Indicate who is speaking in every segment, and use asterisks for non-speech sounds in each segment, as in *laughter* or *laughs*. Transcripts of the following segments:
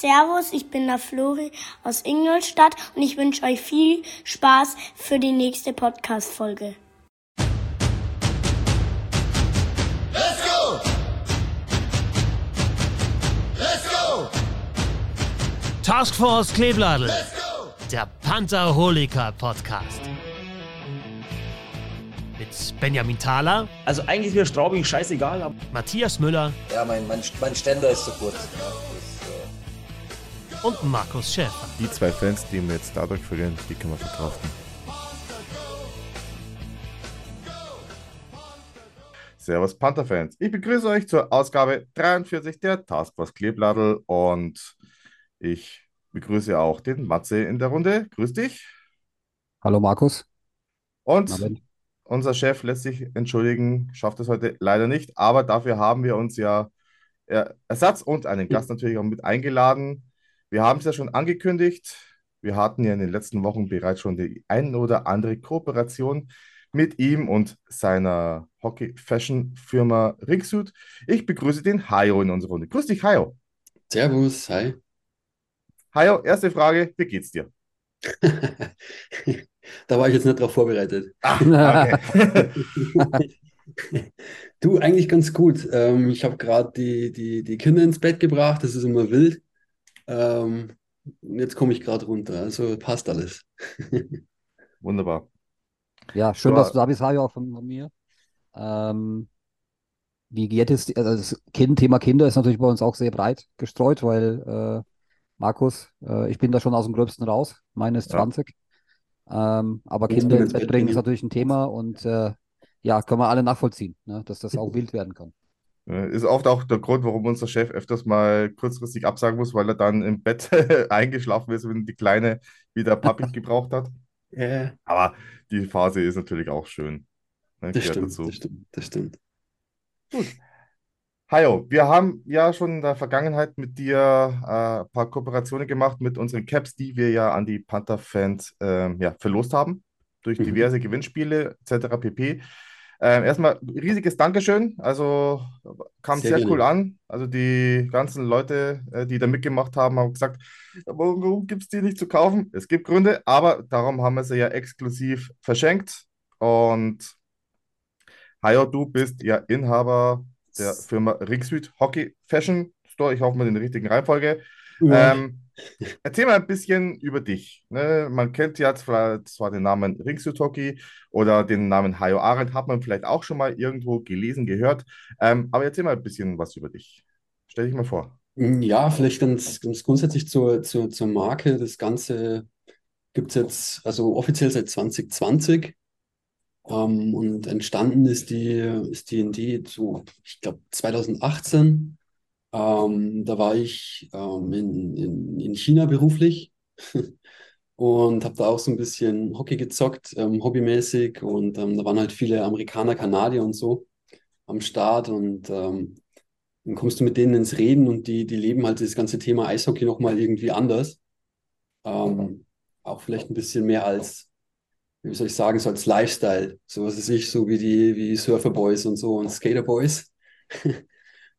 Speaker 1: Servus, ich bin der Flori aus Ingolstadt und ich wünsche euch viel Spaß für die nächste Podcast-Folge.
Speaker 2: Let's go! Let's go!
Speaker 3: Taskforce Kleebladel,
Speaker 2: Let's go!
Speaker 3: der Pantherholiker Podcast. Mit Benjamin Thaler,
Speaker 4: Also eigentlich ist mir Straubing scheißegal, aber
Speaker 3: Matthias Müller
Speaker 5: Ja, mein, mein, mein Ständer ist zu kurz. Ja,
Speaker 3: und Markus Schäfer.
Speaker 6: Die zwei Fans, die wir jetzt dadurch verlieren, die können wir verkraften. Servus Panther-Fans. Ich begrüße euch zur Ausgabe 43 der Taskforce Kleebladel und ich begrüße auch den Matze in der Runde. Grüß dich.
Speaker 7: Hallo Markus.
Speaker 6: Und
Speaker 7: Na, Ben.
Speaker 6: unser Chef lässt sich entschuldigen, schafft es heute leider nicht, aber dafür haben wir uns ja Ersatz und einen Gast natürlich auch mit eingeladen. Wir haben es ja schon angekündigt. Wir hatten ja in den letzten Wochen bereits schon die ein oder andere Kooperation mit ihm und seiner Hockey-Fashion-Firma Ringsuit. Ich begrüße den Hayo in unserer Runde. Grüß dich, Hayo.
Speaker 8: Servus, hi.
Speaker 6: Hayo, erste Frage, wie geht's dir? *laughs*
Speaker 8: Da war ich jetzt nicht drauf vorbereitet.
Speaker 6: Ah, *laughs* okay.
Speaker 8: Du, eigentlich ganz gut. Ähm, ich habe gerade die, die, die Kinder ins Bett gebracht, das ist immer wild. Ähm, jetzt komme ich gerade runter, also passt alles. *laughs*
Speaker 6: Wunderbar.
Speaker 7: Ja, schön,
Speaker 6: So,
Speaker 7: dass du da bist, Hajo, auch von, von mir. Ähm, wie geht es? Also das kind, Thema Kinder ist natürlich bei uns auch sehr breit gestreut, weil äh, Markus, äh, ich bin da schon aus dem Gröbsten raus. Meine ist
Speaker 6: Ja.
Speaker 7: 20. Ähm, aber Kinder ins Bett bringen ist natürlich ein Thema und äh, ja, können wir alle nachvollziehen, ne, dass das auch *laughs* wild werden kann.
Speaker 6: Äh, Ist oft auch der Grund, warum unser Chef öfters mal kurzfristig absagen muss, weil er dann im Bett *laughs* eingeschlafen ist, wenn die Kleine wieder Papi gebraucht hat. *laughs*
Speaker 8: Ja,
Speaker 6: Aber die Phase ist natürlich auch schön. Ne,
Speaker 8: das stimmt,
Speaker 6: dazu.
Speaker 8: das stimmt, das stimmt.
Speaker 6: Hajo, wir haben ja schon in der Vergangenheit mit dir äh, ein paar Kooperationen gemacht mit unseren Caps, die wir ja an die Panther-Fans ähm, ja, verlost haben, durch
Speaker 8: Mhm.
Speaker 6: diverse Gewinnspiele etc. pp. Ähm, erstmal riesiges Dankeschön. Also kam
Speaker 8: Sehr
Speaker 6: sehr cool an. Also die ganzen Leute, äh, die da mitgemacht haben, haben gesagt, warum, gibt es die nicht zu kaufen? Es gibt Gründe, aber darum haben wir sie ja exklusiv verschenkt. Und Hajo, du bist ja Inhaber der Firma Ringsuit Hockey Fashion Store. Ich hoffe mal in der richtigen Reihenfolge.
Speaker 8: Ja.
Speaker 6: Ähm, erzähl mal ein bisschen über dich. Ne? Man kennt ja zwar, den Namen Ringsuit Hockey oder den Namen Hajo Arendt, hat man vielleicht auch schon mal irgendwo gelesen, gehört. Ähm, aber erzähl mal ein bisschen was über dich. Stell dich mal vor.
Speaker 8: Ja, vielleicht ganz, ganz grundsätzlich zur, zur, zur Marke. Das Ganze gibt es jetzt, also offiziell seit 2020. Ähm, und entstanden ist die, ist die Idee so, ich glaube, 2018. Ähm, da war ich ähm, in, in, in China beruflich *laughs* und habe da auch so ein bisschen Hockey gezockt, ähm, hobbymäßig. Und ähm, da waren halt viele Amerikaner, Kanadier und so am Start. Und ähm, dann kommst du mit denen ins Reden und die, die leben halt das ganze Thema Eishockey nochmal irgendwie anders. Ähm, auch vielleicht ein bisschen mehr als, wie soll ich sagen, so als Lifestyle. So was ist ich, so wie die, wie Surferboys und so und Skaterboys. *laughs*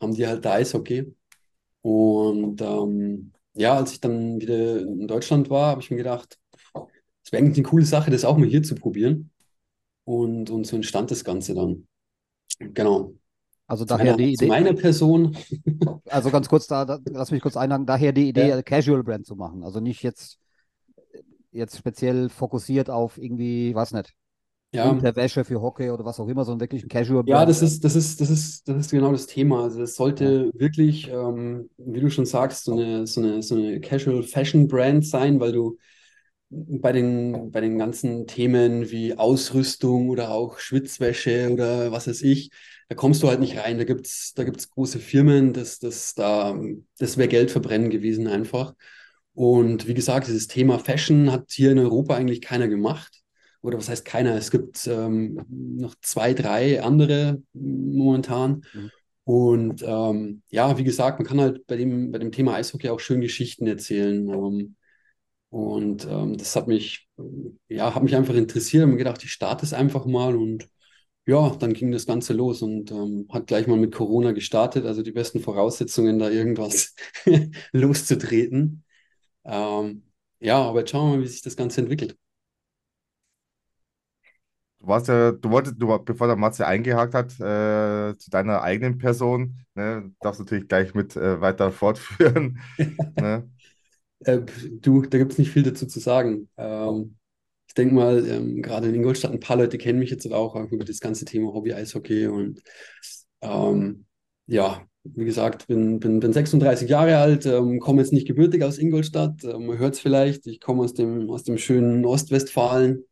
Speaker 8: Haben die halt da Eishockey. Und ähm, ja, als ich dann wieder in Deutschland war, habe ich mir gedacht, es wäre eigentlich eine coole Sache, das auch mal hier zu probieren. Und, und so entstand das Ganze dann. Genau.
Speaker 7: Also
Speaker 8: Zu
Speaker 7: daher
Speaker 8: meiner,
Speaker 7: die Idee,
Speaker 8: meiner Person. *laughs*
Speaker 7: also ganz kurz da, da lass mich kurz einhaken, daher die Idee,
Speaker 8: Ja.
Speaker 7: Casual Brand zu machen. Also nicht jetzt, jetzt speziell fokussiert auf irgendwie, weiß nicht,
Speaker 8: Ja.
Speaker 7: Unterwäsche für Hockey oder was auch immer, sondern wirklich ein Casual
Speaker 8: Ja,
Speaker 7: Brand.
Speaker 8: das ist, das ist, das ist, das ist genau das Thema. Also es sollte wirklich, ähm, wie du schon sagst, so eine, so eine, so eine Casual Fashion Brand sein, weil du bei den, bei den ganzen Themen wie Ausrüstung oder auch Schwitzwäsche oder was weiß ich, da kommst du halt nicht rein. Da gibt's, da gibt's große Firmen, das, das, da, das wäre Geld verbrennen gewesen einfach. Und wie gesagt, dieses Thema Fashion hat hier in Europa eigentlich keiner gemacht. Oder was heißt keiner? Es gibt ähm, noch zwei, drei andere momentan.
Speaker 7: Mhm.
Speaker 8: Und ähm, ja, wie gesagt, man kann halt bei dem, bei dem Thema Eishockey auch schön Geschichten erzählen. Ähm, und ähm, das hat mich, ja, hat mich einfach interessiert und mir gedacht, ich starte es einfach mal und ja, dann ging das Ganze los und ähm, hat gleich mal mit Corona gestartet, also die besten Voraussetzungen, da irgendwas *laughs* loszutreten. Ähm, ja, aber jetzt schauen wir mal, wie sich das Ganze entwickelt.
Speaker 6: Du warst ja, du wolltest, du, bevor der Matze eingehakt hat, äh, zu deiner eigenen Person, ne, darfst natürlich gleich mit äh, weiter *laughs* fortführen. ne? *laughs*
Speaker 8: Äh, du, da gibt es nicht viel dazu zu sagen. Ähm, ich denke mal, ähm, gerade in Ingolstadt, ein paar Leute kennen mich jetzt auch über das ganze Thema Hobby-Eishockey und ähm, ja, wie gesagt, bin, bin, bin 36 Jahre alt, ähm, komme jetzt nicht gebürtig aus Ingolstadt, ähm, man hört es vielleicht, ich komme aus dem, aus dem schönen Ostwestfalen,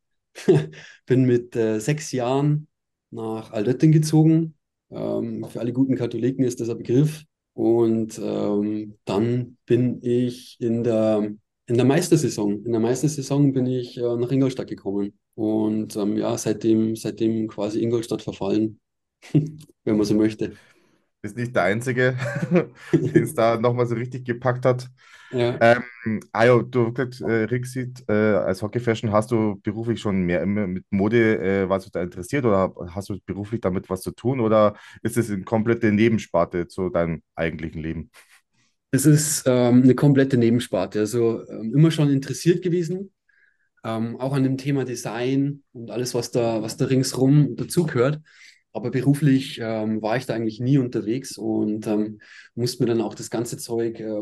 Speaker 8: *laughs* bin mit äh, sechs Jahren nach Altötting gezogen. Ähm, für alle guten Katholiken ist das ein Begriff. Und ähm, dann bin ich in der, in der Meistersaison, in der Meistersaison bin ich äh, nach Ingolstadt gekommen. Und ähm, ja, seitdem, seitdem quasi Ingolstadt verfallen, *laughs* wenn man so möchte.
Speaker 6: Bist nicht der Einzige, *laughs* den es da nochmal so richtig gepackt hat.
Speaker 8: Ja.
Speaker 6: Ähm, also, du, äh, Rick sieht, äh, als Hockeyfashion hast du beruflich schon mehr immer mit Mode, äh, warst du da interessiert oder hast du beruflich damit was zu tun oder ist es eine komplette Nebensparte zu deinem eigentlichen Leben?
Speaker 8: Es ist ähm, eine komplette Nebensparte. Also ähm, immer schon interessiert gewesen, ähm, auch an dem Thema Design und alles, was da, was da ringsrum dazugehört. Aber beruflich ähm, war ich da eigentlich nie unterwegs und ähm, musste mir dann auch das ganze Zeug äh,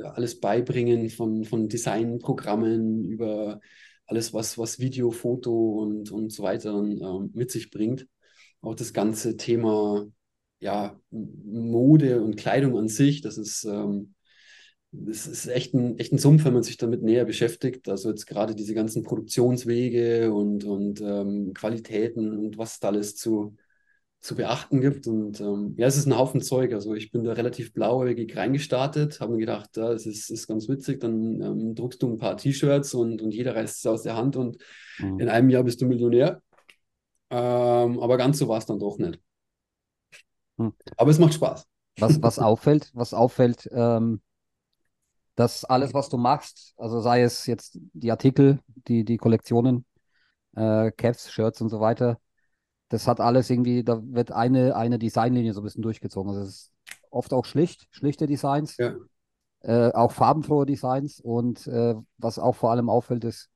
Speaker 8: alles beibringen, von, von Designprogrammen über alles, was, was Video, Foto und, und so weiter ähm, mit sich bringt. Auch das ganze Thema ja, Mode und Kleidung an sich, das ist, ähm, das ist echt ein, echt ein Sumpf, wenn man sich damit näher beschäftigt. Also jetzt gerade diese ganzen Produktionswege und, und ähm, Qualitäten und was da alles zu, zu beachten gibt. Und ähm, ja, es ist ein Haufen Zeug. Also ich bin da relativ blauäugig reingestartet, habe mir gedacht, ja, das ist, ist ganz witzig. Dann ähm, druckst du ein paar T-Shirts und, und jeder reißt es aus der Hand und mhm. in einem Jahr bist du Millionär. Ähm, aber ganz so war es dann doch nicht. Mhm. Aber es macht Spaß.
Speaker 7: Was, was *laughs* auffällt, was auffällt, ähm, dass alles, was du machst, also sei es jetzt die Artikel, die, die Kollektionen, äh, Caps, Shirts und so weiter, das hat alles irgendwie, da wird eine, eine Designlinie so ein bisschen durchgezogen. Also es ist oft auch schlicht, schlichte Designs,
Speaker 8: ja.
Speaker 7: äh, auch farbenfrohe Designs und äh, was auch vor allem auffällt, ist,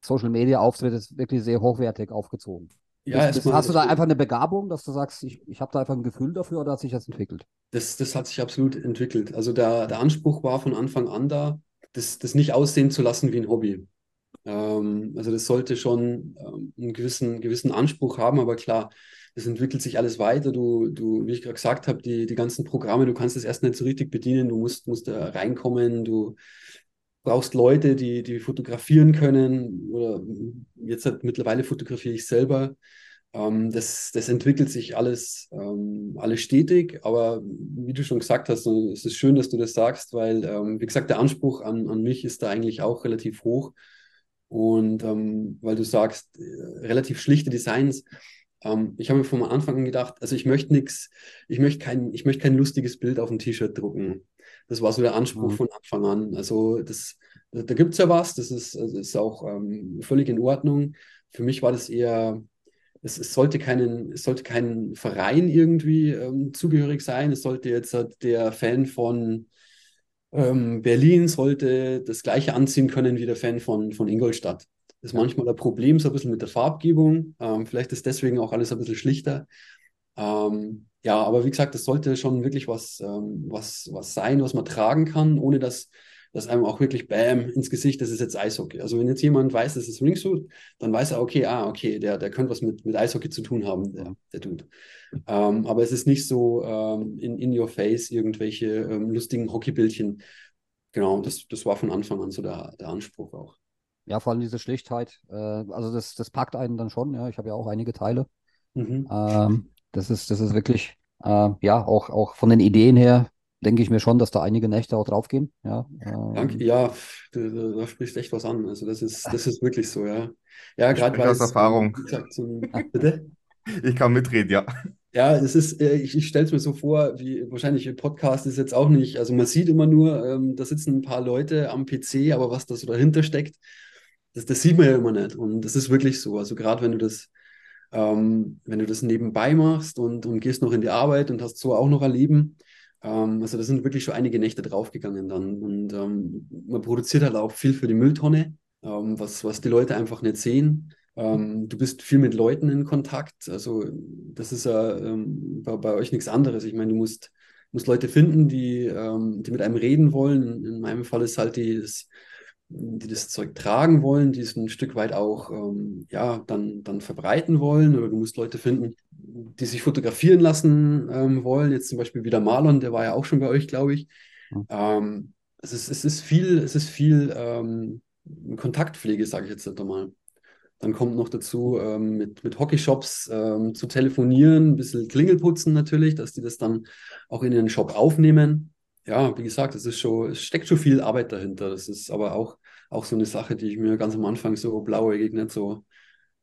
Speaker 7: Social Media Auftritt ist wirklich sehr hochwertig aufgezogen.
Speaker 8: Ja,
Speaker 7: das, hast du da einfach eine Begabung, dass du sagst, ich, ich habe da einfach ein Gefühl dafür oder hat sich das entwickelt?
Speaker 8: Das, das hat sich absolut entwickelt. Also der, der Anspruch war von Anfang an da, das, das nicht aussehen zu lassen wie ein Hobby. Ähm, also das sollte schon ähm, einen gewissen, gewissen Anspruch haben, aber klar, es entwickelt sich alles weiter. Du, du, wie ich gerade gesagt habe, die, die ganzen Programme, du kannst es erst nicht so richtig bedienen, du musst, musst da reinkommen, du brauchst Leute, die, die fotografieren können oder jetzt halt mittlerweile fotografiere ich selber. Ähm, das, das entwickelt sich alles, ähm, alles stetig, aber wie du schon gesagt hast, es ist schön, dass du das sagst, weil, ähm, wie gesagt, der Anspruch an, an mich ist da eigentlich auch relativ hoch. Und ähm, weil du sagst, äh, relativ schlichte Designs. Ähm, ich habe mir von Anfang an gedacht, also ich möchte nichts, ich möchte kein, ich möchte kein lustiges Bild auf ein T-Shirt drucken. Das war so der Anspruch mhm. von Anfang an. Also das, da gibt es ja was, das ist, also ist auch ähm, völlig in Ordnung. Für mich war das eher, es, es, sollte, keinen, es sollte kein Verein irgendwie ähm, zugehörig sein. Es sollte jetzt halt der Fan von ähm, Berlin sollte das gleiche anziehen können wie der Fan von, von Ingolstadt. Das ist manchmal ein Problem so ein bisschen mit der Farbgebung. Ähm, vielleicht ist deswegen auch alles ein bisschen schlichter. Ähm, ja, aber wie gesagt, das sollte schon wirklich was, ähm, was, was sein, was man tragen kann, ohne dass dass einem auch wirklich Bam ins Gesicht, das ist jetzt Eishockey. Also wenn jetzt jemand weiß, das ist Wingsuit, dann weiß er, okay, ah, okay, der, der könnte was mit, mit Eishockey zu tun haben, der, der Dude. Ähm, aber es ist nicht so ähm, in, in your face irgendwelche ähm, lustigen Hockeybildchen. Genau, das, das war von Anfang an so der, der Anspruch auch.
Speaker 7: Ja, vor allem diese Schlichtheit. Äh, also das, das packt einen dann schon, ja. Ich habe ja auch einige Teile. Mhm. Ähm, das ist, das ist wirklich, äh, ja, auch, auch von den Ideen her denke ich mir schon, dass da einige Nächte auch draufgehen. Ja,
Speaker 8: ähm, Danke, ja, du, da sprichst echt was an. Also das ist, das ist wirklich so, ja. Ja, gerade weil
Speaker 6: aus Erfahrung.
Speaker 8: Gesagt, bitte?
Speaker 6: Ich kann mitreden, ja.
Speaker 8: Ja, es ist, äh, ich, ich stelle es mir so vor, wie wahrscheinlich im Podcast ist jetzt auch nicht, also man sieht immer nur, ähm, da sitzen ein paar Leute am PC, aber was da so dahinter steckt, das, das sieht man ja immer nicht. Und das ist wirklich so. Also gerade wenn du das ähm, wenn du das nebenbei machst und, und gehst noch in die Arbeit und hast so auch noch ein Leben. Ähm, also da sind wirklich schon einige Nächte draufgegangen dann. Und ähm, man produziert halt auch viel für die Mülltonne, ähm, was, was die Leute einfach nicht sehen. Ähm, du bist viel mit Leuten in Kontakt. Also das ist ja ähm, bei, bei euch nichts anderes. Ich meine, du musst, musst Leute finden, die, ähm, die mit einem reden wollen. In meinem Fall ist halt die, das, die das Zeug tragen wollen, die es ein Stück weit auch ähm, ja, dann, dann verbreiten wollen. Oder du musst Leute finden, die sich fotografieren lassen ähm, wollen. Jetzt zum Beispiel wieder Marlon, der war ja auch schon bei euch, glaube ich.
Speaker 7: Mhm.
Speaker 8: Ähm, es, ist, es ist viel, es ist viel ähm, Kontaktpflege, sage ich jetzt einmal. Dann kommt noch dazu, ähm, mit, mit Hockeyshops ähm, zu telefonieren, ein bisschen Klingelputzen natürlich, dass die das dann auch in ihren Shop aufnehmen. Ja, wie gesagt, es ist schon, es steckt schon viel Arbeit dahinter. Das ist aber auch, auch so eine Sache, die ich mir ganz am Anfang so blauäugig nicht so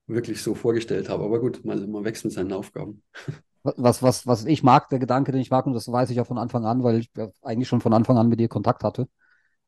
Speaker 8: wirklich so vorgestellt habe. Aber gut, man, man wächst mit seinen Aufgaben.
Speaker 7: Was, was, was ich mag, der Gedanke, den ich mag, und das weiß ich ja von Anfang an, weil ich ja eigentlich schon von Anfang an mit dir Kontakt hatte,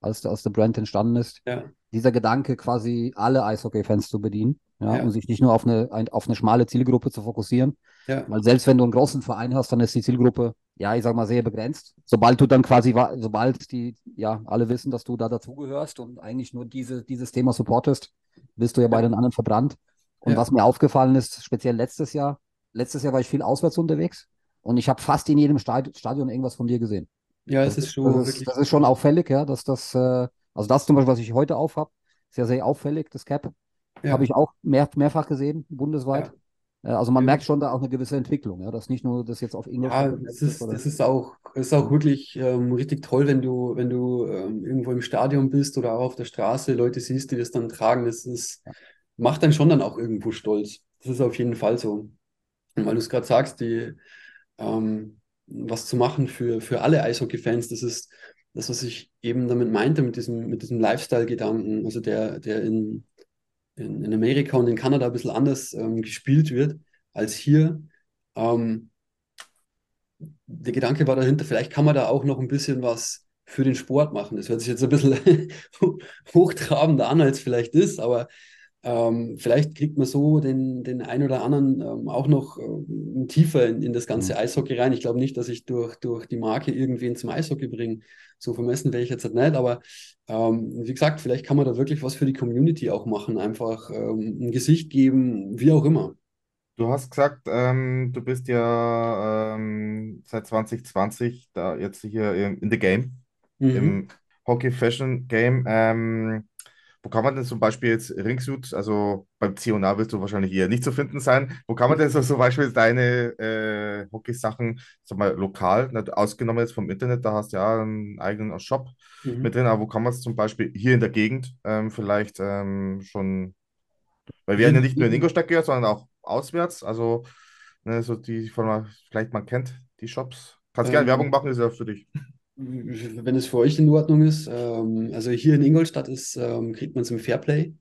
Speaker 7: als der, als der Brand entstanden ist.
Speaker 8: Ja.
Speaker 7: Dieser Gedanke, quasi alle Eishockey-Fans zu bedienen, ja,
Speaker 8: Ja.
Speaker 7: und sich nicht nur auf eine, ein, auf eine schmale Zielgruppe zu fokussieren.
Speaker 8: Ja.
Speaker 7: Weil selbst wenn du einen großen Verein hast, dann ist die Zielgruppe, ja, ich sag mal, sehr begrenzt. Sobald du dann quasi, sobald die, ja, alle wissen, dass du da dazugehörst und eigentlich nur diese, dieses Thema supportest, bist du ja bei den anderen verbrannt. Und
Speaker 8: Ja.
Speaker 7: was mir aufgefallen ist, speziell letztes Jahr, letztes Jahr war ich viel auswärts unterwegs und ich habe fast in jedem Stad- Stadion irgendwas von dir gesehen.
Speaker 8: Ja, es ist schon
Speaker 7: das ist, das ist schon auffällig, ja, dass das, äh, also das zum Beispiel, was ich heute aufhab, ist ja sehr auffällig, das Cap.
Speaker 8: Ja.
Speaker 7: Habe ich auch mehr, mehrfach gesehen, bundesweit. Äh, Also man merkt schon da auch eine gewisse Entwicklung, ja, dass nicht nur das jetzt auf Englisch
Speaker 8: Ja, das ist, das ist auch, ist auch wirklich ähm, richtig toll, wenn du, wenn du ähm, irgendwo im Stadion bist oder auch auf der Straße Leute siehst, die das dann tragen. Das ist, macht dann schon dann auch irgendwo stolz. Das ist auf jeden Fall so. Und weil du es gerade sagst, die, ähm, was zu machen für, für alle Eishockey-Fans, das ist das, was ich eben damit meinte, mit diesem, mit diesem Lifestyle-Gedanken, also der, der in, in, in Amerika und in Kanada ein bisschen anders ähm, gespielt wird als hier. Ähm, der Gedanke war dahinter, vielleicht kann man da auch noch ein bisschen was für den Sport machen. Das hört sich jetzt ein bisschen *laughs* hochtrabender an, als vielleicht ist, aber ähm, vielleicht kriegt man so den, den ein oder anderen ähm, auch noch ähm, tiefer in, in das ganze Eishockey rein. Ich glaube nicht, dass ich durch, durch die Marke irgendwen zum Eishockey bringe. So vermessen wäre ich jetzt halt nicht, aber ähm, wie gesagt, vielleicht kann man da wirklich was für die Community auch machen, einfach ähm, ein Gesicht geben, wie auch immer.
Speaker 6: Du hast gesagt, ähm, du bist ja seit 2020 da jetzt hier im, in the Game,
Speaker 8: Mhm.
Speaker 6: im Hockey Fashion Game. Wo kann man denn zum Beispiel jetzt Ringsuit, also beim C&A wirst du wahrscheinlich eher nicht zu finden sein. Wo kann man denn so zum Beispiel deine äh, Hockey-Sachen, sag mal, lokal, nicht ausgenommen jetzt vom Internet, da hast du ja einen eigenen Shop
Speaker 8: Mhm.
Speaker 6: mit drin, aber wo kann man es zum Beispiel hier in der Gegend ähm, vielleicht ähm, schon, weil wir ja nicht nur in Ingolstadt gehört, sondern auch auswärts, also ne, so die von vielleicht man kennt, die Shops. Kannst gerne
Speaker 8: Ähm,
Speaker 6: Werbung machen, ist ja für dich.
Speaker 8: Wenn es für euch in Ordnung ist, ähm, also hier in Ingolstadt ist, ähm, kriegt man es im Fairplay.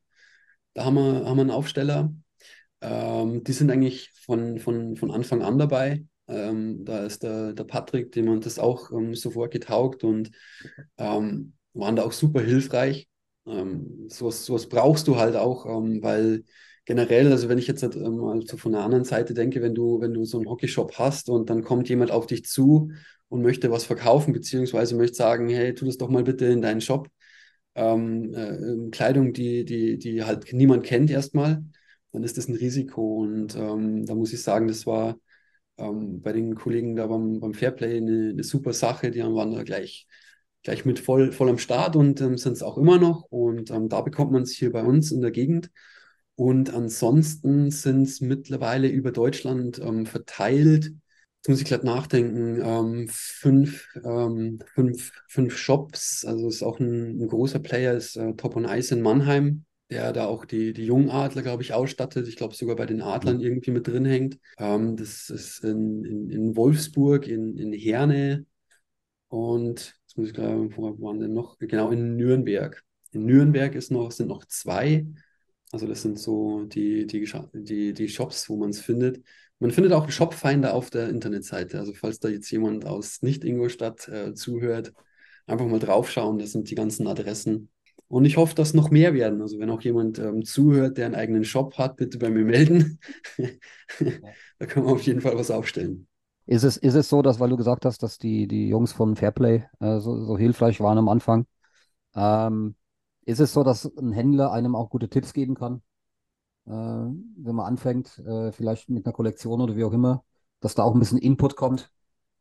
Speaker 8: Da haben wir, haben wir einen Aufsteller. Ähm, die sind eigentlich von, von, von Anfang an dabei. Ähm, da ist der, der Patrick, dem hat das auch ähm, sofort getaugt und ähm, waren da auch super hilfreich. Ähm, sowas, sowas brauchst du halt auch, weil generell, also wenn ich jetzt halt, ähm, also von der anderen Seite denke, wenn du, wenn du so einen Hockeyshop hast und dann kommt jemand auf dich zu und möchte was verkaufen, beziehungsweise möchte sagen, hey, tu das doch mal bitte in deinen Shop. Ähm, äh, Kleidung, die, die, die halt niemand kennt erstmal, dann ist das ein Risiko. Und ähm, da muss ich sagen, das war ähm, bei den Kollegen da beim, beim Fairplay eine, eine super Sache. Die waren da gleich, gleich mit voll, voll am Start und ähm, sind es auch immer noch. Und ähm, da bekommt man es hier bei uns in der Gegend. Und ansonsten sind es mittlerweile über Deutschland ähm, verteilt. Jetzt muss ich gerade nachdenken. Ähm, fünf, ähm, fünf, fünf Shops. Also ist auch ein, ein großer Player, ist äh, Top on Ice in Mannheim, der da auch die, die Jungadler, glaube ich, ausstattet. Ich glaube sogar bei den Adlern irgendwie mit drin hängt. Ähm, das ist in, in, in Wolfsburg, in, in Herne und jetzt muss ich gerade, wo waren denn noch? Genau, in Nürnberg. In Nürnberg ist noch, sind noch zwei. Also das sind so die, die, die, die Shops, wo man es findet. Man findet auch Shopfinder auf der Internetseite. Also falls da jetzt jemand aus Nicht-Ingolstadt äh, zuhört, einfach mal draufschauen. Das sind die ganzen Adressen. Und ich hoffe, dass noch mehr werden. Also wenn auch jemand ähm, zuhört, der einen eigenen Shop hat, bitte bei mir melden. *laughs* da kann man auf jeden Fall was aufstellen.
Speaker 7: Ist es, ist es so, dass, weil du gesagt hast, dass die, die Jungs von Fairplay äh, so, so hilfreich waren am Anfang, ähm, ist es so, dass ein Händler einem auch gute Tipps geben kann, äh, wenn man anfängt, äh, vielleicht mit einer Kollektion oder wie auch immer, dass da auch ein bisschen Input kommt?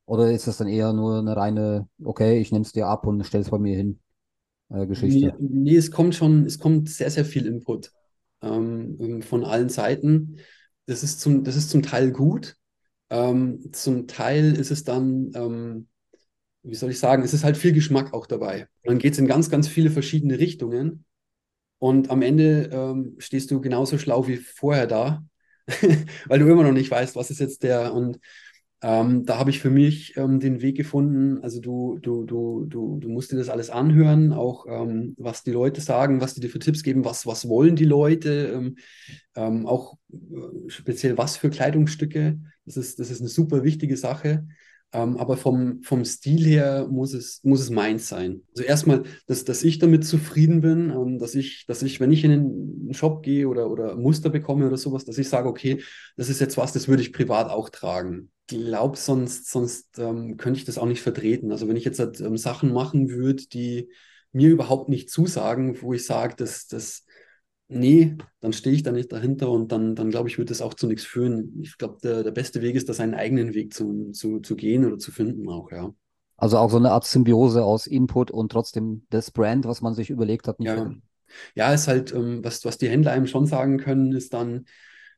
Speaker 7: Oder ist das dann eher nur eine reine, okay, ich nehme es dir ab und stelle es bei mir hin, äh, Geschichte?
Speaker 8: Nee, nee, es kommt schon, es kommt sehr, sehr viel Input ähm, von allen Seiten. Das ist zum, das ist zum Teil gut. Ähm, zum Teil ist es dann, ähm, wie soll ich sagen, es ist halt viel Geschmack auch dabei. Dann geht es in ganz, ganz viele verschiedene Richtungen. Und am Ende ähm, stehst du genauso schlau wie vorher da, *laughs* weil du immer noch nicht weißt, was ist jetzt der. Und ähm, da habe ich für mich ähm, den Weg gefunden. Also du, du, du, du, du musst dir das alles anhören, auch ähm, was die Leute sagen, was die dir für Tipps geben, was, was wollen die Leute, ähm, ähm, auch äh, speziell was für Kleidungsstücke. Das ist, das ist eine super wichtige Sache. Ähm, aber vom, vom Stil her muss es, muss es meins sein. Also erstmal, dass, dass ich damit zufrieden bin, ähm, dass ich, dass ich, wenn ich in einen Shop gehe oder, oder Muster bekomme oder sowas, dass ich sage, okay, das ist jetzt was, das würde ich privat auch tragen. Ich glaube, sonst, sonst ähm, könnte ich das auch nicht vertreten. Also wenn ich jetzt halt, ähm, Sachen machen würde, die mir überhaupt nicht zusagen, wo ich sage, dass das nee, dann stehe ich da nicht dahinter und dann, dann glaube ich, wird das auch zu nichts führen. Ich glaube, der, der beste Weg ist, da seinen eigenen Weg zu, zu, zu gehen oder zu finden auch, ja.
Speaker 7: Also auch so eine Art Symbiose aus Input und trotzdem das Brand, was man sich überlegt hat, nicht
Speaker 8: Ja,
Speaker 7: verlieren.
Speaker 8: ja ist halt, ähm, was, was die Händler einem schon sagen können, ist dann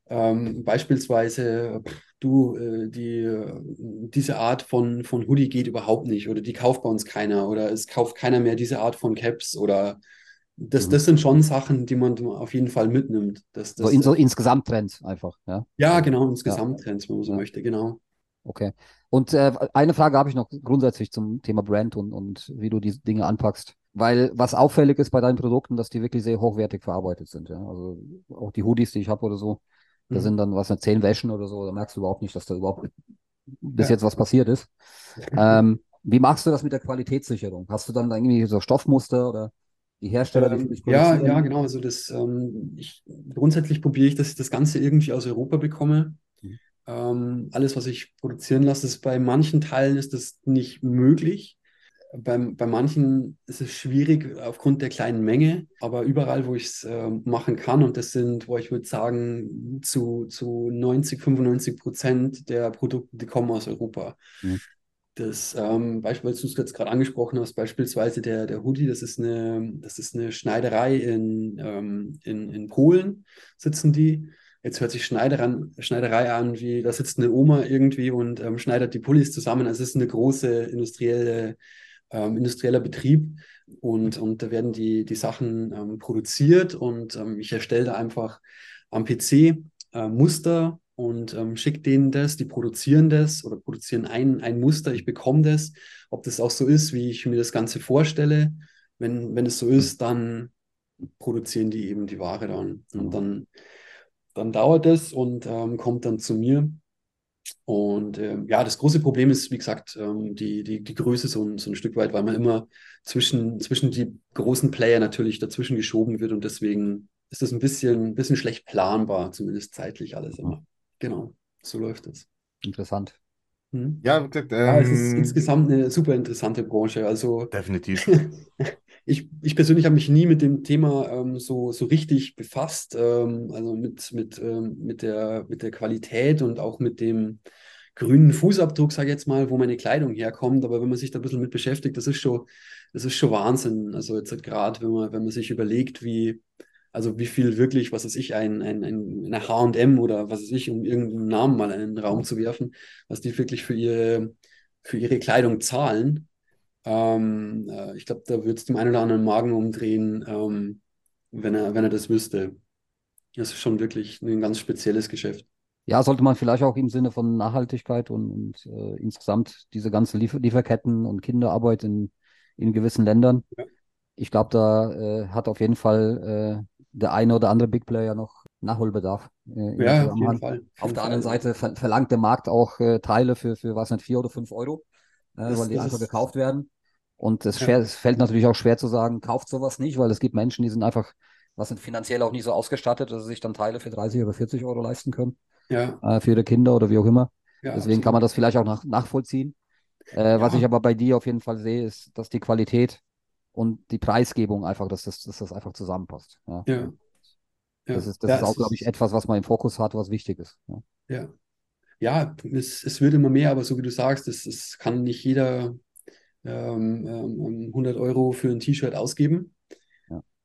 Speaker 8: ähm, beispielsweise, pff, du, äh, die, äh, diese Art von, von Hoodie geht überhaupt nicht oder die kauft bei uns keiner oder es kauft keiner mehr diese Art von Caps oder das,
Speaker 7: Mhm.
Speaker 8: das sind schon Sachen, die man auf jeden Fall mitnimmt. Das,
Speaker 7: So,
Speaker 8: das,
Speaker 7: in, so insgesamt Trends einfach, ja.
Speaker 8: ja, genau, insgesamt Trends, wenn man so
Speaker 7: Ja.
Speaker 8: möchte, genau.
Speaker 7: Okay. Und äh, eine Frage habe ich noch grundsätzlich zum Thema Brand und, und wie du diese Dinge anpackst. Weil was auffällig ist bei deinen Produkten, dass die wirklich sehr hochwertig verarbeitet sind. Ja? Also auch die Hoodies, die ich habe oder so, da
Speaker 8: Mhm.
Speaker 7: sind dann was, zehn Wäschen oder so, da merkst du überhaupt nicht, dass da überhaupt bis
Speaker 8: Ja.
Speaker 7: jetzt was passiert ist. *laughs* Ähm, wie machst du das mit der Qualitätssicherung? Hast du dann irgendwie so Stoffmuster oder die Hersteller, die
Speaker 8: Ähm,
Speaker 7: dich
Speaker 8: ja, ja, genau. Also das, ähm, ich, grundsätzlich probiere ich, dass ich das Ganze irgendwie aus Europa bekomme.
Speaker 7: Mhm.
Speaker 8: Ähm, alles, was ich produzieren lasse, ist bei manchen Teilen ist das nicht möglich. Beim, bei manchen ist es schwierig aufgrund der kleinen Menge, aber überall, wo ich es ähm, machen kann, und das sind, wo ich würde sagen, zu, zu 90, 95 Prozent der Produkte, die kommen aus Europa.
Speaker 7: Mhm.
Speaker 8: Das ähm, Beispiel, was du es jetzt gerade angesprochen hast, beispielsweise der, der Hoodie, das ist eine, das ist eine Schneiderei in, ähm, in, in Polen, sitzen die. Jetzt hört sich Schneider an, Schneiderei an, wie da sitzt eine Oma irgendwie und ähm, schneidert die Pullis zusammen. Also es ist eine große industrielle, ähm, industrieller Betrieb und, und da werden die, die Sachen ähm, produziert und ähm, ich erstelle da einfach am PC äh, Muster und ähm, schicke denen das, die produzieren das oder produzieren ein, ein Muster, ich bekomme das, ob das auch so ist, wie ich mir das Ganze vorstelle. Wenn, wenn es so ist, dann produzieren die eben die Ware dann. Und dann, dann dauert es und ähm, kommt dann zu mir. Und ähm, ja, das große Problem ist, wie gesagt, ähm, die, die, die Größe so ein, so ein Stück weit, weil man immer zwischen, zwischen die großen Player natürlich dazwischen geschoben wird und deswegen ist das ein bisschen, ein bisschen schlecht planbar, zumindest zeitlich alles immer. Genau, so läuft es.
Speaker 7: Interessant.
Speaker 8: Hm?
Speaker 6: Ja, wie gesagt,
Speaker 8: Ja, es ist
Speaker 6: ähm,
Speaker 8: insgesamt eine super interessante Branche. Also
Speaker 6: definitiv. *laughs*
Speaker 8: ich, ich persönlich habe mich nie mit dem Thema ähm, so, so richtig befasst, ähm, also mit, mit, ähm, mit der, mit der Qualität und auch mit dem grünen Fußabdruck, sage ich jetzt mal, wo meine Kleidung herkommt. Aber wenn man sich da ein bisschen mit beschäftigt, das ist schon, das ist schon Wahnsinn. Also jetzt gerade, wenn man, wenn man sich überlegt, wie, also wie viel wirklich, was weiß ich, ein, ein, ein, eine H&M oder was weiß ich, um irgendeinen Namen mal in den Raum zu werfen, was die wirklich für ihre, für ihre Kleidung zahlen. Ähm, äh, ich glaube, da würde es dem einen oder anderen Magen umdrehen, ähm, wenn er, wenn er das wüsste. Das ist schon wirklich ein ganz spezielles Geschäft.
Speaker 7: Ja, sollte man vielleicht auch im Sinne von Nachhaltigkeit und, und äh, insgesamt diese ganze Liefer Lieferketten und Kinderarbeit in, in gewissen Ländern.
Speaker 8: Ja.
Speaker 7: Ich glaube, da äh, hat auf jeden Fall äh, der eine oder andere Big Player noch Nachholbedarf. Äh,
Speaker 8: Ja, auf jeden Fall.
Speaker 7: Auf der anderen
Speaker 8: Fall.
Speaker 7: Seite ver verlangt der Markt auch äh, Teile für, für was nicht, vier oder fünf Euro, äh,
Speaker 8: Das-
Speaker 7: weil die einfach gekauft werden. Und es,
Speaker 8: Ja.
Speaker 7: fällt natürlich auch schwer zu sagen, kauft sowas nicht, weil es gibt Menschen, die sind einfach, was sind finanziell auch nicht so ausgestattet, dass sie sich dann Teile für 30 oder 40 Euro leisten können,
Speaker 8: Ja,
Speaker 7: äh, für ihre Kinder oder wie auch immer.
Speaker 8: ja,
Speaker 7: Deswegen kann man
Speaker 8: absolut.
Speaker 7: das vielleicht auch nach, nachvollziehen. Äh, Was ich aber bei dir auf jeden Fall sehe, ist, dass die Qualität und die Preisgebung einfach, dass das, dass das einfach zusammenpasst. Ja.
Speaker 8: Ja.
Speaker 7: Das ist, das
Speaker 8: Ja,
Speaker 7: ist auch, glaube ich, etwas, was man im Fokus hat, was wichtig ist. Ja.
Speaker 8: Ja, es, es wird immer mehr, aber so wie du sagst, es, es kann nicht jeder ähm, ähm, 100 Euro für ein T-Shirt ausgeben.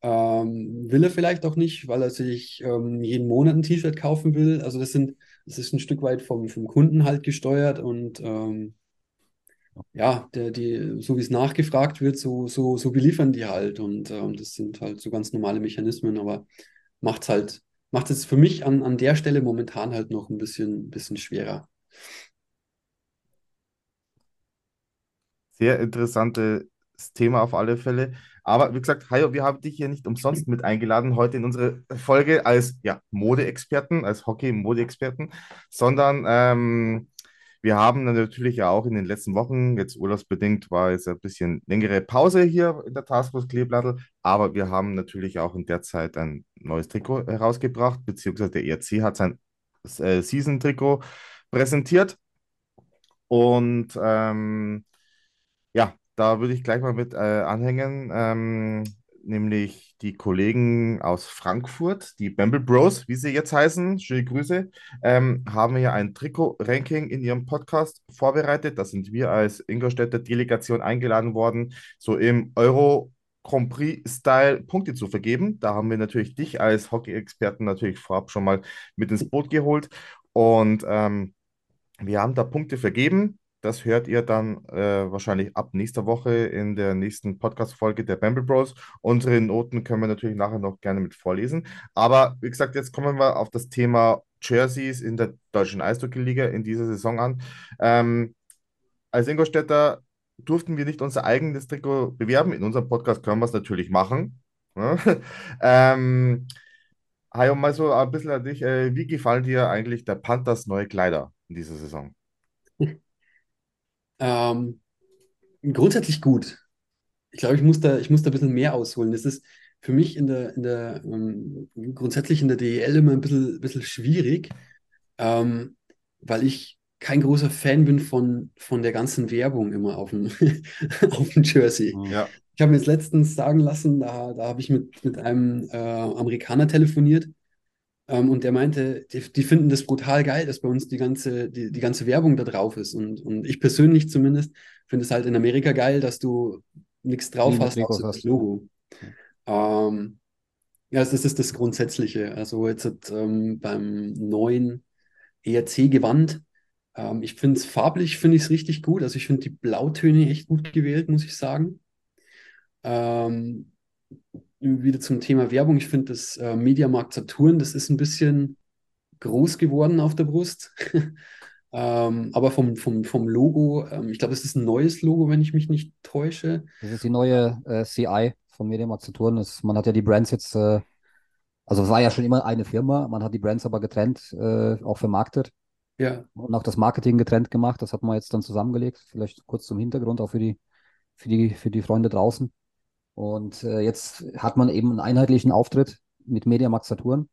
Speaker 8: Ähm, will er vielleicht auch nicht, weil er sich ähm, jeden Monat ein T-Shirt kaufen will. Also das sind, das ist ein Stück weit vom, vom Kunden halt gesteuert und ähm, ja, der, die, so wie es nachgefragt wird, so, so, so beliefern die halt. Und ähm, das sind halt so ganz normale Mechanismen, aber macht's halt, macht es für mich an, an der Stelle momentan halt noch ein bisschen, bisschen schwerer.
Speaker 6: Sehr interessantes Thema auf alle Fälle. Aber wie gesagt, Hajo, wir haben dich hier nicht umsonst mit eingeladen heute in unsere Folge als ja, Modeexperten, als Hockey-Modeexperten, sondern ähm, wir haben natürlich ja auch in den letzten Wochen, jetzt urlaubsbedingt, war jetzt ein bisschen längere Pause hier in der Taskforce Kleeblattl, aber wir haben natürlich auch in der Zeit ein neues Trikot herausgebracht, beziehungsweise der ERC hat sein äh, Season-Trikot präsentiert. Und ähm, ja, da würde ich gleich mal mit äh, anhängen, ähm, nämlich die Kollegen aus Frankfurt, die Bamble Bros, wie sie jetzt heißen, schöne Grüße, ähm, haben ja ein Trikot-Ranking in ihrem Podcast vorbereitet. Da sind wir als Ingolstädter Delegation eingeladen worden, so im Euro Grand Prix-Style Punkte zu vergeben. Da haben wir natürlich dich als Hockey-Experten natürlich vorab schon mal mit ins Boot geholt und ähm, wir haben da Punkte vergeben. Das hört ihr dann äh, wahrscheinlich ab nächster Woche in der nächsten Podcast-Folge der Bamble Bros. Unsere Noten können wir natürlich nachher noch gerne mit vorlesen. Aber wie gesagt, jetzt kommen wir auf das Thema Jerseys in der Deutschen Eishockey-Liga in dieser Saison an. Ähm, als Ingolstädter durften wir nicht unser eigenes Trikot bewerben. In unserem Podcast können wir es natürlich machen. Ja? *laughs* ähm, Hajo, mal so ein bisschen an dich. Äh, wie gefallen dir eigentlich der Panthers neue Kleider in dieser Saison? *laughs*
Speaker 8: Ähm, grundsätzlich gut. Ich glaube, ich muss da, ich muss da ein bisschen mehr ausholen. Das ist für mich in der, in der, ähm, grundsätzlich in der DEL immer ein bisschen, bisschen schwierig, ähm, weil ich kein großer Fan bin von, von der ganzen Werbung immer auf dem, *laughs* auf dem Jersey.
Speaker 6: Ja.
Speaker 8: Ich habe mir jetzt letztens sagen lassen, da, da habe ich mit, mit einem äh, Amerikaner telefoniert ähm, und der meinte, die, die finden das brutal geil, dass bei uns die ganze, die, die ganze Werbung da drauf ist. Und, und ich persönlich zumindest finde es halt in Amerika geil, dass du nichts drauf
Speaker 7: mit
Speaker 8: hast, außer das. Logo. Ähm, ja, das ist das Grundsätzliche. Also jetzt ähm, beim neuen ERC-Gewand, ähm, ich finde es farblich, finde ich es richtig gut. Also ich finde die Blautöne echt gut gewählt, muss ich sagen. Ähm, wieder zum Thema Werbung. Ich finde das äh, Mediamarkt Saturn, das ist ein bisschen groß geworden auf der Brust. *laughs* ähm, aber vom, vom, vom Logo, ähm, ich glaube, es ist ein neues Logo, wenn ich mich nicht täusche.
Speaker 7: Das ist die neue äh, CI von Mediamarkt Saturn. Das, man hat ja die Brands jetzt, äh, also es war ja schon immer eine Firma, man hat die Brands aber getrennt äh, auch vermarktet
Speaker 8: Ja,
Speaker 7: und auch das Marketing getrennt gemacht. Das hat man jetzt dann zusammengelegt. Vielleicht kurz zum Hintergrund, auch für die, für die, für die Freunde draußen. Und äh, jetzt hat man eben einen einheitlichen Auftritt mit Mediamarkt Saturn,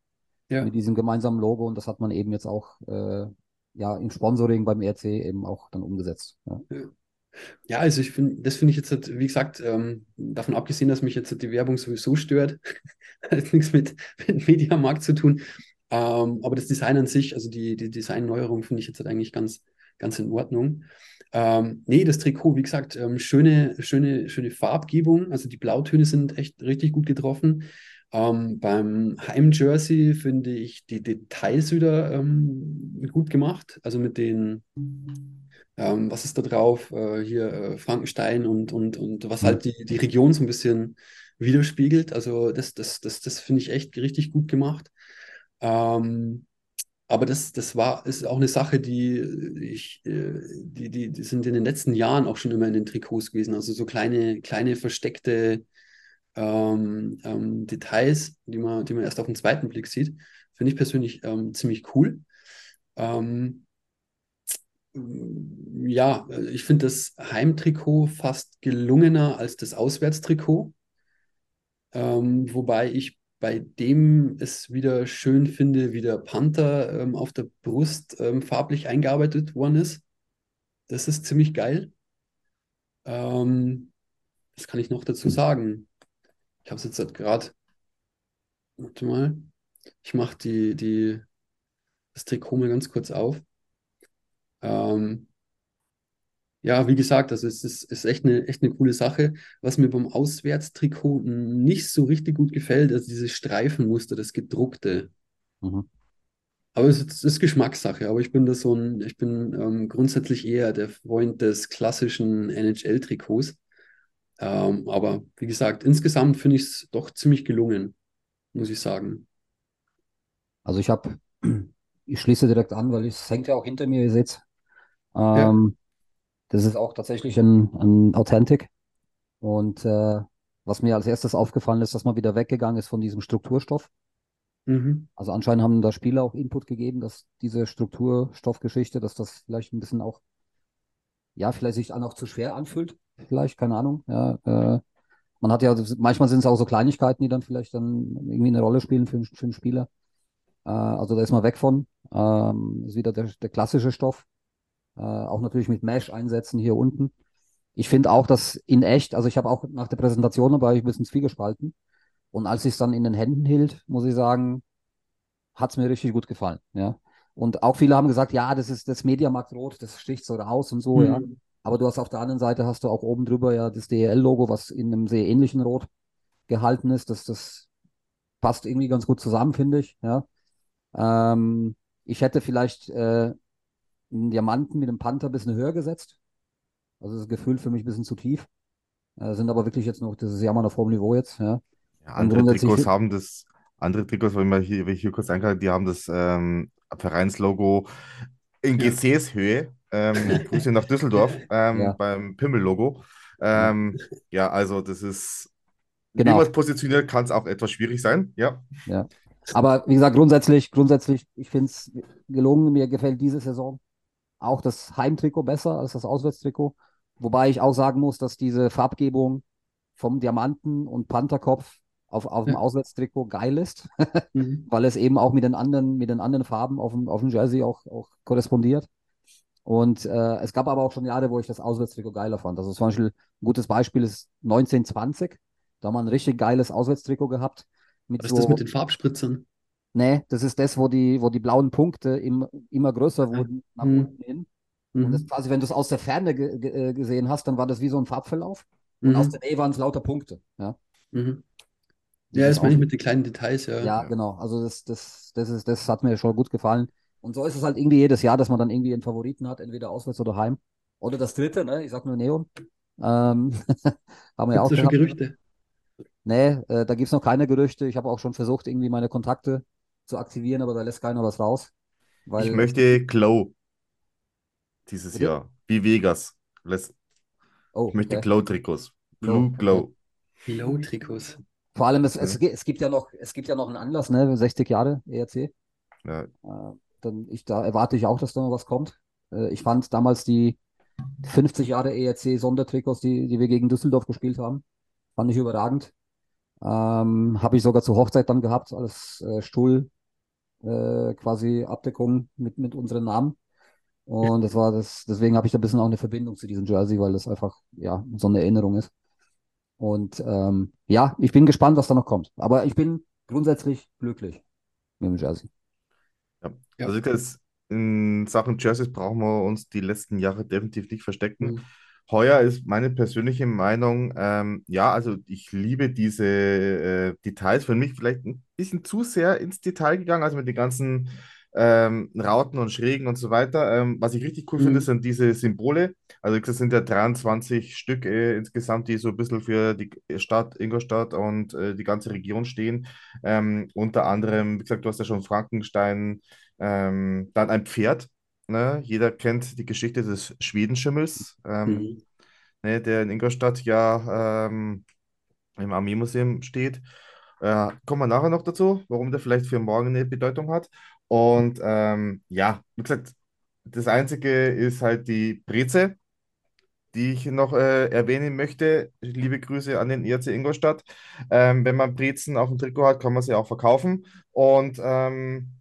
Speaker 8: ja.
Speaker 7: mit diesem gemeinsamen Logo und das hat man eben jetzt auch äh, ja im Sponsoring beim ERC eben auch dann umgesetzt. Ja.
Speaker 8: Ja, also ich finde, das finde ich jetzt, halt, wie gesagt, ähm, davon abgesehen, dass mich jetzt halt die Werbung sowieso stört, *laughs* hat nichts mit, mit Mediamarkt zu tun. Ähm, aber das Design an sich, also die, die Designneuerung finde ich jetzt halt eigentlich ganz, ganz in Ordnung. Ähm, nee, das Trikot, wie gesagt, ähm, schöne, schöne, schöne Farbgebung. Also die Blautöne sind echt richtig gut getroffen. Ähm, beim Heim-Jersey finde ich die Details wieder ähm, gut gemacht. Also mit den, ähm, was ist da drauf? Äh, hier äh, Frankenstein und, und, und was halt die, die Region so ein bisschen widerspiegelt. Also das, das, das, das finde ich echt richtig gut gemacht. Ähm, aber das, das war, ist auch eine Sache, die ich, äh, die, die, die sind in den letzten Jahren auch schon immer in den Trikots gewesen. Also so kleine, kleine versteckte ähm, ähm, Details, die man, die man erst auf den zweiten Blick sieht, finde ich persönlich ähm, ziemlich cool. Ähm, ja, ich finde das Heimtrikot fast gelungener als das Auswärtstrikot. Ähm, wobei ich bei dem es wieder schön finde, wie der Panther ähm, auf der Brust ähm, farblich eingearbeitet worden ist. Das ist ziemlich geil. Ähm, was kann ich noch dazu sagen? Ich habe es jetzt gerade. Warte mal. Ich mache die, die, das Trikot mal ganz kurz auf. Ähm, ja, wie gesagt, also es ist, ist echt eine, echt eine coole Sache. Was mir beim Auswärtstrikot nicht so richtig gut gefällt, ist dieses Streifenmuster, das gedruckte.
Speaker 7: Mhm.
Speaker 8: Aber es ist, ist Geschmackssache. Aber ich bin da so ein, ich bin ähm, grundsätzlich eher der Freund des klassischen NHL-Trikots. Ähm, aber wie gesagt, insgesamt finde ich es doch ziemlich gelungen, muss ich sagen.
Speaker 7: Also ich habe, *clears throat* ich schließe direkt an, weil es hängt ja auch hinter mir, ihr seht ähm, das ist auch tatsächlich ein, ein Authentic. Und äh, was mir als erstes aufgefallen ist, dass man wieder weggegangen ist von diesem Strukturstoff.
Speaker 8: Mhm.
Speaker 7: Also anscheinend haben da Spieler auch Input gegeben, dass diese Strukturstoffgeschichte, dass das vielleicht ein bisschen auch, ja, vielleicht sich dann auch zu schwer anfühlt. Vielleicht, keine Ahnung. Ja, äh, man hat ja, manchmal sind es auch so Kleinigkeiten, die dann vielleicht dann irgendwie eine Rolle spielen für, einen- für einen Spieler. Äh, also da ist man weg von. Ähm, ist wieder der, der klassische Stoff. Äh, auch natürlich mit Mesh-Einsätzen hier unten. Ich finde auch, dass in echt, also ich habe auch nach der Präsentation da war ich ein bisschen zwiegespalten. Und als ich es dann in den Händen hielt, muss ich sagen, hat es mir richtig gut gefallen. Ja. Und auch viele haben gesagt, ja, das ist das Mediamarkt Rot, das sticht so raus und so, ja.
Speaker 8: Mhm.
Speaker 7: Aber du hast auf der anderen Seite hast du auch oben drüber ja das DEL-Logo, was in einem sehr ähnlichen Rot gehalten ist. Das, das passt irgendwie ganz gut zusammen, finde ich. Ja. Ähm, ich hätte vielleicht äh, einen Diamanten mit dem Panther ein bisschen höher gesetzt. Also das Gefühl für mich ein bisschen zu tief. Äh, sind aber wirklich jetzt noch, das ist ja mal auf hohem Niveau jetzt. Ja.
Speaker 6: Ja, andere Trikots haben das, andere Trikots, wenn man hier, wenn ich hier kurz einkaufe, die haben das ähm, Vereinslogo in
Speaker 8: Ja.
Speaker 6: Gesäßhöhe. Ähm, *laughs* Grüße nach Düsseldorf ähm,
Speaker 7: Ja.
Speaker 6: beim Pimmel-Logo. Ähm, ja, also das ist,
Speaker 7: Genau.
Speaker 6: wie man es positioniert, kann es auch etwas schwierig sein. Ja,
Speaker 7: Aber wie gesagt, grundsätzlich, grundsätzlich, ich finde es gelungen. Mir gefällt diese Saison auch das Heimtrikot besser als das Auswärtstrikot. Wobei ich auch sagen muss, dass diese Farbgebung vom Diamanten und Pantherkopf auf, auf dem
Speaker 8: Ja.
Speaker 7: Auswärtstrikot geil ist, *laughs*
Speaker 8: Mhm.
Speaker 7: weil es eben auch mit den anderen, mit den anderen Farben auf dem, auf dem Jersey auch, auch korrespondiert. Und äh, es gab aber auch schon Jahre, wo ich das Auswärtstrikot geiler fand. Also zum Beispiel ein gutes Beispiel ist 1920. Da haben wir ein richtig geiles Auswärtstrikot gehabt. Mit
Speaker 8: Was
Speaker 7: so,
Speaker 8: ist das mit den Farbspritzern?
Speaker 7: Nee, das ist das, wo die, wo die blauen Punkte im, immer größer wurden nach
Speaker 8: Mhm.
Speaker 7: unten hin. Und das
Speaker 8: Mhm.
Speaker 7: quasi, wenn du es aus der Ferne ge äh, gesehen hast, dann war das wie so ein Farbverlauf. Und aus
Speaker 8: Mhm.
Speaker 7: der Nähe waren es lauter Punkte. Ja,
Speaker 8: Mhm.
Speaker 7: Das
Speaker 8: Ja, das meine ich mit den kleinen Details, ja.
Speaker 7: ja, genau. Also das, das, das ist, das hat mir schon gut gefallen. Und so ist es halt irgendwie jedes Jahr, dass man dann irgendwie einen Favoriten hat, entweder auswärts oder heim. Oder das dritte, ne? Ich sag nur Neon. Ähm, *laughs* haben wir ja auch
Speaker 8: schon. Gerüchte?
Speaker 7: Nee, äh, da gibt es noch keine Gerüchte. Ich habe auch schon versucht, irgendwie meine Kontakte zu aktivieren, aber da lässt keiner was raus. Weil
Speaker 6: ich möchte Glow dieses
Speaker 7: Bitte?
Speaker 6: Jahr, wie Vegas. Lässt-
Speaker 7: oh,
Speaker 6: Ich möchte
Speaker 7: okay.
Speaker 6: Glow-Trikots.
Speaker 7: Glow,
Speaker 6: Blue. Glow.
Speaker 8: Low-Trikots.
Speaker 7: Vor allem, es, es, es gibt ja noch, es gibt ja noch einen Anlass, ne? 60 Jahre ERC.
Speaker 6: Ja,
Speaker 7: Äh, dann ich, da erwarte ich auch, dass da noch was kommt. Äh, ich fand damals die 50 Jahre ERC Sondertrikots, die, die wir gegen Düsseldorf gespielt haben, fand ich überragend. Ähm, habe ich sogar zur Hochzeit dann gehabt, als äh, Stuhl äh, quasi Abdeckung mit, mit unseren Namen. Und das war das, deswegen habe ich da ein bisschen auch eine Verbindung zu diesem Jersey, weil das einfach, ja, so eine Erinnerung ist. Und ähm, ja, ich bin gespannt, was da noch kommt. Aber ich bin grundsätzlich glücklich mit dem Jersey.
Speaker 6: ja. Also ich glaube, es- in Sachen Jerseys brauchen wir uns die letzten Jahre definitiv nicht verstecken.
Speaker 8: Mhm.
Speaker 6: Heuer ist meine persönliche Meinung, ähm, ja, also ich liebe diese äh, Details. Für mich vielleicht ein bisschen zu sehr ins Detail gegangen, also mit den ganzen ähm, Rauten und Schrägen und so weiter. Ähm, was ich richtig cool
Speaker 8: Mhm.
Speaker 6: finde, sind diese Symbole. Also das sind ja 23 Stück äh, insgesamt, die so ein bisschen für die Stadt Ingolstadt und äh, die ganze Region stehen. Ähm, unter anderem, wie gesagt, du hast ja schon Frankenstein, ähm, dann ein Pferd. Ne? Jeder kennt die Geschichte des Schwedenschimmels. Ähm,
Speaker 8: Mhm.
Speaker 6: ne, der in Ingolstadt ja ähm, im Armeemuseum steht. Äh, kommen wir nachher noch dazu, warum der vielleicht für morgen eine Bedeutung hat. Und ähm, ja, wie gesagt, das Einzige ist halt die Breze, die ich noch äh, erwähnen möchte. Liebe Grüße an den ERC Ingolstadt. Ähm, wenn man Brezen auf dem Trikot hat, kann man sie auch verkaufen. Und ähm,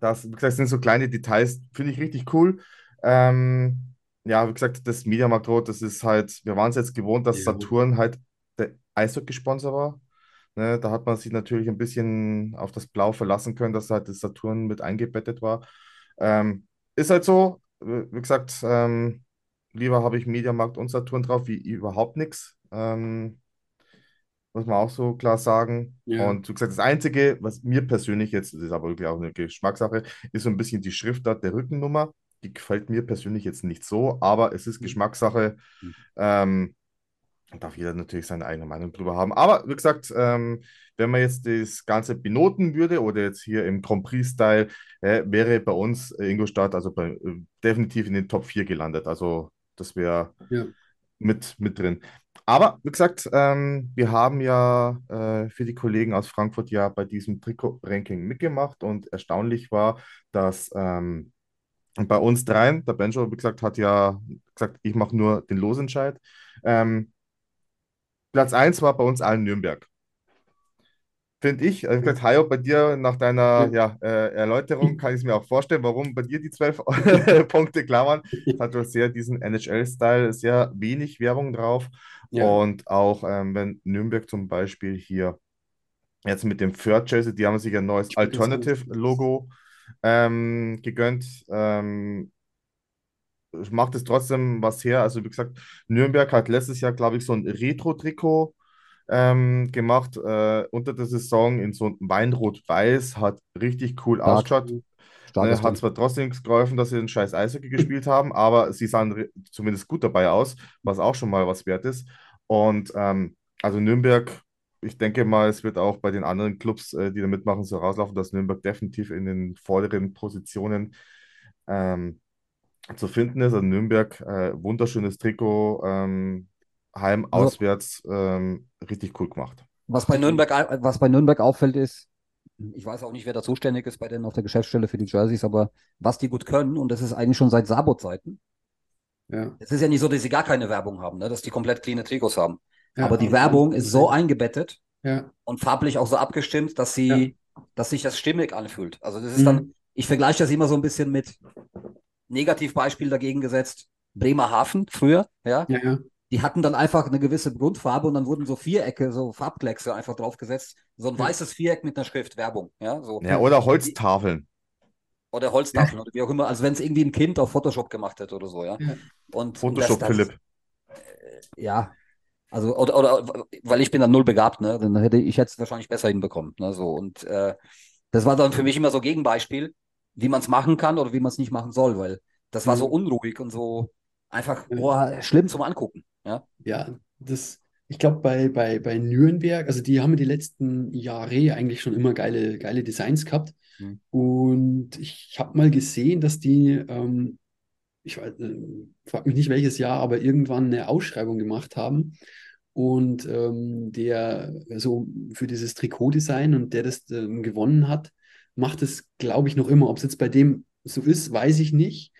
Speaker 6: das, wie gesagt, sind so kleine Details, finde ich richtig cool. Ähm, ja, wie gesagt, das Mediamarkt-Rot, das ist halt, wir waren es jetzt gewohnt, dass. Saturn halt der Eishockey-Sponsor war. Ne, da hat man sich natürlich ein bisschen auf das Blau verlassen können, dass halt das Saturn mit eingebettet war. Ähm, ist halt so, wie wie gesagt, ähm, lieber habe ich Mediamarkt und Saturn drauf, wie überhaupt nichts. Ähm, muss man auch so klar sagen.
Speaker 8: Ja.
Speaker 6: Und wie gesagt, das Einzige, was mir persönlich jetzt, das ist aber wirklich auch eine Geschmackssache, ist so ein bisschen die Schriftart der Rückennummer. Die gefällt mir persönlich jetzt nicht so, aber es ist Geschmackssache.
Speaker 8: Mhm.
Speaker 6: Ähm, darf jeder natürlich seine eigene Meinung drüber haben. Aber wie gesagt, ähm, wenn man jetzt das Ganze benoten würde oder jetzt hier im Grand Prix-Style, äh, wäre bei uns äh, Ingolstadt also bei, äh, definitiv in den Top 4 gelandet. Also das wäre
Speaker 8: Ja.
Speaker 6: mit, mit drin. Aber wie gesagt, ähm, wir haben ja äh, für die Kollegen aus Frankfurt ja bei diesem Trikot-Ranking mitgemacht und erstaunlich war, dass ähm, bei uns dreien, der Benjo, wie gesagt, hat ja gesagt, ich mache nur den Losentscheid. Ähm, Platz 1 war bei uns allen Nürnberg. Finde ich. Also, gesagt, Hajo, bei dir nach deiner ja, äh, Erläuterung kann ich es mir auch vorstellen, warum bei dir die zwölf *laughs* Punkte klar waren. Es hat doch sehr diesen NHL-Style, sehr wenig Werbung drauf.
Speaker 8: Ja.
Speaker 6: Und auch ähm, wenn Nürnberg zum Beispiel hier jetzt mit dem Third Jersey, die haben sich ein neues Alternative-Logo ähm, gegönnt. Ähm, macht es trotzdem was her. Also wie gesagt, Nürnberg hat letztes Jahr, glaube ich, so ein Retro-Trikot ähm, gemacht äh, unter der Saison in so einem Weinrot-Weiß, hat richtig cool ausgeschaut.
Speaker 7: Starkes
Speaker 6: Ne, hat zwar trotzdem geholfen, dass sie den scheiß Eishockey gespielt haben, aber sie sahen zumindest gut dabei aus, was auch schon mal was wert ist. Und ähm, also Nürnberg, ich denke mal, es wird auch bei den anderen Clubs, äh, die da mitmachen, so rauslaufen, dass Nürnberg definitiv in den vorderen Positionen ähm, zu finden ist. Also Nürnberg, äh, wunderschönes Trikot, ähm, heim,
Speaker 7: Also-
Speaker 6: auswärts, ähm, richtig cool gemacht.
Speaker 7: Was bei Nürnberg, was bei Nürnberg auffällt, ist, ich weiß auch nicht, wer da zuständig ist bei denen auf der Geschäftsstelle für die Jerseys, aber was die gut können, und das ist eigentlich schon seit Sabo-Zeiten.
Speaker 8: Ja.
Speaker 7: Es ist ja nicht so, dass sie gar keine Werbung haben, ne? dass die komplett cleane Trikots haben.
Speaker 8: Ja,
Speaker 7: aber die Werbung ist so eingebettet
Speaker 8: Ja.
Speaker 7: und farblich auch so abgestimmt, dass sie, dass sich das stimmig anfühlt. Also das ist
Speaker 8: Mhm.
Speaker 7: dann, ich vergleiche das immer so ein bisschen mit Negativbeispiel dagegen gesetzt, Bremerhaven früher, ja.
Speaker 8: Ja, ja.
Speaker 7: Die hatten dann einfach eine gewisse Grundfarbe und dann wurden so Vierecke, so Farbkleckse einfach draufgesetzt. So ein
Speaker 8: Ja.
Speaker 7: weißes Viereck mit einer Schrift Werbung, ja, so.
Speaker 6: Ja, oder Holztafeln.
Speaker 7: Oder Holztafeln oder wie auch immer, als wenn es irgendwie ein Kind auf Photoshop gemacht hätte oder so, ja.
Speaker 8: Ja.
Speaker 7: Und
Speaker 6: Photoshop,
Speaker 7: das, das,
Speaker 6: Philipp.
Speaker 7: Ja, also oder, oder weil ich bin dann null begabt, ne? Dann hätte ich jetzt wahrscheinlich besser hinbekommen, ne? So und äh, das war dann für mich immer so Gegenbeispiel, wie man es machen kann oder wie man es nicht machen soll, weil das war so
Speaker 8: Mhm.
Speaker 7: unruhig und so einfach boah, schlimm zum Angucken, ja.
Speaker 8: Ja, das, ich glaube, bei, bei, bei Nürnberg, also die haben die letzten Jahre eigentlich schon immer geile, geile Designs gehabt.
Speaker 7: Mhm.
Speaker 8: Und ich habe mal gesehen, dass die, ähm, ich weiß, äh, frag mich nicht welches Jahr, aber irgendwann eine Ausschreibung gemacht haben. Und ähm, der so für dieses Trikotdesign und der das ähm, gewonnen hat, macht es, glaube ich, noch immer. Ob es jetzt bei dem so ist, weiß ich nicht.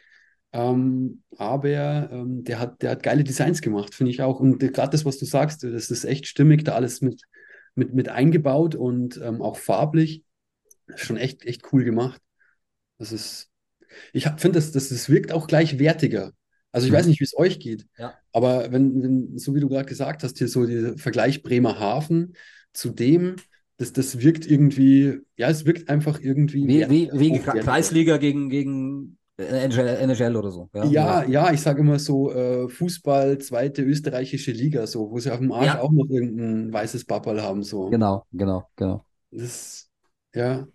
Speaker 8: Ähm, aber ähm, der hat, der hat geile Designs gemacht, finde ich auch. Und gerade das, was du sagst, das ist echt stimmig, da alles mit, mit, mit eingebaut und ähm, auch farblich. Schon echt, echt cool gemacht. Das ist, ich finde, das, das, das wirkt auch gleich wertiger. Also ich
Speaker 7: Mhm.
Speaker 8: weiß nicht, wie es euch geht,
Speaker 7: Ja.
Speaker 8: aber wenn, wenn, so wie du gerade gesagt hast, hier so dieser Vergleich Bremerhaven zu dem, das, das wirkt irgendwie, ja, es wirkt einfach irgendwie
Speaker 7: Wie, wie, wie. Kreisliga gegen, gegen NHL, NHL oder so. Ja,
Speaker 8: Ja, ja, ich sage immer so äh, Fußball, zweite österreichische Liga, so, wo sie auf dem Arsch
Speaker 7: Ja.
Speaker 8: auch noch irgendein weißes Papperl haben, so.
Speaker 7: Genau, genau, genau.
Speaker 8: Das, ja,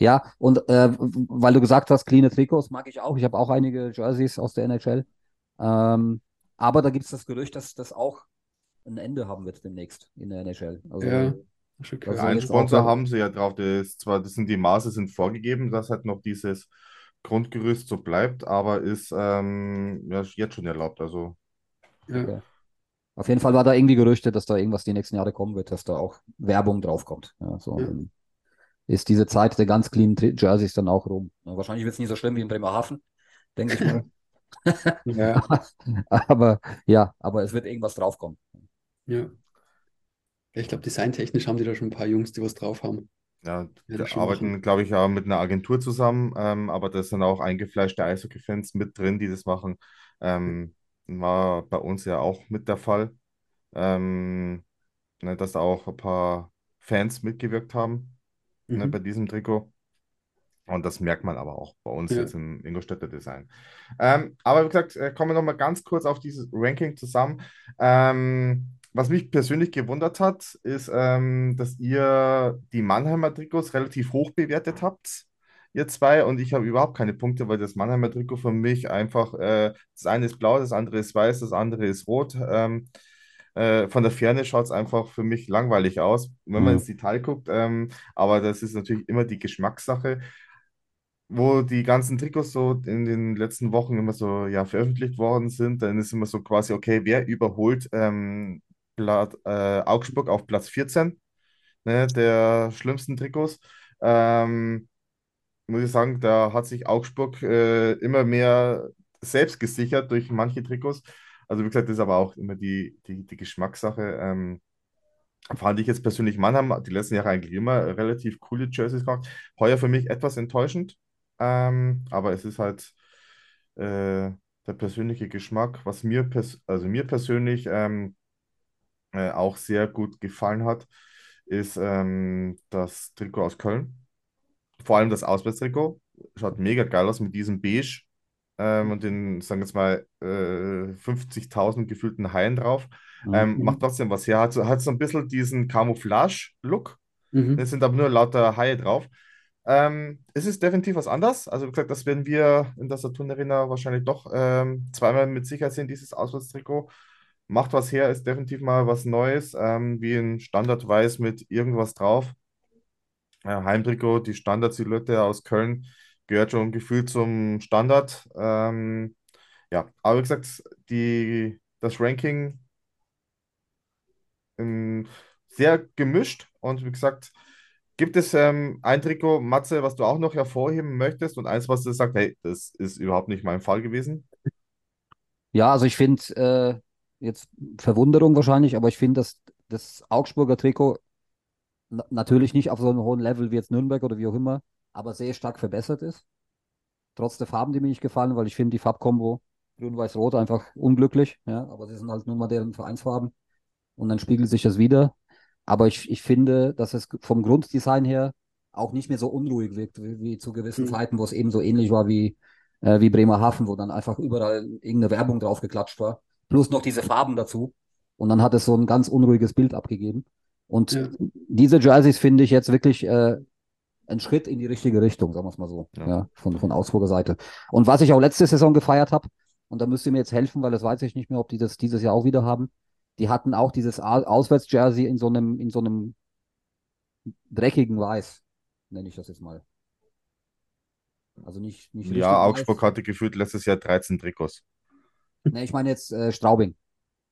Speaker 7: Ja, und äh, weil du gesagt hast, cleane Trikots mag ich auch. Ich habe auch einige Jerseys aus der NHL. Ähm, aber da gibt es das Gerücht, dass das auch ein Ende haben wird demnächst in der NHL. Also,
Speaker 8: Ja.
Speaker 7: Also.
Speaker 6: Einen Sponsor
Speaker 7: so-
Speaker 6: haben sie ja drauf, das ist zwar, das sind die Maße sind vorgegeben, dass halt noch dieses Grundgerüst so bleibt, aber ist ähm, ja, jetzt schon erlaubt. Also.
Speaker 7: Okay. Auf jeden Fall war da irgendwie Gerüchte, dass da irgendwas die nächsten Jahre kommen wird, dass da auch Werbung draufkommt. Ja, so
Speaker 8: Ja.
Speaker 7: dann ist diese Zeit der ganz clean Jerseys dann auch rum. Ja, wahrscheinlich wird es nicht so schlimm wie in Bremerhaven, denke ich mal. *laughs*
Speaker 8: Ja, *laughs*
Speaker 7: Aber ja, aber es wird irgendwas draufkommen.
Speaker 8: ja. Ich glaube, designtechnisch haben die da schon ein paar Jungs, die was drauf haben.
Speaker 6: Ja, wir arbeiten, glaube ich, ja mit einer Agentur zusammen, ähm, aber da sind auch eingefleischte Eishockey-Fans mit drin, die das machen. Ähm, war bei uns ja auch mit der Fall, ähm, ne, dass da auch ein paar Fans mitgewirkt haben, ne, bei
Speaker 8: Mhm.
Speaker 6: diesem Trikot. Und das merkt man aber auch bei uns
Speaker 8: Ja.
Speaker 6: jetzt im Ingolstädter Design. Ähm, aber wie gesagt, äh, kommen wir nochmal ganz kurz auf dieses Ranking zusammen. Was mich persönlich gewundert hat, ist, ähm, dass ihr die Mannheimer Trikots relativ hoch bewertet habt, ihr zwei, und ich habe überhaupt keine Punkte, weil das Mannheimer Trikot für mich einfach, äh, das eine ist blau, das andere ist weiß, das andere ist rot. Ähm, äh, von der Ferne schaut es einfach für mich langweilig aus, wenn man
Speaker 7: Mhm.
Speaker 6: ins Detail guckt. Ähm, aber das ist natürlich immer die Geschmackssache wo die ganzen Trikots so in den letzten Wochen immer so ja, veröffentlicht worden sind, dann ist immer so quasi, okay, wer überholt ähm, Plat, äh, Augsburg auf Platz 14, ne, der schlimmsten Trikots. Ähm, muss ich sagen, da hat sich Augsburg äh, immer mehr selbst gesichert durch manche Trikots. Also wie gesagt, das ist aber auch immer die, die, die Geschmackssache. Ähm, fand ich jetzt persönlich, Mannheim die letzten Jahre eigentlich immer relativ coole Jerseys gemacht. Heuer für mich etwas enttäuschend. Ähm, aber es ist halt äh, der persönliche Geschmack, was mir, pers also mir persönlich ähm, äh, auch sehr gut gefallen hat, ist ähm, das Trikot aus Köln. Vor allem das Auswärtstrikot. Schaut mega geil aus mit diesem Beige ähm, und den, sagen wir jetzt mal, äh, 50.000 gefüllten Haien drauf. Ähm,
Speaker 8: Mhm.
Speaker 6: macht trotzdem was her. Hat so, hat so ein bisschen diesen Camouflage-Look.
Speaker 8: Mhm.
Speaker 6: Es sind aber nur lauter Haie drauf. Ähm, es ist definitiv was anderes. Also, wie gesagt, das werden wir in der Saturn Arena wahrscheinlich doch ähm, zweimal mit Sicherheit sehen, dieses Auswärtstrikot. Macht was her, ist definitiv mal was Neues, ähm, wie ein Standard-Weiß mit irgendwas drauf. Ja, Heimtrikot, die Standard-Silhouette aus Köln, gehört schon gefühlt zum Standard. Ähm, ja, aber wie gesagt, die, das Ranking ähm, sehr gemischt und wie gesagt, gibt es ähm, ein Trikot, Matze, was du auch noch hervorheben möchtest und eins, was du sagst, hey, das ist überhaupt nicht mein Fall gewesen?
Speaker 7: Ja, also ich finde, äh, jetzt Verwunderung wahrscheinlich, aber ich finde, dass das Augsburger Trikot na natürlich nicht auf so einem hohen Level wie jetzt Nürnberg oder wie auch immer, aber sehr stark verbessert ist. Trotz der Farben, die mir nicht gefallen, weil ich finde die Farbkombo Grün-Weiß-Rot einfach unglücklich. Ja, aber sie sind halt nun mal deren Vereinsfarben und dann spiegelt sich das wieder. Aber ich, ich finde, dass es vom Grunddesign her auch nicht mehr so unruhig wirkt, wie, wie zu gewissen
Speaker 8: Mhm.
Speaker 7: Zeiten, wo es eben so ähnlich war wie, äh, wie Bremerhaven, wo dann einfach überall irgendeine Werbung drauf geklatscht war. Plus noch diese Farben dazu. Und dann hat es so ein ganz unruhiges Bild abgegeben. Und
Speaker 8: Ja.
Speaker 7: diese Jerseys finde ich jetzt wirklich äh, ein Schritt in die richtige Richtung, sagen wir es mal so,
Speaker 6: Ja.
Speaker 7: ja, von, von Augsburger Seite. Und was ich auch letzte Saison gefeiert habe, und da müsst ihr mir jetzt helfen, weil das weiß ich nicht mehr, ob die das dieses Jahr auch wieder haben. Die hatten auch dieses Au- Auswärts-Jersey in so einem, in so einem dreckigen Weiß, nenne ich das jetzt mal. Also nicht, nicht
Speaker 6: Ja,
Speaker 7: weiß.
Speaker 6: Augsburg hatte gefühlt letztes Jahr 13 Trikots.
Speaker 7: Nee, ich meine jetzt äh, Straubing.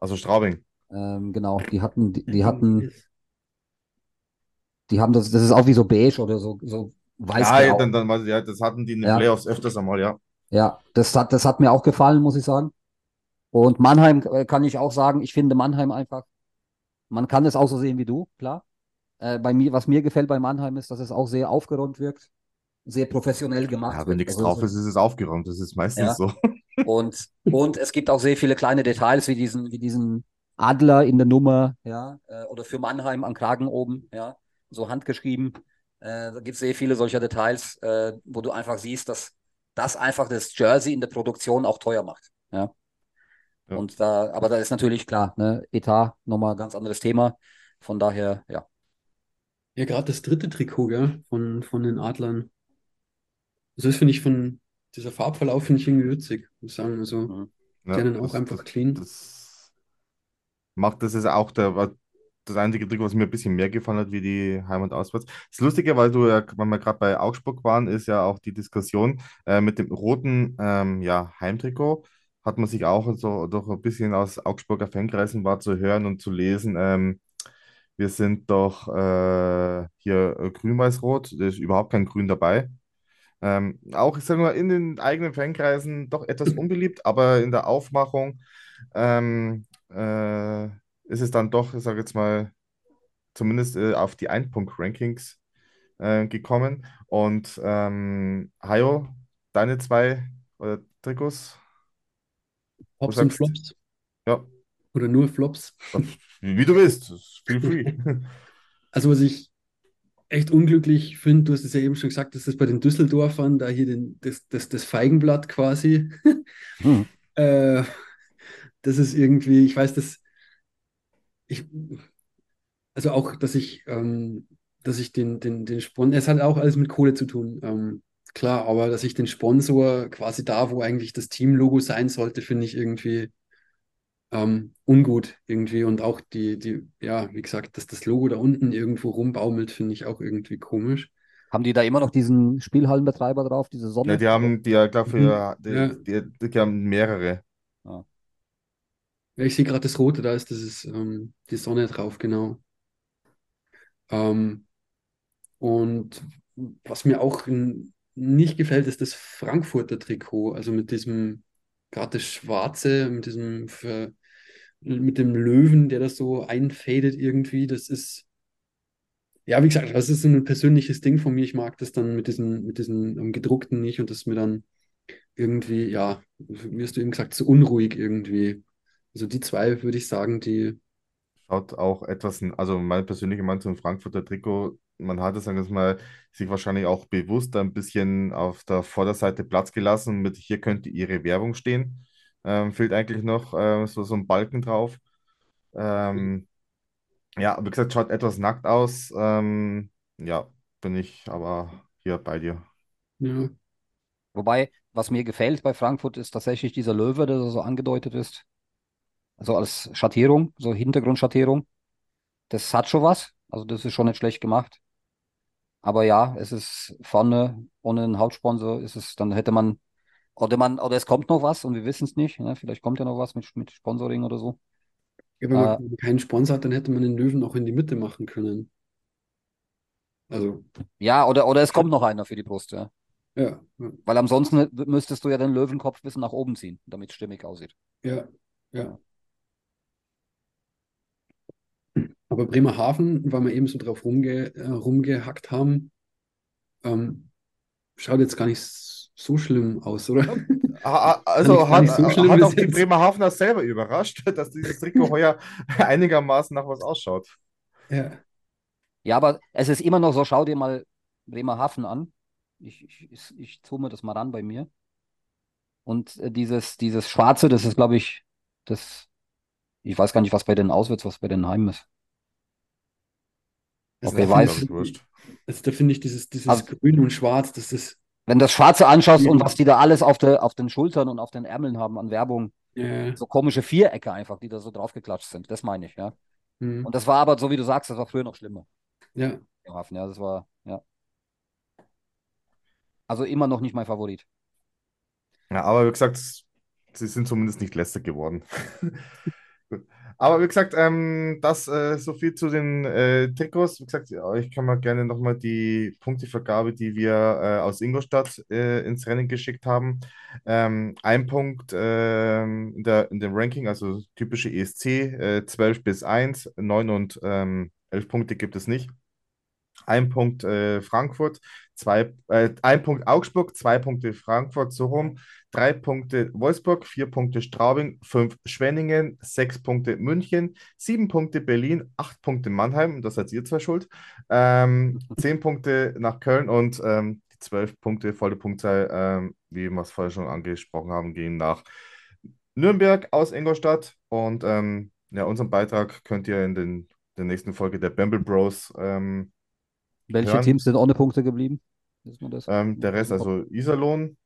Speaker 6: Also Straubing.
Speaker 7: Ähm, genau, die hatten, die, die hatten, die haben das, das ist auch wie so beige oder so, so
Speaker 6: Ja,
Speaker 7: weiß-grau.
Speaker 6: dann, dann, weiß ich, ja, das hatten die in den
Speaker 7: Ja.
Speaker 6: Playoffs öfters einmal, ja.
Speaker 7: Ja, das hat, das hat mir auch gefallen, muss ich sagen. Und Mannheim äh, kann ich auch sagen, ich finde Mannheim einfach, man kann es auch so sehen wie du, klar. Äh, bei mir, was mir gefällt bei Mannheim ist, dass es auch sehr aufgeräumt wirkt, sehr professionell gemacht
Speaker 6: Ja, wenn
Speaker 7: wird.
Speaker 6: nichts
Speaker 7: Also
Speaker 6: drauf
Speaker 7: es
Speaker 6: ist, ist es aufgeräumt. Das ist meistens
Speaker 7: Ja.
Speaker 6: so.
Speaker 7: Und, und es gibt auch sehr viele kleine Details, wie diesen, wie diesen Adler in der Nummer, ja, äh, oder für Mannheim am Kragen oben, ja, so handgeschrieben. Äh, da gibt es sehr viele solcher Details, äh, wo du einfach siehst, dass das einfach das Jersey in der Produktion auch teuer macht, ja.
Speaker 6: Ja.
Speaker 7: Und da, aber da ist natürlich klar, ne, Etat nochmal ein ganz anderes Thema. Von daher, ja.
Speaker 8: Ja, gerade das dritte Trikot, gell, von, von den Adlern. Also das finde ich von dieser Farbverlauf finde ich irgendwie witzig, muss ich sagen. Also
Speaker 7: Mhm.
Speaker 6: Ja,
Speaker 8: denen auch
Speaker 6: das-
Speaker 8: einfach
Speaker 6: das,
Speaker 8: clean.
Speaker 6: Das macht das ist auch der, das einzige Trikot, was mir ein bisschen mehr gefallen hat, wie die Heim- und Auswärts. Das Lustige, weil du ja, wenn wir gerade bei Augsburg waren, ist ja auch die Diskussion äh, mit dem roten ähm, ja, Heimtrikot. Hat man sich auch so doch ein bisschen aus Augsburger Fankreisen war zu hören und zu lesen. Ähm, wir sind doch äh, hier äh, grün-weiß-rot, da ist überhaupt kein Grün dabei. Ähm, auch, ich sage mal, in den eigenen Fankreisen doch etwas *clears throat* unbeliebt, aber in der Aufmachung ähm, äh, ist es dann doch, ich sage jetzt mal, zumindest äh, auf die Ein-Punkt-Rankings äh, gekommen. Und ähm, Hajo, deine zwei äh, Trikots?
Speaker 8: Hops und Flops
Speaker 6: Ja,
Speaker 8: oder nur Flops.
Speaker 6: wie, wie du willst. *laughs* Feel free.
Speaker 8: Also was ich echt unglücklich finde, du hast es ja eben schon gesagt, dass das bei den Düsseldorfern, da hier den, das, das, das Feigenblatt quasi,
Speaker 7: Hm. *laughs*
Speaker 8: äh, das ist irgendwie, ich weiß, dass ich, also auch, dass ich, ähm, dass ich den, den, den Sponsor, es hat auch alles mit Kohle zu tun, ähm, klar, aber dass ich den Sponsor quasi da, wo eigentlich das Teamlogo sein sollte, finde ich irgendwie ähm, ungut irgendwie und auch die, die, ja, wie gesagt, dass das Logo da unten irgendwo rumbaumelt, finde ich auch irgendwie komisch.
Speaker 7: Haben die da immer noch diesen Spielhallenbetreiber drauf, diese Sonne?
Speaker 6: Ja, die haben, die ja, glaube
Speaker 8: Mhm. Ja.
Speaker 6: die, die, die haben mehrere.
Speaker 8: Ja, ich sehe gerade das Rote, da ist das ist, ähm, die Sonne drauf, genau. Ähm, und was mir auch nicht gefällt, ist das Frankfurter Trikot, also mit diesem, gerade das Schwarze, mit diesem, ver- mit dem Löwen, der das so einfadet irgendwie, das ist, ja, wie gesagt, das ist ein persönliches Ding von mir. Ich mag das dann mit diesem, mit diesem ähm, gedruckten nicht und das mir dann irgendwie, ja, wie hast du eben gesagt, so unruhig irgendwie. Also die zwei würde ich sagen, die,
Speaker 6: Schaut auch etwas, also meine persönliche Meinung zum Frankfurter Trikot, man hat es, sagen wir mal, sich wahrscheinlich auch bewusst ein bisschen auf der Vorderseite Platz gelassen mit hier könnte ihre Werbung stehen. Ähm, fehlt eigentlich noch äh, so, so ein Balken drauf. Ähm, ja, wie gesagt, schaut etwas nackt aus. Ähm, ja, bin ich aber hier bei dir.
Speaker 8: ja,
Speaker 7: Wobei, was mir gefällt bei Frankfurt, ist tatsächlich dieser Löwe, der so angedeutet ist. Also als Schattierung, so Hintergrundschattierung. Das hat schon was. Also das ist schon nicht schlecht gemacht. Aber ja, es ist vorne ohne einen Hauptsponsor ist es, dann hätte man, oder man, oder es kommt noch was und wir wissen es nicht. Ne? Vielleicht kommt ja noch was mit, mit Sponsoring oder so.
Speaker 8: Ja, wenn man keinen Sponsor hat, dann hätte man den Löwen auch in die Mitte machen können. Also,
Speaker 7: Ja, oder, oder es kommt noch einer für die Brust, ja.
Speaker 8: ja, ja,
Speaker 7: Weil ansonsten müsstest du ja den Löwenkopf ein bisschen nach oben ziehen, damit es stimmig aussieht.
Speaker 8: ja, ja. Aber Bremerhaven, weil wir eben so drauf rumge äh, rumgehackt haben, ähm, schaut jetzt gar nicht so schlimm aus, oder? *laughs*
Speaker 6: Ah, ah, Also hat,
Speaker 8: so schlimm
Speaker 6: hat auch die. Bremerhavener selber überrascht, *laughs* dass dieses Trikot heuer *laughs* einigermaßen nach was ausschaut.
Speaker 8: Ja,
Speaker 7: Ja, aber es ist immer noch so, schau dir mal Bremerhaven an. Ich, ich, ich, ich zoome das mal ran bei mir. Und äh, dieses, dieses Schwarze, das ist, glaube ich, das, ich weiß gar nicht, was bei den auswärts, was bei den Heim ist.
Speaker 8: Also
Speaker 7: Okay,
Speaker 8: da
Speaker 7: weiß.
Speaker 6: wurscht.
Speaker 8: also da finde ich dieses, dieses
Speaker 7: Also-
Speaker 8: Grün und Schwarz, das ist,
Speaker 7: Wenn du das Schwarze anschaust und
Speaker 8: Ja.
Speaker 7: was die da alles auf, der auf den Schultern und auf den Ärmeln haben an Werbung,
Speaker 8: ja,
Speaker 7: so komische Vierecke einfach, die da so draufgeklatscht sind, das meine ich, ja.
Speaker 8: hm,
Speaker 7: Und das war aber, so wie du sagst, das war früher noch schlimmer.
Speaker 8: ja,
Speaker 7: Bremerhaven, ja, das war, ja. Also immer noch nicht mein Favorit.
Speaker 6: Ja, aber wie gesagt, sie sind zumindest nicht lästig geworden. *laughs* Aber wie gesagt, ähm, das äh, so viel zu den äh, Trikots. Wie gesagt, ich kann mal gerne nochmal die Punktevergabe, die wir äh, aus Ingolstadt äh, ins Rennen geschickt haben. Ähm, ein Punkt ähm, in der, in dem Ranking, also typische ESC, äh, 12 bis 1, 9 und ähm, 11 Punkte gibt es nicht. Ein Punkt äh, Frankfurt, zwei, äh, ein Punkt Augsburg, zwei Punkte Frankfurt, so rum, drei Punkte Wolfsburg, vier Punkte Straubing, fünf Schwenningen, sechs Punkte München, sieben Punkte Berlin, acht Punkte Mannheim, das seid ihr zwei schuld, ähm, zehn Punkte nach Köln und ähm, die zwölf Punkte volle Punktzahl, ähm, wie wir es vorher schon angesprochen haben, gehen nach Nürnberg aus Ingolstadt und ähm, ja, unseren Beitrag könnt ihr in den, der nächsten Folge der Bamble Bros ähm,
Speaker 7: Welche
Speaker 6: hören.
Speaker 7: Teams sind ohne Punkte geblieben?
Speaker 6: Ähm, der Rest, also Iserlohn,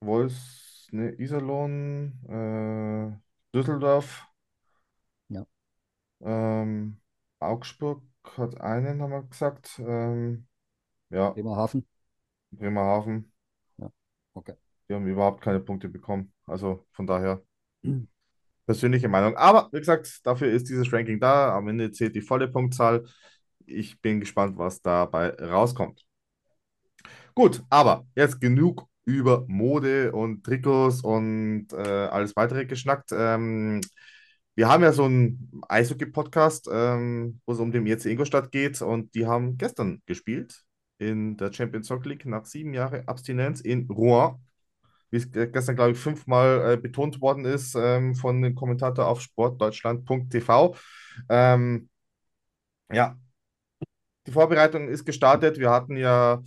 Speaker 6: Wolfs, ne, Iserlohn, äh, Düsseldorf,
Speaker 7: Ja.
Speaker 6: ähm, Augsburg hat einen, haben wir gesagt. Ähm, ja,
Speaker 7: Bremerhaven.
Speaker 6: Bremerhaven,
Speaker 7: Okay.
Speaker 6: die haben überhaupt keine Punkte bekommen. Also von daher persönliche Meinung. Aber wie gesagt, dafür ist dieses Ranking da. Am Ende zählt die volle Punktzahl. Ich bin gespannt, was dabei rauskommt. Gut, aber jetzt genug über Mode und Trikots und äh, alles weitere geschnackt. Ähm, wir haben ja so einen Eishockey-Podcast, ähm, wo es um den EC Ingolstadt geht und die haben gestern gespielt in der Champions Soccer League nach sieben Jahren Abstinenz in Rouen. Wie es gestern, glaube ich, fünfmal äh, betont worden ist ähm, von dem Kommentator auf sportdeutschland.tv. Ähm, ja, die Vorbereitung ist gestartet. Wir hatten ja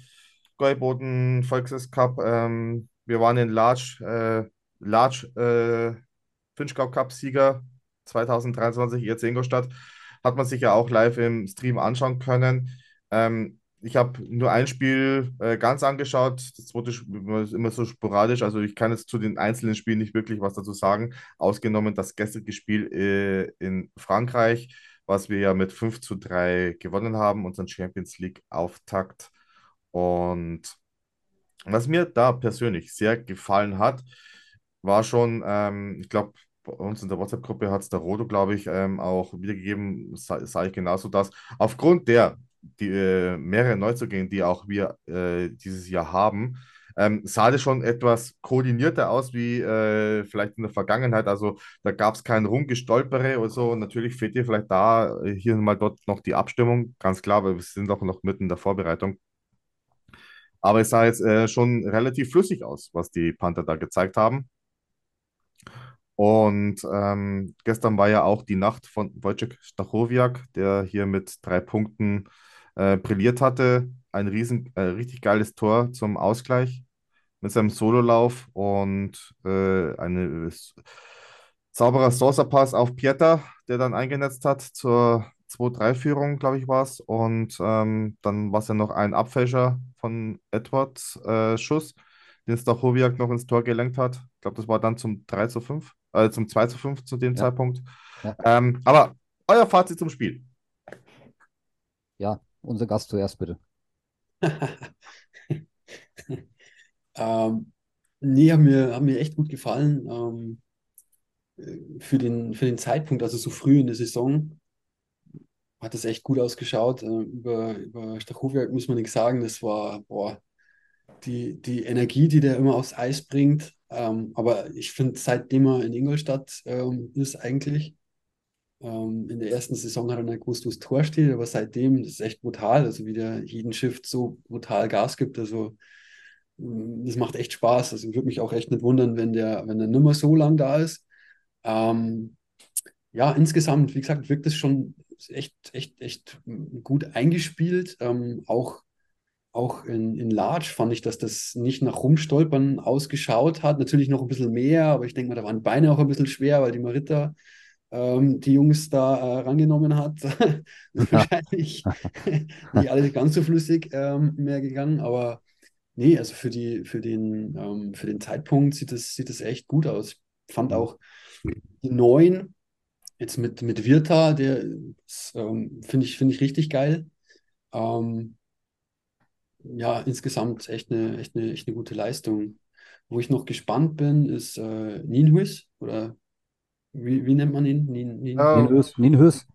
Speaker 6: Gäuboden Volkses Cup. Ähm, wir waren in Large, äh, Large äh, Finchgau Cup Sieger 2023 jetzt in Ingolstadt. Hat man sich ja auch live im Stream anschauen können. Ähm, ich habe nur ein Spiel äh, ganz angeschaut. Das zweite ist immer so sporadisch. Also ich kann jetzt zu den einzelnen Spielen nicht wirklich was dazu sagen. Ausgenommen das gestrige Spiel äh, in Frankreich, was wir ja mit 5 zu 3 gewonnen haben, unseren Champions League Auftakt. Und was mir da persönlich sehr gefallen hat, war schon, ähm, ich glaube, bei uns in der WhatsApp-Gruppe hat es der Rodo, glaube ich, ähm, auch wiedergegeben, sage sah ich genauso das. Aufgrund der die, äh, mehrere Neuzugänge, die auch wir äh, dieses Jahr haben, ähm, sah das schon etwas koordinierter aus wie äh, vielleicht in der Vergangenheit. Also da gab es kein Rumgestolpere oder so. Natürlich fehlt dir vielleicht da äh, hier mal dort noch die Abstimmung, ganz klar, weil wir sind auch noch mitten in der Vorbereitung. Aber es sah jetzt äh, schon relativ flüssig aus, was die Panther da gezeigt haben. Und ähm, gestern war ja auch die Nacht von Wojciech Stachowiak, der hier mit drei Punkten äh, brilliert hatte. Ein riesen, äh, richtig geiles Tor zum Ausgleich mit seinem Sololauf und äh, eine sauberer Saucer-Pass auf Pieter, der dann eingenetzt hat zur 2-3-Führung, glaube ich, war es. Und ähm, dann war es ja noch ein Abfälscher von Edwards äh, Schuss, den Stachowiak noch ins Tor gelenkt hat. Ich glaube, das war dann zum 3 zu 5, äh, zum 2 zu 5 zu dem
Speaker 7: Ja.
Speaker 6: Zeitpunkt.
Speaker 7: Ja.
Speaker 6: Ähm, aber euer Fazit zum Spiel.
Speaker 7: Ja, unser Gast zuerst bitte. *laughs*
Speaker 8: Ähm, nee, hat mir, hat mir echt gut gefallen. Ähm, äh, für den, für den Zeitpunkt, also so früh in der Saison, hat das echt gut ausgeschaut. Äh, über, über Stachowiak muss man nichts sagen. Das war, boah, die, die Energie, die der immer aufs Eis bringt. Ähm, aber ich finde, seitdem er in Ingolstadt ähm, ist, eigentlich, ähm, in der ersten Saison hat er nicht gewusst, wo das Tor steht, aber seitdem, das ist echt brutal. Also, wie der jeden Shift so brutal Gas gibt. Also, mm, das macht echt Spaß. Also, würde mich auch echt nicht wundern, wenn der, wenn der nimmer so lang da ist. Ähm, ja, insgesamt, wie gesagt, wirkt es schon echt, echt, echt gut eingespielt. Ähm, auch auch in, in Large fand ich, dass das nicht nach Rumstolpern ausgeschaut hat. Natürlich noch ein bisschen mehr, aber ich denke mal, da waren Beine auch ein bisschen schwer, weil die Marita ähm, die Jungs da äh, rangenommen hat. *laughs* Wahrscheinlich *laughs* nicht alles ganz so flüssig ähm, mehr gegangen, aber nee, also für die, für den, ähm, für den Zeitpunkt sieht es sieht es echt gut aus. Ich fand auch die neuen, jetzt mit, mit Virta, der ähm, finde ich, finde ich richtig geil. Ähm, ja, insgesamt echt eine, echt eine, echt eine gute Leistung. Wo ich noch gespannt bin, ist äh, Nienhuis oder wie, wie nennt man ihn? Nien, Nien,
Speaker 6: Ja.
Speaker 7: Ninhös, Ninhös.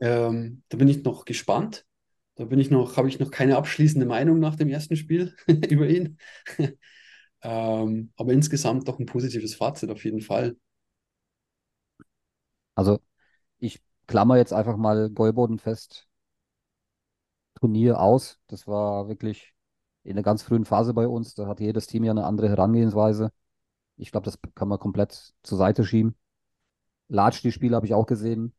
Speaker 8: ähm, da bin ich noch gespannt. Da bin ich noch, habe ich noch keine abschließende Meinung nach dem ersten Spiel *laughs* über ihn. *laughs* ähm, aber insgesamt doch ein positives Fazit auf jeden Fall.
Speaker 7: Also ich klammer jetzt einfach mal Gäuboden fest. Turnier aus. Das war wirklich in der ganz frühen Phase bei uns. Da hat jedes Team ja eine andere Herangehensweise. Ich glaube, das kann man komplett zur Seite schieben. Latsch, die Spiele habe ich auch gesehen.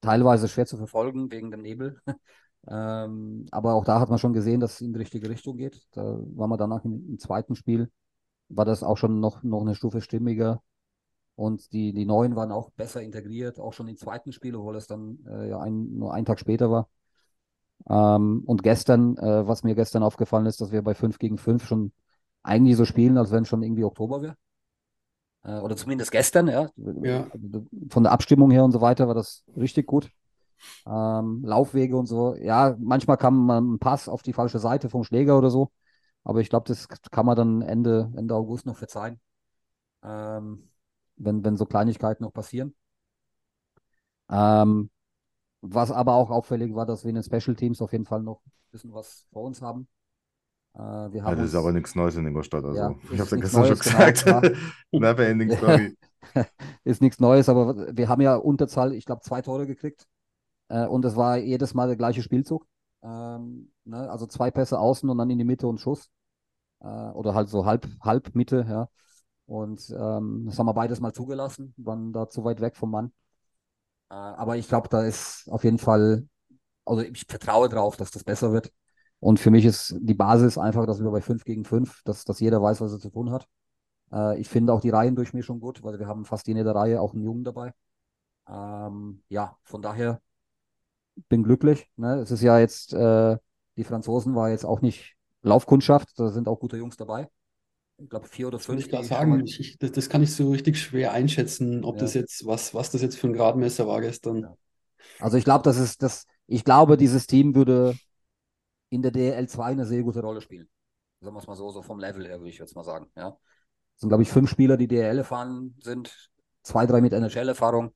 Speaker 7: Teilweise schwer zu verfolgen wegen dem Nebel. *laughs* Ähm, aber auch da hat man schon gesehen, dass es in die richtige Richtung geht. Da war man danach im, im zweiten Spiel, war das auch schon noch, noch eine Stufe stimmiger. Und die, die Neuen waren auch besser integriert, auch schon im zweiten Spiel, obwohl es dann äh, ja ein, nur einen Tag später war. Ähm, und gestern, äh, was mir gestern aufgefallen ist, dass wir bei 5 gegen 5 schon eigentlich so spielen, als wenn schon irgendwie Oktober wäre. Äh, oder zumindest gestern, ja.
Speaker 8: Ja.
Speaker 7: Von der Abstimmung her und so weiter war das richtig gut. Ähm, Laufwege und so. Ja, manchmal kam man ein Pass auf die falsche Seite vom Schläger oder so. Aber ich glaube, das kann man dann Ende, Ende August noch verzeihen. Ähm, wenn, wenn so Kleinigkeiten noch passieren. Ähm, was aber auch auffällig war, dass wir in den Special Teams auf jeden Fall noch ein bisschen was vor uns haben. Äh, wir
Speaker 6: Ja,
Speaker 7: haben
Speaker 6: das ist aber nichts Neues in Ingolstadt. Also,
Speaker 7: Ja,
Speaker 6: ich habe es ja gestern schon
Speaker 7: Neues, genau, *laughs*
Speaker 6: gesagt.
Speaker 7: klar. *laughs*
Speaker 6: Never ending *laughs* story.
Speaker 7: ist nichts Neues, aber wir haben ja Unterzahl, ich glaube, zwei Tore gekriegt. Äh, und es war jedes Mal der gleiche Spielzug. Ähm, ne? Also zwei Pässe außen und dann in die Mitte und Schuss. Äh, oder halt so halb, halb Mitte, ja. Und ähm, das haben wir beides mal zugelassen, waren da zu weit weg vom Mann. Äh, aber ich glaube, da ist auf jeden Fall, also ich vertraue drauf, dass das besser wird. Und für mich ist die Basis einfach, dass wir bei 5 gegen 5, dass, dass jeder weiß, was er zu tun hat. Äh, ich finde auch die Reihendurchmischung gut, weil wir haben fast in jeder Reihe auch einen Jungen dabei. Ähm, ja, von daher bin glücklich. Ne? Es ist ja jetzt, äh, die Franzosen war jetzt auch nicht Laufkundschaft, da sind auch gute Jungs dabei. Ich glaube, vier oder
Speaker 8: Das
Speaker 7: fünf. schon
Speaker 8: sagen, ich, das, das kann ich so richtig schwer einschätzen, ob
Speaker 7: Ja.
Speaker 8: das jetzt, was, was das jetzt für ein Gradmesser war gestern.
Speaker 7: Also ich glaube, das ist das, ich glaube, dieses Team würde in der DL 2 eine sehr gute Rolle spielen. Sagen wir es mal so, so vom Level her, würde ich jetzt mal sagen. Ja. Es sind, glaube ich, fünf Spieler, die DL erfahren sind, zwei, drei mit NHL-Erfahrung.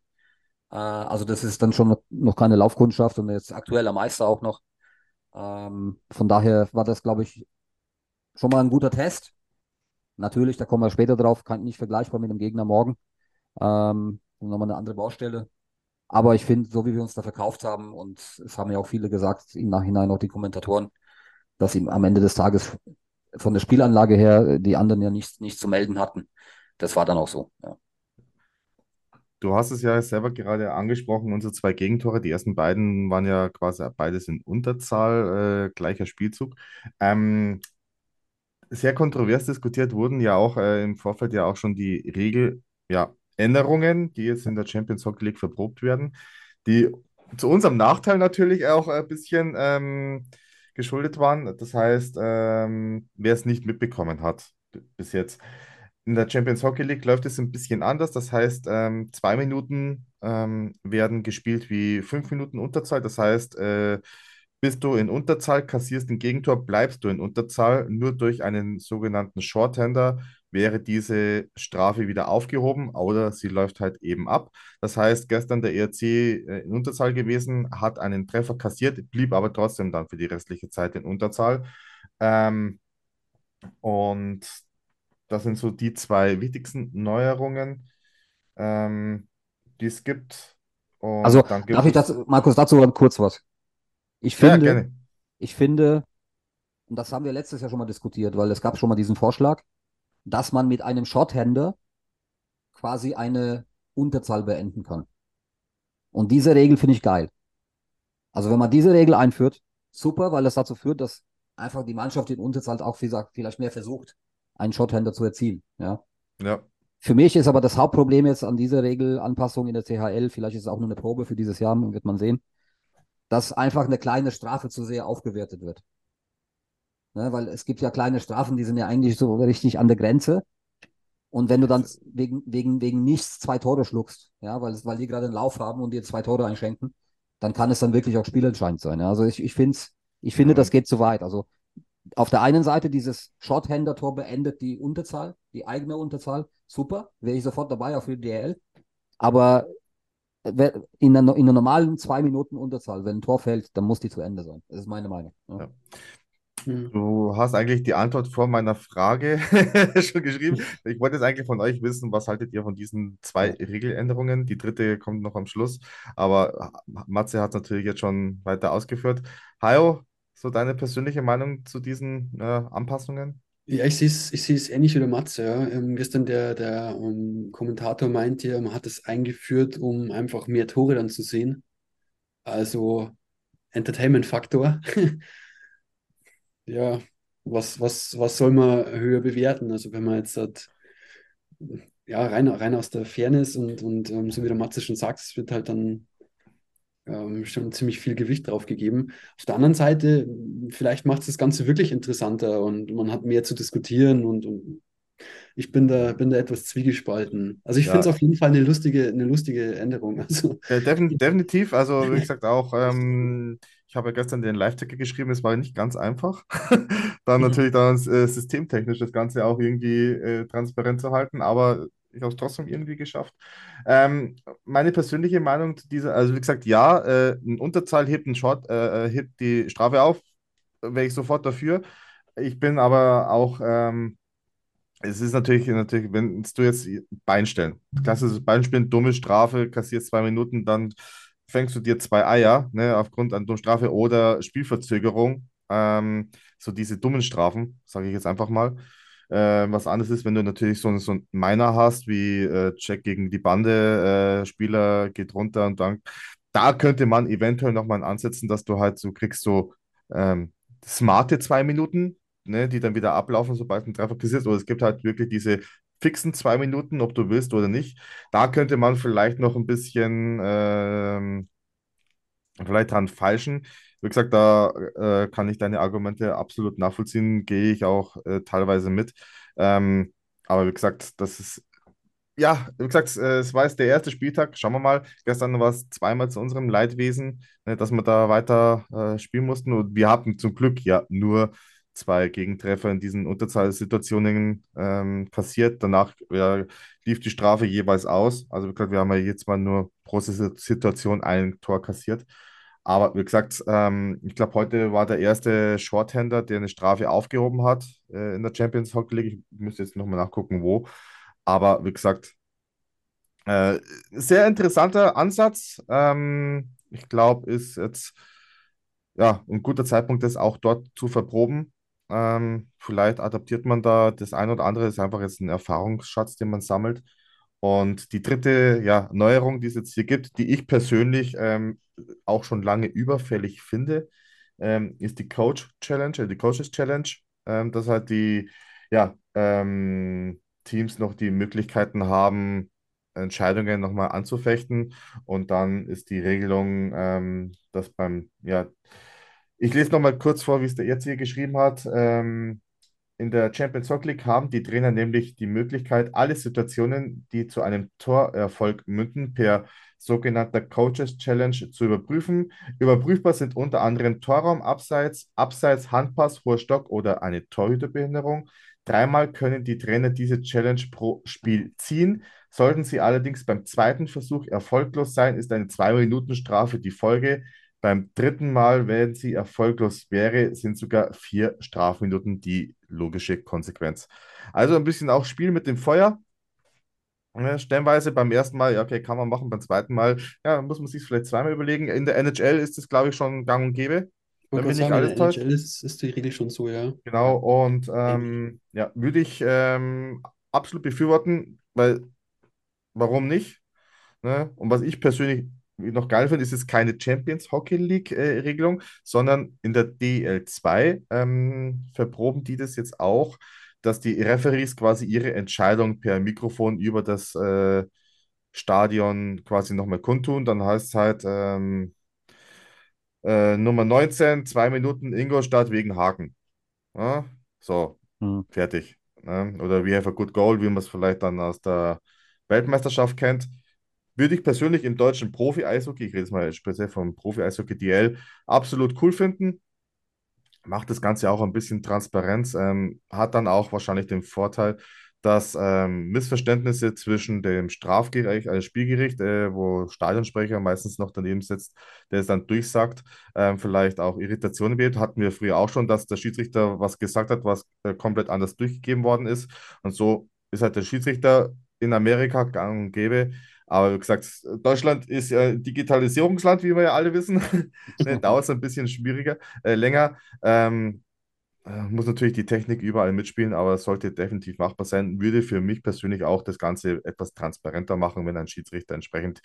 Speaker 7: Äh, also das ist dann schon noch, noch keine Laufkundschaft und jetzt aktueller Meister auch noch. Ähm, von daher war das, glaube ich, schon mal ein guter Test. Natürlich, da kommen wir später drauf, kann nicht vergleichbar mit dem Gegner morgen. Ähm, nochmal eine andere Baustelle. Aber ich finde, so wie wir uns da verkauft haben, und es haben ja auch viele gesagt, im Nachhinein auch die Kommentatoren, dass ihm am Ende des Tages von der Spielanlage her die anderen ja nichts nicht zu melden hatten. Das war dann auch so. Ja.
Speaker 6: Du hast es ja selber gerade angesprochen, unsere zwei Gegentore, die ersten beiden waren ja quasi beides in Unterzahl, äh, gleicher Spielzug. Ähm, sehr kontrovers diskutiert wurden ja auch äh, im Vorfeld ja auch schon die Regel, ja, die jetzt in der Champions Hockey League verprobt werden, die zu unserem Nachteil natürlich auch ein bisschen ähm, geschuldet waren. Das heißt, ähm, wer es nicht mitbekommen hat bis jetzt. In der Champions Hockey League läuft es ein bisschen anders. Das heißt, ähm, zwei Minuten ähm, werden gespielt wie fünf Minuten Unterzahl. Das heißt, äh, bist du in Unterzahl, kassierst ein Gegentor, bleibst du in Unterzahl. Nur durch einen sogenannten Shorthander wäre diese Strafe wieder aufgehoben oder sie läuft halt eben ab. Das heißt, gestern der ERC äh, in Unterzahl gewesen, hat einen Treffer kassiert, blieb aber trotzdem dann für die restliche Zeit in Unterzahl. Ähm, und das sind so die zwei wichtigsten Neuerungen, ähm, die es gibt. Und
Speaker 7: Also darf ich das, Markus, dazu kurz was? Ich
Speaker 6: Ja,
Speaker 7: finde,
Speaker 6: gerne.
Speaker 7: ich finde, und das haben wir letztes Jahr schon mal diskutiert, weil es gab schon mal diesen Vorschlag, dass man mit einem Shorthander quasi eine Unterzahl beenden kann. Und diese Regel finde ich geil. Also wenn man diese Regel einführt, super, weil das dazu führt, dass einfach die Mannschaft in Unterzahl auch vielleicht mehr versucht, einen Shorthander zu erzielen. Ja.
Speaker 6: Ja,
Speaker 7: Für mich ist aber das Hauptproblem jetzt an dieser Regelanpassung in der CHL, vielleicht ist es auch nur eine Probe für dieses Jahr, wird man sehen, dass einfach eine kleine Strafe zu sehr aufgewertet wird. Ne, weil es gibt ja kleine Strafen, die sind ja eigentlich so richtig an der Grenze. Und wenn du dann wegen, wegen, wegen nichts zwei Tore schluckst, ja, weil, weil die gerade einen Lauf haben und dir zwei Tore einschenken, dann kann es dann wirklich auch spielentscheidend sein. Ja. Also ich, ich, find's, ich finde, das geht zu weit. Also auf der einen Seite dieses Shorthander-Tor beendet die Unterzahl, die eigene Unterzahl. Super, wäre ich sofort dabei auf die DL. Aber in einer, in einer normalen zwei Minuten Unterzahl, wenn ein Tor fällt, dann muss die zu Ende sein. Das ist meine Meinung. Ja.
Speaker 6: Ja.
Speaker 8: Hm.
Speaker 6: Du hast eigentlich die Antwort vor meiner Frage *laughs* schon geschrieben. Ich wollte jetzt eigentlich von euch wissen, was haltet ihr von diesen zwei Regeländerungen? Die dritte kommt noch am Schluss, aber Matze hat es natürlich jetzt schon weiter ausgeführt. Hajo, so deine persönliche Meinung zu diesen äh, Anpassungen?
Speaker 8: Ja, ich sehe es ich ähnlich wie der Matze. Ja. Ähm, gestern der, der ähm, Kommentator meinte, man hat es eingeführt, um einfach mehr Tore dann zu sehen. Also Entertainment-Faktor. *laughs* Ja, was, was, was soll man höher bewerten? Also wenn man jetzt hat, ja, rein, rein aus der Fairness und, und ähm, so wie der Matze schon sagt, es wird halt dann ähm, schon ziemlich viel Gewicht drauf gegeben. Auf der anderen Seite, vielleicht macht es das Ganze wirklich interessanter und man hat mehr zu diskutieren und, und ich bin da, bin da etwas zwiegespalten. Also ich
Speaker 6: Ja.
Speaker 8: finde es auf jeden Fall eine lustige, eine lustige Änderung. *laughs* Also,
Speaker 6: defin definitiv, also wie *laughs* gesagt auch, ähm, ich habe ja gestern den Live-Ticker geschrieben, es war nicht ganz einfach. *laughs* Dann
Speaker 8: Mhm.
Speaker 6: natürlich dann äh, systemtechnisch das Ganze auch irgendwie äh, transparent zu halten, aber ich habe es trotzdem irgendwie geschafft. Ähm, meine persönliche Meinung zu dieser, also wie gesagt, ja, äh, ein Unterzahl hebt, einen Short, äh, äh, hebt die Strafe auf, wäre ich sofort dafür. ich bin aber auch, ähm, es ist natürlich, natürlich, wenn du jetzt Bein stellen, klassisches Beinspielen, dumme Strafe, kassierst zwei Minuten, dann fängst du dir zwei Eier, ne, aufgrund einer dummen Strafe oder Spielverzögerung, ähm, so diese dummen Strafen, sage ich jetzt einfach mal. Äh, was anderes ist, wenn du natürlich so, so einen Miner hast, wie äh, Check gegen die Bande, äh, Spieler geht runter und dann, da könnte man eventuell nochmal ansetzen, dass du halt so kriegst, so ähm, smarte zwei Minuten, ne, die dann wieder ablaufen, sobald ein Treffer passiert. Oder es gibt halt wirklich diese fixen zwei Minuten, ob du willst oder nicht. Da könnte man vielleicht noch ein bisschen ähm, vielleicht dran falschen. Wie gesagt, da äh, kann ich deine Argumente absolut nachvollziehen, gehe ich auch äh, teilweise mit. Ähm, aber wie gesagt, das ist, ja, wie gesagt, äh, es war jetzt der erste Spieltag. Schauen wir mal. Gestern war es zweimal zu unserem Leidwesen, ne, dass wir da weiter äh, spielen mussten. Und wir hatten zum Glück ja nur zwei Gegentreffer in diesen Unterzahlsituationen ähm, kassiert. Danach ja, lief die Strafe jeweils aus. Also wie gesagt, wir haben ja jetzt mal nur pro Situation ein Tor kassiert. Aber wie gesagt, ähm, ich glaube, heute war der erste Shorthander, der eine Strafe aufgehoben hat äh, in der Champions Hockey League. Ich müsste jetzt nochmal nachgucken, wo. Aber wie gesagt, äh, sehr interessanter Ansatz. Ähm, ich glaube, ist jetzt ja ein guter Zeitpunkt, das auch dort zu verproben. Ähm, vielleicht adaptiert man da das ein oder andere, ist einfach jetzt ein Erfahrungsschatz, den man sammelt. Und die dritte ja, Neuerung, die es jetzt hier gibt, die ich persönlich ähm, auch schon lange überfällig finde, ähm, ist die Coach Challenge, äh, die Coaches Challenge, ähm, dass halt die ja, ähm, Teams noch die Möglichkeiten haben, Entscheidungen nochmal anzufechten. Und dann ist die Regelung, ähm, dass beim, ja, ich lese nochmal kurz vor, wie es der jetzt hier geschrieben hat. Ähm, in der Champions Hockey League haben die Trainer nämlich die Möglichkeit, alle Situationen, die zu einem Torerfolg münden, per sogenannter Coaches Challenge zu überprüfen. Überprüfbar sind unter anderem Torraum, Abseits, Abseits, Handpass, hoher Stock oder eine Torhüterbehinderung. Dreimal können die Trainer diese Challenge pro Spiel ziehen. Sollten sie allerdings beim zweiten Versuch erfolglos sein, ist eine Zwei-Minuten-Strafe die Folge. Beim dritten Mal, wenn sie erfolglos wäre, sind sogar vier Strafminuten die logische Konsequenz. Also ein bisschen auch Spiel mit dem Feuer. Stellenweise beim ersten Mal, ja, okay, kann man machen, beim zweiten Mal, ja, muss man sich vielleicht zweimal überlegen. In der NHL ist das, glaube ich, schon gang und gäbe. Wenn mich nicht alles täuscht.
Speaker 8: NHL ist, ist die Regel schon so, ja.
Speaker 6: Genau, und ähm, ja, würde ich ähm, absolut befürworten, weil warum nicht? Ne? Und was ich persönlich noch geil finde, ist es keine Champions Hockey League äh, Regelung, sondern in der DL2 ähm, verproben die das jetzt auch, dass die Referees quasi ihre Entscheidung per Mikrofon über das äh, Stadion quasi nochmal kundtun. Dann heißt es halt ähm, äh, Nummer 19, zwei Minuten Ingolstadt wegen Haken. Ja? So,
Speaker 7: Hm.
Speaker 6: fertig. Ne? Oder we have a good goal, wie man es vielleicht dann aus der Weltmeisterschaft kennt. Würde ich persönlich im deutschen Profi-Eishockey, ich rede jetzt mal speziell vom Profi-Eishockey DL, absolut cool finden. Macht das Ganze auch ein bisschen Transparenz, ähm, hat dann auch wahrscheinlich den Vorteil, dass ähm, Missverständnisse zwischen dem Strafgericht, also Spielgericht, äh, wo Stadionsprecher meistens noch daneben sitzt, der es dann durchsagt, ähm, vielleicht auch Irritationen wird. Hatten wir früher auch schon, dass der Schiedsrichter was gesagt hat, was äh, komplett anders durchgegeben worden ist. Und so ist halt der Schiedsrichter in Amerika gang und gäbe. Aber wie gesagt, Deutschland ist ja ein Digitalisierungsland, wie wir ja alle wissen. *laughs* ne, dauert es ein bisschen schwieriger, äh, länger. Ähm, äh, muss natürlich die Technik überall mitspielen, aber es sollte definitiv machbar sein. Würde für mich persönlich auch das Ganze etwas transparenter machen, wenn ein Schiedsrichter entsprechend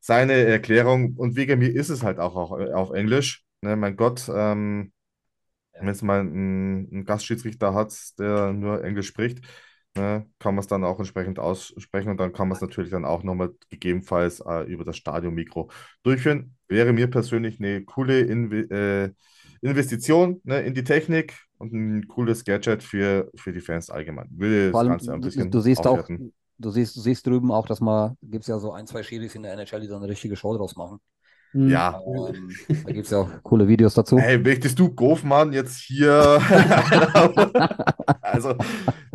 Speaker 6: seine Erklärung, und wegen mir ist es halt auch, auch äh, auf Englisch. Ne, mein Gott, ähm, wenn es mal einen, einen Gastschiedsrichter hat, der nur Englisch spricht, ne, kann man es dann auch entsprechend aussprechen und dann kann man es natürlich dann auch nochmal gegebenenfalls äh, über das Stadionmikro durchführen. Wäre mir persönlich eine coole Inve äh, Investition ne, in die Technik und ein cooles Gadget für, für die Fans allgemein. Würde
Speaker 7: Vor
Speaker 6: das
Speaker 7: allem,
Speaker 6: Ganze ein
Speaker 7: du,
Speaker 6: bisschen
Speaker 7: du siehst auch,
Speaker 6: aufwerten.
Speaker 7: du siehst, du siehst drüben auch, dass man, gibt es ja so ein, zwei Schiris in der NHL, die da eine richtige Show draus machen.
Speaker 8: Hm.
Speaker 6: Ja.
Speaker 7: Ähm, da gibt es ja auch coole Videos dazu.
Speaker 6: Hey, möchtest du Goffmann jetzt hier? *laughs* also,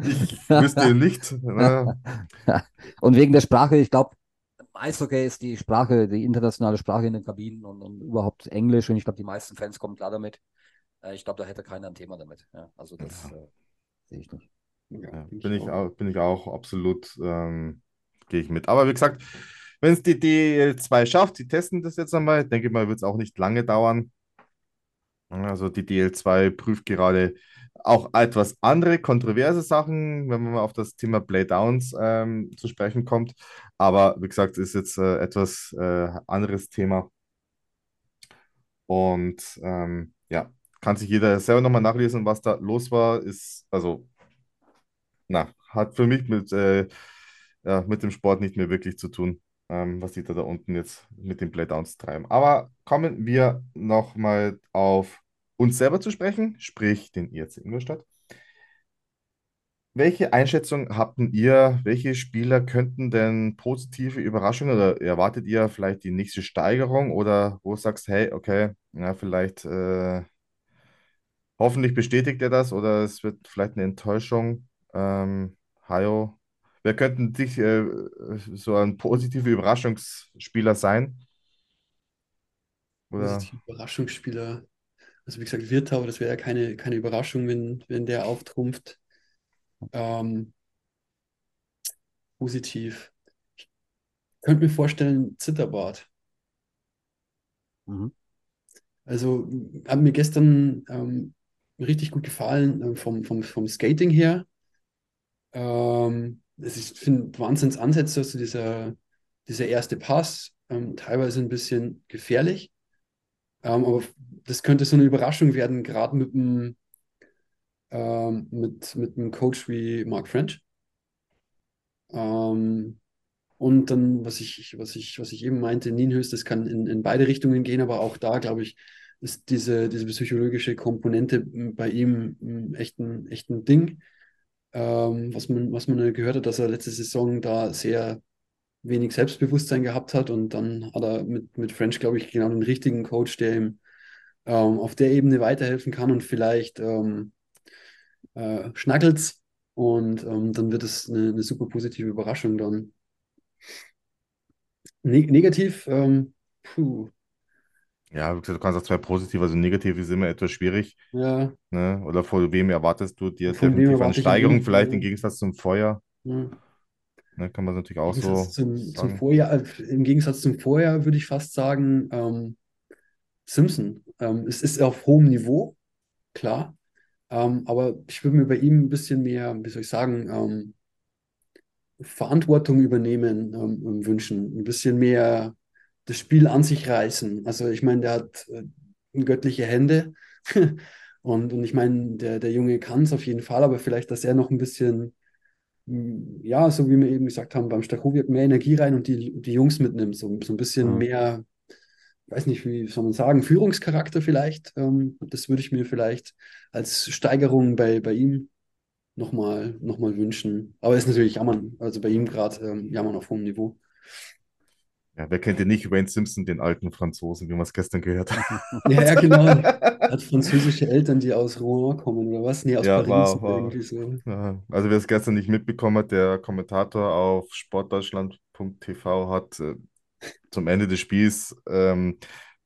Speaker 6: ich wüsste nicht. Ne? *laughs*
Speaker 7: Und wegen der Sprache, ich glaube, Eishockey ist die Sprache, die internationale Sprache in den Kabinen und, und überhaupt Englisch. Und ich glaube, die meisten Fans kommen klar damit.
Speaker 5: Äh, ich glaube, da hätte keiner ein Thema damit. Ja, also das
Speaker 6: Ja.
Speaker 5: äh, sehe ich nicht.
Speaker 8: Ja,
Speaker 6: bin
Speaker 8: ich auch,
Speaker 6: bin ich auch absolut, ähm, gehe ich mit. Aber wie gesagt, wenn es die DL2 schafft, die testen das jetzt einmal, denke ich mal, wird es auch nicht lange dauern. Also die DL2 prüft gerade auch etwas andere, kontroverse Sachen, wenn man mal auf das Thema Playdowns ähm, zu sprechen kommt. Aber wie gesagt, ist jetzt äh, etwas äh, anderes Thema. Und ähm, ja, kann sich jeder selber nochmal nachlesen, was da los war. Ist, also, na, hat für mich mit, äh, ja, mit dem Sport nicht mehr wirklich zu tun, ähm, was die da, da unten jetzt mit den Playdowns treiben. Aber kommen wir nochmal auf uns selber zu sprechen, sprich den IRC Ingolstadt. Welche Einschätzung habt ihr? Welche Spieler könnten denn positive Überraschungen oder erwartet ihr vielleicht die nächste Steigerung oder wo du sagst, hey, okay, ja, vielleicht äh, hoffentlich bestätigt er das oder es wird vielleicht eine Enttäuschung. Ähm, Hajo, wer könnten dich äh, so ein positiver Überraschungsspieler sein? Oder
Speaker 8: Positive Überraschungsspieler. Also wie gesagt, Wirtau, das wäre ja keine, keine Überraschung, wenn, wenn der auftrumpft. Ähm, positiv. Ich könnte mir vorstellen, Zitterbart.
Speaker 7: Mhm.
Speaker 8: Also hat mir gestern ähm, richtig gut gefallen ähm, vom, vom, vom Skating her. Ähm, es ist, ich finde Wahnsinnsansätze, also dieser, dieser erste Pass, ähm, teilweise ein bisschen gefährlich. Ähm, aber das könnte so eine Überraschung werden, gerade mit einem ähm, mit, mit Coach wie Mark French. Ähm, und dann, was ich, was ich, was ich eben meinte, Nienhös, das kann in, in beide Richtungen gehen, aber auch da, glaube ich, ist diese, diese psychologische Komponente bei ihm m, echt ein, echt ein Ding. Ähm, was man, was man gehört hat, dass er letzte Saison da sehr wenig Selbstbewusstsein gehabt hat und dann hat er mit, mit French, glaube ich, genau den richtigen Coach, der ihm ähm, auf der Ebene weiterhelfen kann und vielleicht ähm, äh, schnackelt's und ähm, dann wird es eine, eine super positive Überraschung dann. Ne negativ, ähm, puh,
Speaker 6: ja, du kannst auch zwei positiv, also negativ ist immer etwas schwierig.
Speaker 8: ja,
Speaker 6: Ne? Oder vor wem erwartest du dir
Speaker 8: Von
Speaker 6: definitiv eine Steigerung, vielleicht im Gegensatz zum Vorjahr?
Speaker 8: ja.
Speaker 6: Ne? Kann man natürlich auch so
Speaker 8: zum, zum. Vorjahr, äh, im Gegensatz zum Vorjahr würde ich fast sagen, ähm, Simpson. Ähm, es ist auf hohem Niveau, klar, ähm, aber ich würde mir bei ihm ein bisschen mehr, wie soll ich sagen, ähm, Verantwortung übernehmen ähm, wünschen, ein bisschen mehr das Spiel an sich reißen. Also ich meine, der hat äh, göttliche Hände *laughs* und, und ich meine, der, der Junge kann es auf jeden Fall, aber vielleicht, dass er noch ein bisschen, mh, ja, so wie wir eben gesagt haben, beim Stachowiak mehr Energie rein und die, die Jungs mitnimmt, so, so ein bisschen
Speaker 6: Mhm.
Speaker 8: mehr, weiß nicht, wie soll man sagen, Führungscharakter vielleicht. Ähm, das würde ich mir vielleicht als Steigerung bei, bei ihm nochmal noch mal wünschen. Aber ist natürlich Jammern, also bei ihm gerade ähm, Jammern auf hohem Niveau.
Speaker 6: Ja, wer kennt denn nicht Wayne Simpson, den alten Franzosen, wie wir es gestern gehört haben? *laughs*
Speaker 8: Ja, ja, genau. Er *laughs* hat französische Eltern, die aus Rouen kommen, oder was? Nee, aus
Speaker 6: Ja,
Speaker 8: Paris
Speaker 6: war- war-
Speaker 8: irgendwie so.
Speaker 6: Ja, Also wer es gestern nicht mitbekommen hat, der Kommentator auf sportdeutschland.tv hat äh, zum Ende des Spiels ähm,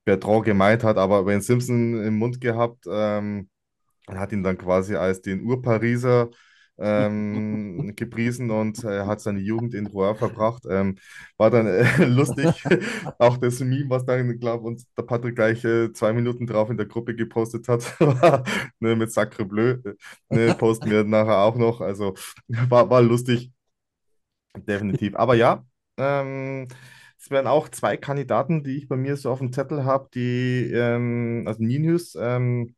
Speaker 6: Bertrand gemeint hat, aber Wayne Simpson im Mund gehabt, ähm, und hat ihn dann quasi als den Ur-Pariser ähm, *laughs* gepriesen und er hat seine Jugend in Rouen verbracht. Ähm, war dann äh, *laughs* lustig. *laughs* Auch das Meme, was dann, glaube uns der Patrick gleich äh, zwei Minuten drauf in der Gruppe gepostet hat, war, ne, mit Sacre Bleu. äh, Ne, posten wir nachher auch noch. Also war, war lustig, definitiv. Aber ja, ähm, es wären auch zwei Kandidaten, die ich bei mir so auf dem Zettel habe, die, ähm, also Ninius, ähm,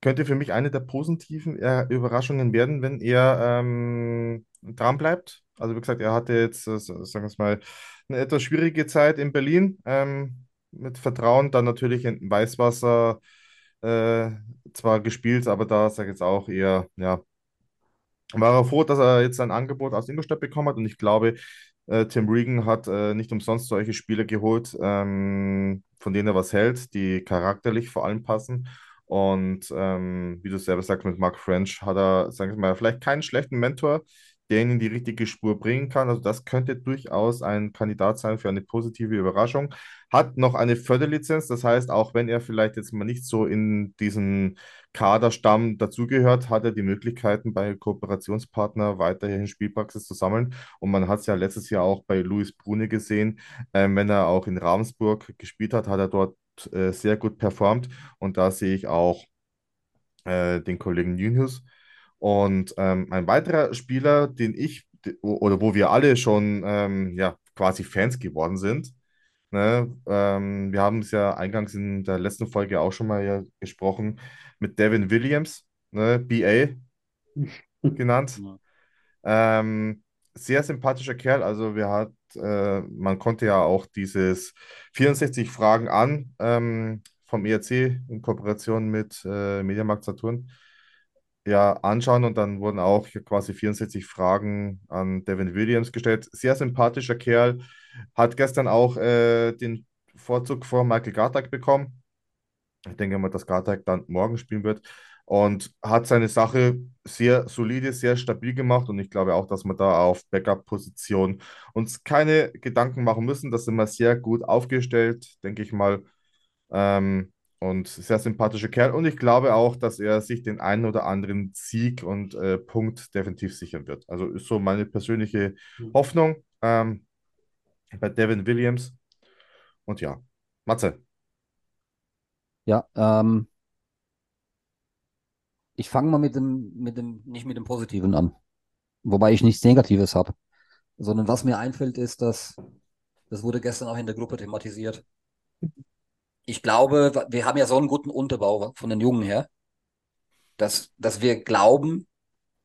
Speaker 6: könnte für mich eine der positiven äh, Überraschungen werden, wenn er ähm, dran bleibt. Also wie gesagt, er hatte jetzt, äh, sagen wir es mal, eine etwas schwierige Zeit in Berlin ähm, mit Vertrauen, dann natürlich in Weißwasser äh, zwar gespielt, aber da sage ich jetzt auch eher, ja, war er froh, dass er jetzt ein Angebot aus Ingolstadt bekommen hat und ich glaube, äh, Tim Regan hat äh, nicht umsonst solche Spieler geholt, ähm, von denen er was hält, die charakterlich vor allem passen. Und ähm, wie du selber sagst, mit Mark French hat er, sagen wir mal, vielleicht keinen schlechten Mentor, den in die richtige Spur bringen kann. Also das könnte durchaus ein Kandidat sein für eine positive Überraschung. Hat noch eine Förderlizenz, das heißt, auch wenn er vielleicht jetzt mal nicht so in diesen Kaderstamm dazugehört, hat er die Möglichkeiten bei Kooperationspartner weiterhin Spielpraxis zu sammeln. Und man hat es ja letztes Jahr auch bei Luis Brune gesehen, ähm, wenn er auch in Ravensburg gespielt hat, hat er dort äh, sehr gut performt. Und da sehe ich auch äh, den Kollegen Nunez. Und ähm, ein weiterer Spieler, den ich oder wo wir alle schon ähm, ja, quasi Fans geworden sind. Ne? Ähm, wir haben es ja eingangs in der letzten Folge auch schon mal ja gesprochen mit Devin Williams, ne? BA *laughs* genannt. Ähm, sehr sympathischer Kerl. Also wir hat, äh, man konnte ja auch dieses 64 Fragen an ähm, vom ERC in Kooperation mit äh, Mediamarkt Saturn ja anschauen und dann wurden auch quasi 64 Fragen an Devin Williams gestellt. Sehr sympathischer Kerl, hat gestern auch äh, den Vorzug vor Michael Gartak bekommen. Ich denke mal, dass Gartak dann morgen spielen wird und hat seine Sache sehr solide, sehr stabil gemacht und ich glaube auch, dass wir da auf Backup-Position uns keine Gedanken machen müssen. Das sind wir sehr gut aufgestellt, denke ich mal. Ähm, und sehr sympathischer Kerl. Und ich glaube auch, dass er sich den einen oder anderen Sieg und äh, Punkt definitiv sichern wird. Also ist so meine persönliche
Speaker 8: Mhm.
Speaker 6: Hoffnung ähm, bei Devin Williams. Und ja, Matze.
Speaker 7: Ja, ähm, ich fange mal mit dem, mit dem, nicht mit dem Positiven an. Wobei ich nichts Negatives habe. Sondern was mir einfällt, ist, dass, das wurde gestern auch in der Gruppe thematisiert. Ich glaube, wir haben ja so einen guten Unterbau von den Jungen her, dass, dass wir glauben,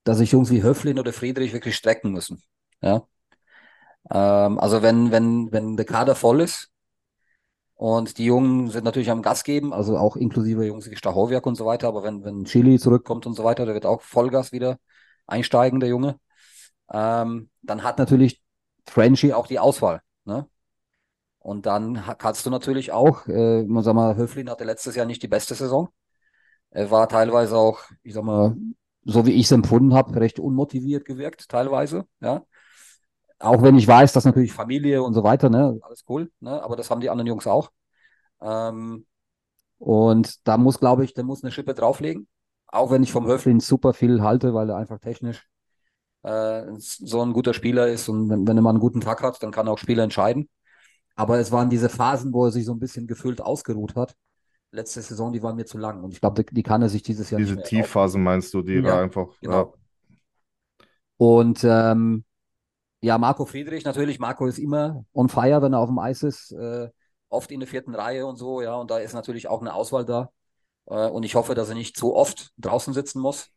Speaker 7: dass sich Jungs wie Höflin oder Friedrich wirklich strecken müssen. Ja. Ähm, also wenn, wenn, wenn der Kader voll ist und die Jungen sind natürlich am Gas geben, also auch inklusive Jungs wie Stachowiak und so weiter, aber wenn, wenn Chili zurückkommt und so weiter, der wird auch Vollgas wieder einsteigen, der Junge. Ähm, dann hat natürlich Frenchie auch die Auswahl. Ne? Und dann kannst du natürlich auch, äh, man sag mal, Höflin hatte letztes Jahr nicht die beste Saison. Er war teilweise auch, ich sag mal, so wie ich es empfunden habe, recht unmotiviert gewirkt, teilweise, ja. Auch wenn ich weiß, dass natürlich Familie und so weiter, ne, alles cool, ne, aber das haben die anderen Jungs auch. Ähm, und da muss, glaube ich, der muss eine Schippe drauflegen. Auch wenn ich vom Höflin super viel halte, weil er einfach technisch äh, so ein guter Spieler ist und wenn, wenn er mal einen guten Tag hat, dann kann er auch Spiele entscheiden. Aber es waren diese Phasen, wo er sich so ein bisschen gefühlt ausgeruht hat. Letzte Saison, die waren mir zu lang. Und ich glaube, die, kann er sich dieses Jahr
Speaker 6: Diese
Speaker 7: nicht mehr erlauben.
Speaker 6: Tiefphasen meinst du, die
Speaker 7: Ja,
Speaker 6: da einfach.
Speaker 7: genau. Und ähm, ja, Marco Friedrich natürlich. Marco ist immer on fire, wenn er auf dem Eis ist. Äh, oft in der vierten Reihe und so, ja. Und da ist natürlich auch eine Auswahl da. Äh, und ich hoffe, dass er nicht zu oft draußen sitzen muss.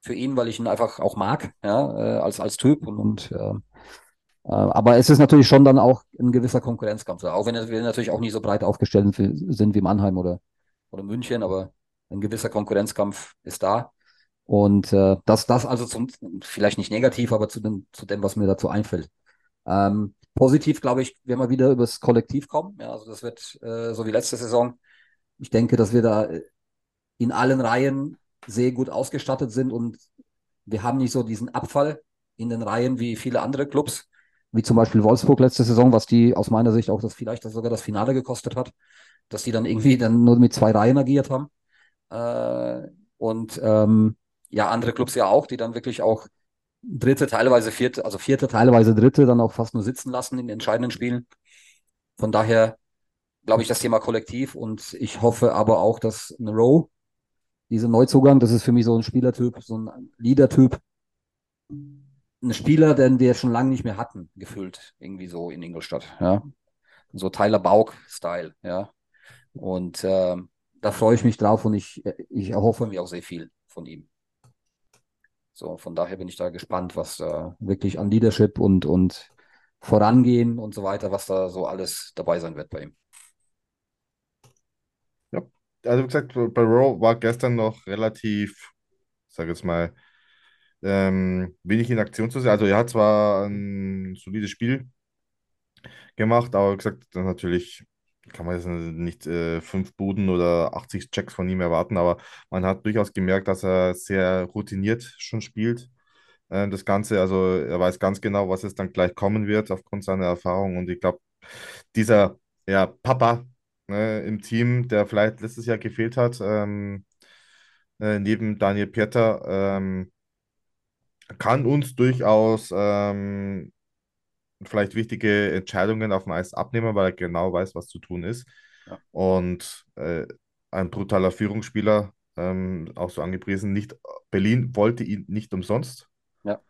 Speaker 7: Für ihn, weil ich ihn einfach auch mag, ja, äh, als, als Typ. Und, und äh, äh, aber es ist natürlich schon dann auch ein gewisser Konkurrenzkampf. Auch wenn wir natürlich auch nicht so breit aufgestellt sind wie Mannheim oder, oder München, aber ein gewisser Konkurrenzkampf ist da. Und äh, das, das also zum, vielleicht nicht negativ, aber zu dem, zu dem, was mir dazu einfällt. Ähm, positiv, glaube ich, werden wir wieder übers Kollektiv kommen. Ja, also das wird äh, so wie letzte Saison. Ich denke, dass wir da äh, in allen Reihen sehr gut ausgestattet sind und wir haben nicht so diesen Abfall in den Reihen wie viele andere Clubs, wie zum Beispiel Wolfsburg letzte Saison, was die aus meiner Sicht auch das vielleicht sogar das Finale gekostet hat, dass die dann irgendwie dann nur mit zwei Reihen agiert haben. Äh, und ähm, ja, andere Clubs ja auch, die dann wirklich auch dritte, teilweise vierte, also vierte, teilweise dritte dann auch fast nur sitzen lassen in entscheidenden Spielen. Von daher glaube ich das Thema Kollektiv und ich hoffe aber auch, dass ein Row, dieser Neuzugang, das ist für mich so ein Spielertyp, so ein Leader-Typ, ein Spieler, den wir schon lange nicht mehr hatten, gefühlt, irgendwie so in Ingolstadt, ja. So Tyler Bauk-Style, ja. Und äh, da freue ich mich drauf und ich, ich erhoffe mir auch sehr viel von ihm. So, von daher bin ich da gespannt, was da wirklich an Leadership und, und Vorangehen und so weiter, was da so alles dabei sein wird bei ihm.
Speaker 6: Ja, also wie gesagt, bei Rowe war gestern noch relativ, ich sage jetzt mal, ähm, wenig in Aktion zu sehen. Also er hat zwar ein solides Spiel gemacht, aber wie gesagt, dann natürlich kann man jetzt nicht äh, fünf Buden oder 80 Checks von ihm erwarten, aber man hat durchaus gemerkt, dass er sehr routiniert schon spielt. äh, das Ganze. Also er weiß ganz genau, was es dann gleich kommen wird aufgrund seiner Erfahrung. Und ich glaube, dieser ja, Papa ne, im Team, der vielleicht letztes Jahr gefehlt hat, ähm, äh, neben Daniel Pieter, ähm, kann uns durchaus ähm, vielleicht wichtige Entscheidungen auf dem Eis abnehmen, weil er genau weiß, was zu tun ist.
Speaker 7: Ja.
Speaker 6: Und äh, ein brutaler Führungsspieler, ähm, auch so angepriesen. Nicht, Berlin wollte ihn nicht umsonst.
Speaker 7: Ja.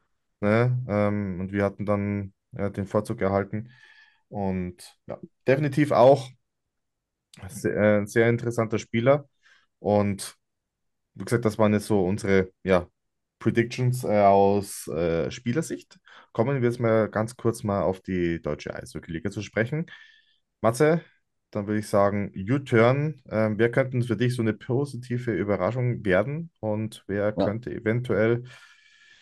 Speaker 6: Ne? Ähm, und wir hatten dann ja, den Vorzug erhalten. Und ja, definitiv auch sehr, äh, ein sehr interessanter Spieler. Und wie gesagt, das waren jetzt so unsere ja, Predictions äh, aus äh, Spielersicht. Kommen wir jetzt mal ganz kurz mal auf die deutsche Eishockey-Liga zu sprechen. Matze, dann würde ich sagen, U-Turn. Ähm, wer könnte für dich so eine positive Überraschung werden und wer
Speaker 7: Ja.
Speaker 6: könnte eventuell,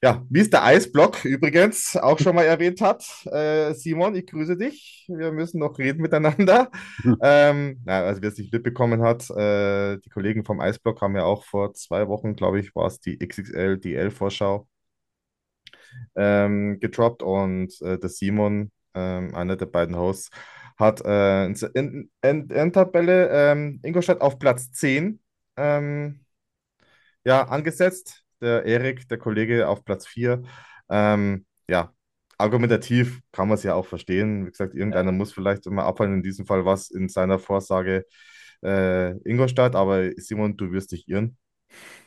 Speaker 6: ja, wie es der Eisblock übrigens auch schon mal erwähnt hat, äh, Simon, ich grüße dich. Wir müssen noch reden miteinander. *laughs* Ähm, na, also wer es nicht mitbekommen hat, äh, die Kollegen vom Eisblock haben ja auch vor zwei Wochen, glaube ich, war es die XXL, die L-Vorschau ähm, gedroppt und äh, der Simon, ähm, einer der beiden Hosts, hat äh, in, in, in, in Tabelle ähm, Ingolstadt auf Platz 10 ähm, ja, angesetzt. Der Erik, der Kollege, auf Platz 4. Ähm, ja, argumentativ kann man es ja auch verstehen. Wie gesagt, irgendeiner muss vielleicht immer abfallen. In diesem Fall was in seiner Vorsage äh, Ingolstadt, aber Simon, du wirst dich irren.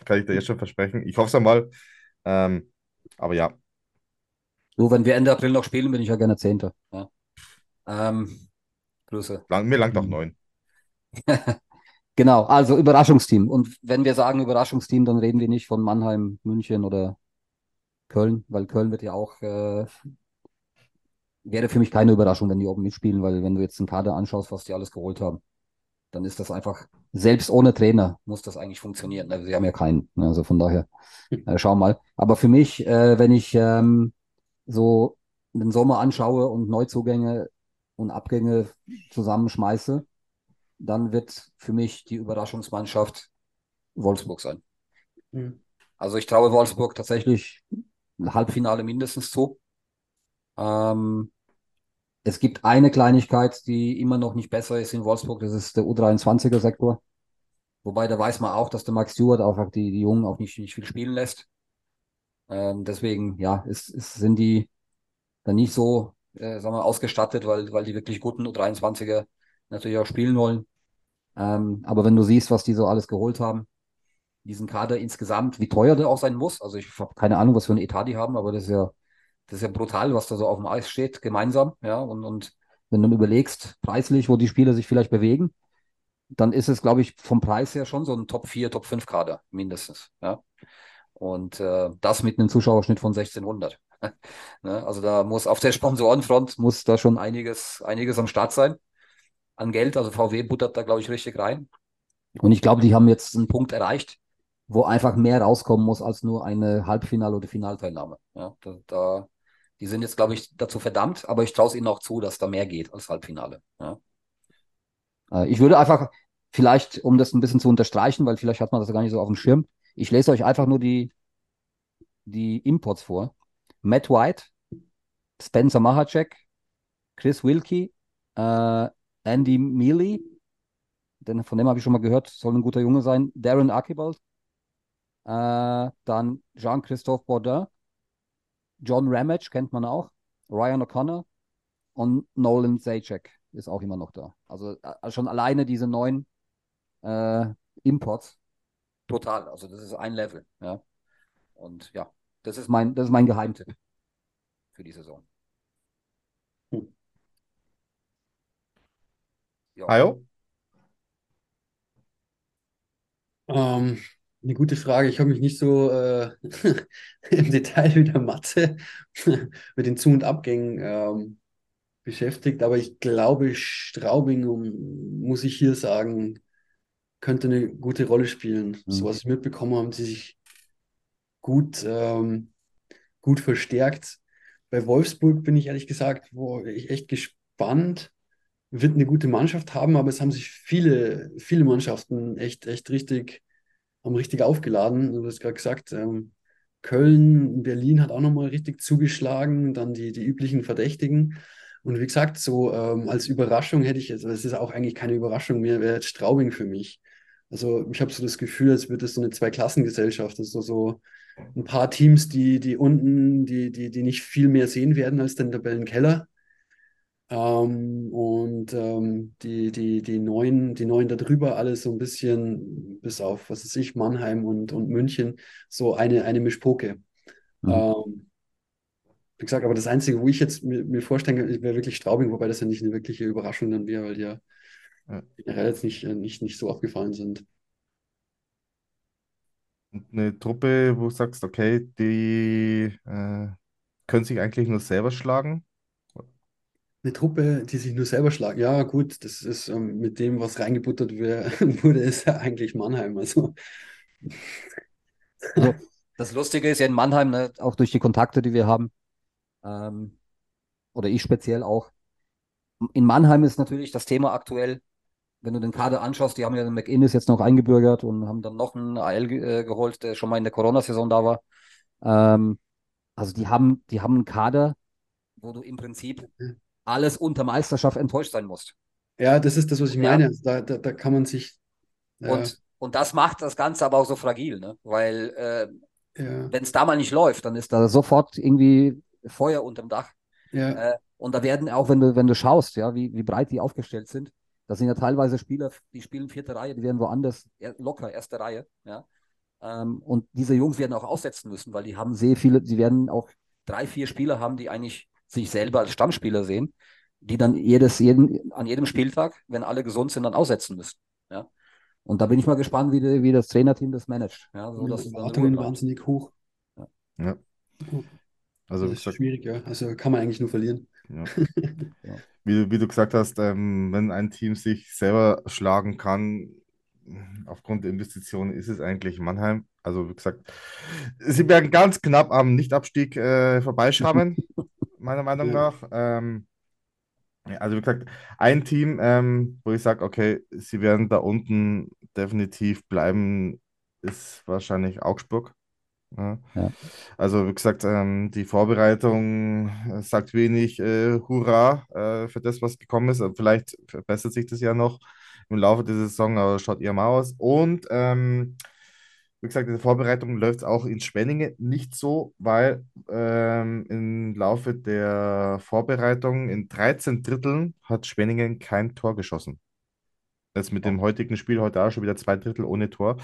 Speaker 6: Kann ich dir jetzt schon versprechen. Ich hoffe es einmal. Ähm, aber ja,
Speaker 7: Du, wenn wir Ende April noch spielen, bin ich ja gerne Zehnter. Ja. Ähm, Grüße.
Speaker 6: lang, mir langt auch neun. *laughs*
Speaker 7: Genau, also Überraschungsteam. Und wenn wir sagen Überraschungsteam, dann reden wir nicht von Mannheim, München oder Köln, weil Köln wird ja auch, äh, wäre für mich keine Überraschung, wenn die oben mitspielen, weil wenn du jetzt den Kader anschaust, was die alles geholt haben, dann ist das einfach, selbst ohne Trainer muss das eigentlich funktionieren. Also, sie haben ja keinen. ne? Also von daher, *laughs* äh, schau mal. Aber für mich, äh, wenn ich ähm, so den Sommer anschaue und Neuzugänge und Abgänge zusammenschmeiße, dann wird für mich die Überraschungsmannschaft Wolfsburg sein.
Speaker 8: Mhm.
Speaker 7: Also ich traue Wolfsburg tatsächlich ein Halbfinale mindestens zu. Ähm, es gibt eine Kleinigkeit, die immer noch nicht besser ist in Wolfsburg, das ist der U23er-Sektor. Wobei da weiß man auch, dass der Max Stewart einfach die, die Jungen auch nicht, nicht viel spielen lässt. Ähm, deswegen, ja, ist, ist, sind die dann nicht so, äh, sagen wir, ausgestattet, weil, weil die wirklich guten U23er natürlich auch spielen wollen. Ähm, aber wenn du siehst, was die so alles geholt haben, diesen Kader insgesamt, wie teuer der auch sein muss, also ich habe keine Ahnung, was für ein Etat die haben, aber das ist ja, das ist ja brutal, was da so auf dem Eis steht, gemeinsam, ja, und, und wenn du überlegst, preislich, wo die Spieler sich vielleicht bewegen, dann ist es, glaube ich, vom Preis her schon so ein Top 4, Top 5 Kader, mindestens, ja. Und äh, das mit einem Zuschauerschnitt von 1600. *laughs* ne? Also da muss auf der Sponsorenfront muss da schon einiges, einiges am Start sein an Geld. Also VW buttert da, glaube ich, richtig rein. Und ich glaube, die haben jetzt einen Punkt erreicht, wo einfach mehr rauskommen muss als nur eine Halbfinal- oder Finalteilnahme. Ja, da, da, die sind jetzt, glaube ich, dazu verdammt, aber ich traue es ihnen auch zu, dass da mehr geht als Halbfinale. Ja. Äh, ich würde einfach vielleicht, um das ein bisschen zu unterstreichen, weil vielleicht hat man das gar nicht so auf dem Schirm, ich lese euch einfach nur die, die Imports vor. Matt White, Spencer Mahacek, Chris Wilkie, äh, Andy Mealy, denn von dem habe ich schon mal gehört, soll ein guter Junge sein. Darren Archibald, äh, dann Jean-Christophe Baudin, John Ramage kennt man auch, Ryan O'Connor und Nolan Zajac ist auch immer noch da. Also äh, schon alleine diese neun äh, Imports, total. Also das ist ein Level. Ja. Und ja, das ist mein, das ist mein Geheimtipp für die Saison.
Speaker 8: Hm.
Speaker 7: Ja.
Speaker 6: Ayo?
Speaker 8: Ähm, eine gute Frage. Ich habe mich nicht so äh, *laughs* im Detail wie der Mathe *laughs* mit den Zu- und Abgängen ähm, beschäftigt, aber ich glaube, Straubing, um, muss ich hier sagen, könnte eine gute Rolle spielen.
Speaker 7: Mhm.
Speaker 8: So was ich mitbekommen habe, haben sie sich gut, ähm, gut verstärkt. Bei Wolfsburg bin ich ehrlich gesagt, wo ich echt gespannt, wird eine gute Mannschaft haben, aber es haben sich viele, viele Mannschaften echt, echt richtig, haben richtig aufgeladen. Du hast gerade gesagt, ähm, Köln, Berlin hat auch nochmal richtig zugeschlagen, dann die, die üblichen Verdächtigen. Und wie gesagt, so ähm, als Überraschung hätte ich jetzt, es ist auch eigentlich keine Überraschung mehr, wäre jetzt Straubing für mich. Also ich habe so das Gefühl, als würde es so eine Zweiklassengesellschaft, also so ein paar Teams, die, die unten, die, die, die nicht viel mehr sehen werden als den Tabellenkeller. Ähm, und ähm, die, die, die neuen, die neuen darüber alle so ein bisschen, bis auf, was weiß ich, Mannheim und, und München, so eine, eine Mischpoke.
Speaker 7: Mhm.
Speaker 8: Ähm, wie gesagt, aber das Einzige, wo ich jetzt mir, mir vorstellen kann, wäre wirklich Straubing, wobei das ja nicht eine wirkliche Überraschung dann wäre, weil die ja
Speaker 6: Ja.
Speaker 8: generell jetzt nicht, äh, nicht, nicht so aufgefallen sind.
Speaker 6: Und eine Truppe, wo du sagst, okay, die äh, können sich eigentlich nur selber schlagen.
Speaker 8: Eine Truppe, die sich nur selber schlagen. Ja, gut, das ist ähm, mit dem, was reingebuttert *laughs* wurde, ist ja eigentlich Mannheim. Also,
Speaker 7: Also, das Lustige ist ja in Mannheim, ne, auch durch die Kontakte, die wir haben, ähm, oder ich speziell auch. In Mannheim ist natürlich das Thema aktuell, wenn du den Kader anschaust, die haben ja den McInnes jetzt noch eingebürgert und haben dann noch einen AL äh, geholt, der schon mal in der Corona-Saison da war. Ähm, also die haben, die haben einen Kader, wo du im Prinzip alles unter Meisterschaft enttäuscht sein musst.
Speaker 8: ja, das ist das, was ich
Speaker 7: Ja.
Speaker 8: meine. Also da, da, da kann man sich. Ja,
Speaker 7: Und, und das macht das Ganze aber auch so fragil, ne? Weil äh,
Speaker 8: ja,
Speaker 7: wenn es da mal nicht läuft, dann ist da sofort irgendwie Feuer unterm Dach.
Speaker 8: ja,
Speaker 7: Äh, und da werden auch, wenn du, wenn du schaust, ja, wie, wie breit die aufgestellt sind, da sind ja teilweise Spieler, die spielen vierte Reihe, die werden woanders er, locker erste Reihe, ja. Ähm, und diese Jungs werden auch aussetzen müssen, weil die haben sehr viele, sie werden auch drei, vier Spieler haben, die eigentlich sich selber als Stammspieler sehen, die dann jedes, jeden, an jedem Spieltag, wenn alle gesund sind, dann aussetzen müssen. Ja. Und da bin ich mal gespannt, wie, die, wie das Trainerteam das managt. Ja, so,
Speaker 8: die
Speaker 7: dass dann
Speaker 8: Erwartungen wahnsinnig hoch.
Speaker 6: Ja. Also,
Speaker 8: Das
Speaker 6: wie
Speaker 8: ist
Speaker 6: gesagt,
Speaker 8: schwierig, ja. Also kann man eigentlich nur verlieren. *laughs*
Speaker 6: ja. Wie, du- wie du gesagt hast, ähm, wenn ein Team sich selber schlagen kann, aufgrund der Investitionen, ist es eigentlich Mannheim. Also, wie gesagt, sie werden ganz knapp am Nichtabstieg äh, vorbeischaben, *laughs* meiner Meinung nach. Ähm, also, wie gesagt, ein Team, ähm, wo ich sage, okay, sie werden da unten definitiv bleiben, ist wahrscheinlich Augsburg. Ja.
Speaker 7: Ja.
Speaker 6: Also, wie gesagt, ähm, die Vorbereitung sagt wenig äh, Hurra äh, für das, was gekommen ist. Vielleicht verbessert sich das ja noch im Laufe der Saison, aber schaut eher mal aus. Und ähm, wie gesagt, in der Vorbereitung läuft es auch in Schwenningen nicht so, weil ähm, im Laufe der Vorbereitung in 13 Dritteln hat Schwenningen kein Tor geschossen. Jetzt mit dem heutigen Spiel heute auch schon wieder zwei Drittel ohne Tor.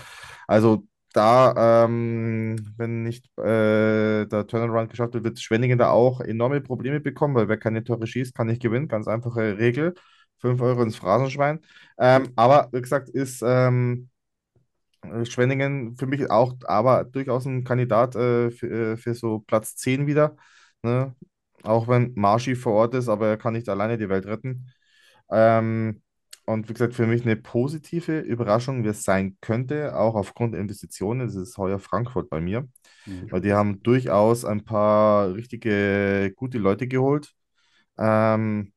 Speaker 6: Also da, ähm, wenn nicht äh, der Turnaround geschafft wird, wird Schwenningen da auch enorme Probleme bekommen, weil wer keine Tore schießt, kann nicht gewinnen. Ganz einfache Regel. 5 Euro ins Phrasenschwein. Ähm, aber wie gesagt, ist ähm, Schwenningen für mich auch aber durchaus ein Kandidat äh, für, äh, für so Platz 10 wieder. Ne? Auch wenn Marschi vor Ort ist, aber er kann nicht alleine die Welt retten. Ähm, und wie gesagt, für mich eine positive Überraschung, wie es sein könnte, auch aufgrund der Investitionen, das ist heuer Frankfurt bei mir.
Speaker 7: Mhm.
Speaker 6: Weil die haben durchaus ein paar richtige gute Leute geholt. Ähm,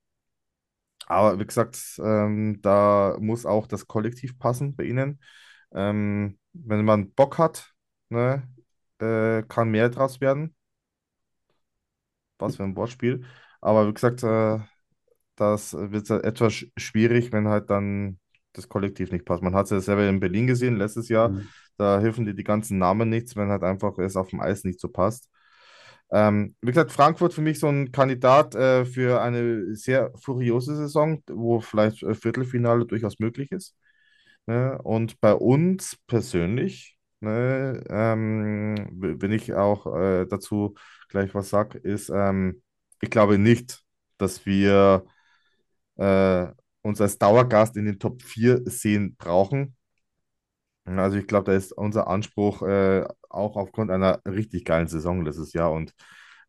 Speaker 6: aber wie gesagt, ähm, da muss auch das Kollektiv passen bei ihnen. Ähm, wenn man Bock hat, ne, äh, kann mehr draus werden. Was für ein Wortspiel. Aber wie gesagt, äh, das wird etwas sch- schwierig, wenn halt dann das Kollektiv nicht passt. Man hat es ja selber in Berlin gesehen, letztes Jahr.
Speaker 7: Mhm.
Speaker 6: Da helfen dir die ganzen Namen nichts, wenn halt einfach es auf dem Eis nicht so passt. Ähm, wie gesagt, Frankfurt für mich so ein Kandidat äh, für eine sehr furiose Saison, wo vielleicht äh, Viertelfinale durchaus möglich ist. Ne? Und bei uns persönlich, ne, ähm, wenn ich auch äh, dazu gleich was sage, ist, ähm, ich glaube nicht, dass wir äh, uns als Dauergast in den Top 4 sehen brauchen. Also ich glaube, da ist unser Anspruch äh, auch aufgrund einer richtig geilen Saison letztes Jahr und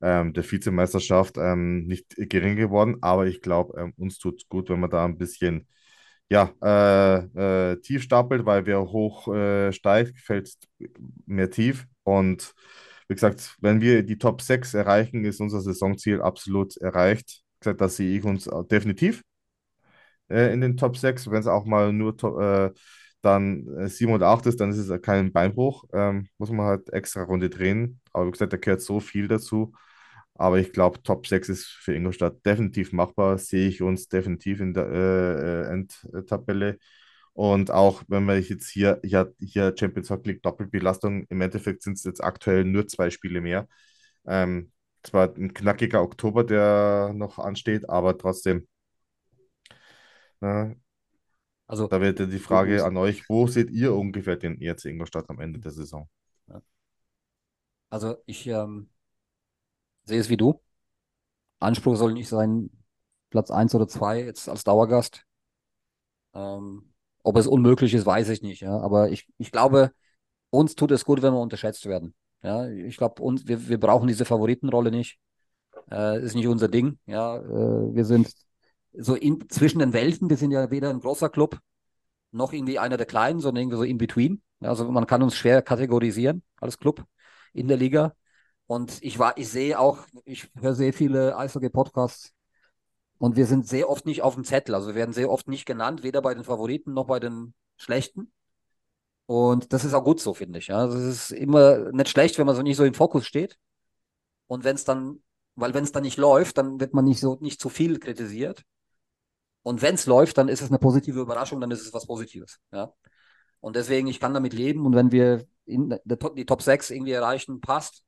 Speaker 6: ähm, der Vizemeisterschaft ähm, nicht gering geworden. Aber ich glaube, ähm, uns tut es gut, wenn man da ein bisschen ja, äh, äh, tief stapelt, weil wer hoch äh, steigt, fällt mehr tief. Und wie gesagt, wenn wir die Top 6 erreichen, ist unser Saisonziel absolut erreicht. Wie gesagt, das sehe ich uns äh, definitiv äh, in den Top 6, wenn es auch mal nur to äh, dann äh, 7 und 8 ist, dann ist es kein Beinbruch. Ähm, muss man halt extra Runde drehen. Aber wie gesagt, da gehört so viel dazu. Aber ich glaube, Top 6 ist für Ingolstadt definitiv machbar. Sehe ich uns definitiv in der äh, äh Endtabelle. Und auch wenn wir jetzt hier, hier, hier Champions Hockey League Doppelbelastung, im Endeffekt sind es jetzt aktuell nur zwei Spiele mehr. Ähm, zwar ein knackiger Oktober, der noch ansteht, aber trotzdem. Ne,
Speaker 7: Also,
Speaker 6: da wäre die Frage an euch, wo seht ihr ungefähr den ERC Ingolstadt am Ende der Saison?
Speaker 7: also ich ähm, sehe es wie du. Anspruch soll nicht sein, Platz 1 oder 2 jetzt als Dauergast. Ähm, ob es unmöglich ist, weiß ich nicht. Ja? Aber ich, ich glaube, uns tut es gut, wenn wir unterschätzt werden. Ja, ich glaube, uns, wir, wir brauchen diese Favoritenrolle nicht. Äh, ist nicht unser Ding. Ja, äh, wir sind so in, zwischen den Welten. Wir sind ja weder ein großer Club noch irgendwie einer der kleinen, sondern irgendwie so in between. Also man kann uns schwer kategorisieren als Club in der Liga. Und ich war, ich sehe auch, ich höre sehr viele Eishockey-Podcasts und wir sind sehr oft nicht auf dem Zettel. Also wir werden sehr oft nicht genannt, weder bei den Favoriten noch bei den Schlechten. Und das ist auch gut so, finde ich. Ja, also es ist immer nicht schlecht, wenn man so nicht so im Fokus steht. Und wenn es dann, weil wenn es dann nicht läuft, dann wird man nicht so nicht zu viel kritisiert. Und wenn es läuft, dann ist es eine positive Überraschung, dann ist es was Positives. Ja. Und deswegen, ich kann damit leben. Und wenn wir in die Top 6 irgendwie erreichen, passt.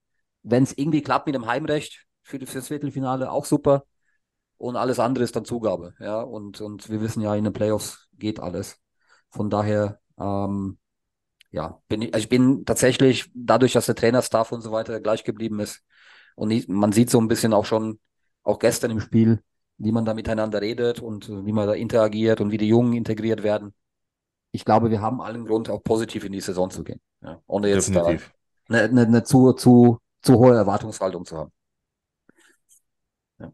Speaker 7: Wenn es irgendwie klappt mit dem Heimrecht für, das Viertelfinale, auch super. Und alles andere ist dann Zugabe. Ja. Und, und wir wissen ja, in den Playoffs geht alles. Von daher, ähm, ja, bin ich, also ich bin tatsächlich, dadurch, dass der Trainerstaff und so weiter gleich geblieben ist, und ich, man sieht so ein bisschen auch schon, auch gestern im Spiel, wie man da miteinander redet und wie man da interagiert und wie die Jungen integriert werden. Ich glaube, wir haben allen Grund, auch positiv in die Saison zu gehen. Ja, ohne jetzt
Speaker 6: Definitiv.
Speaker 7: da eine, eine, eine zu, zu, zu hohe Erwartungshaltung zu haben.
Speaker 8: Ja,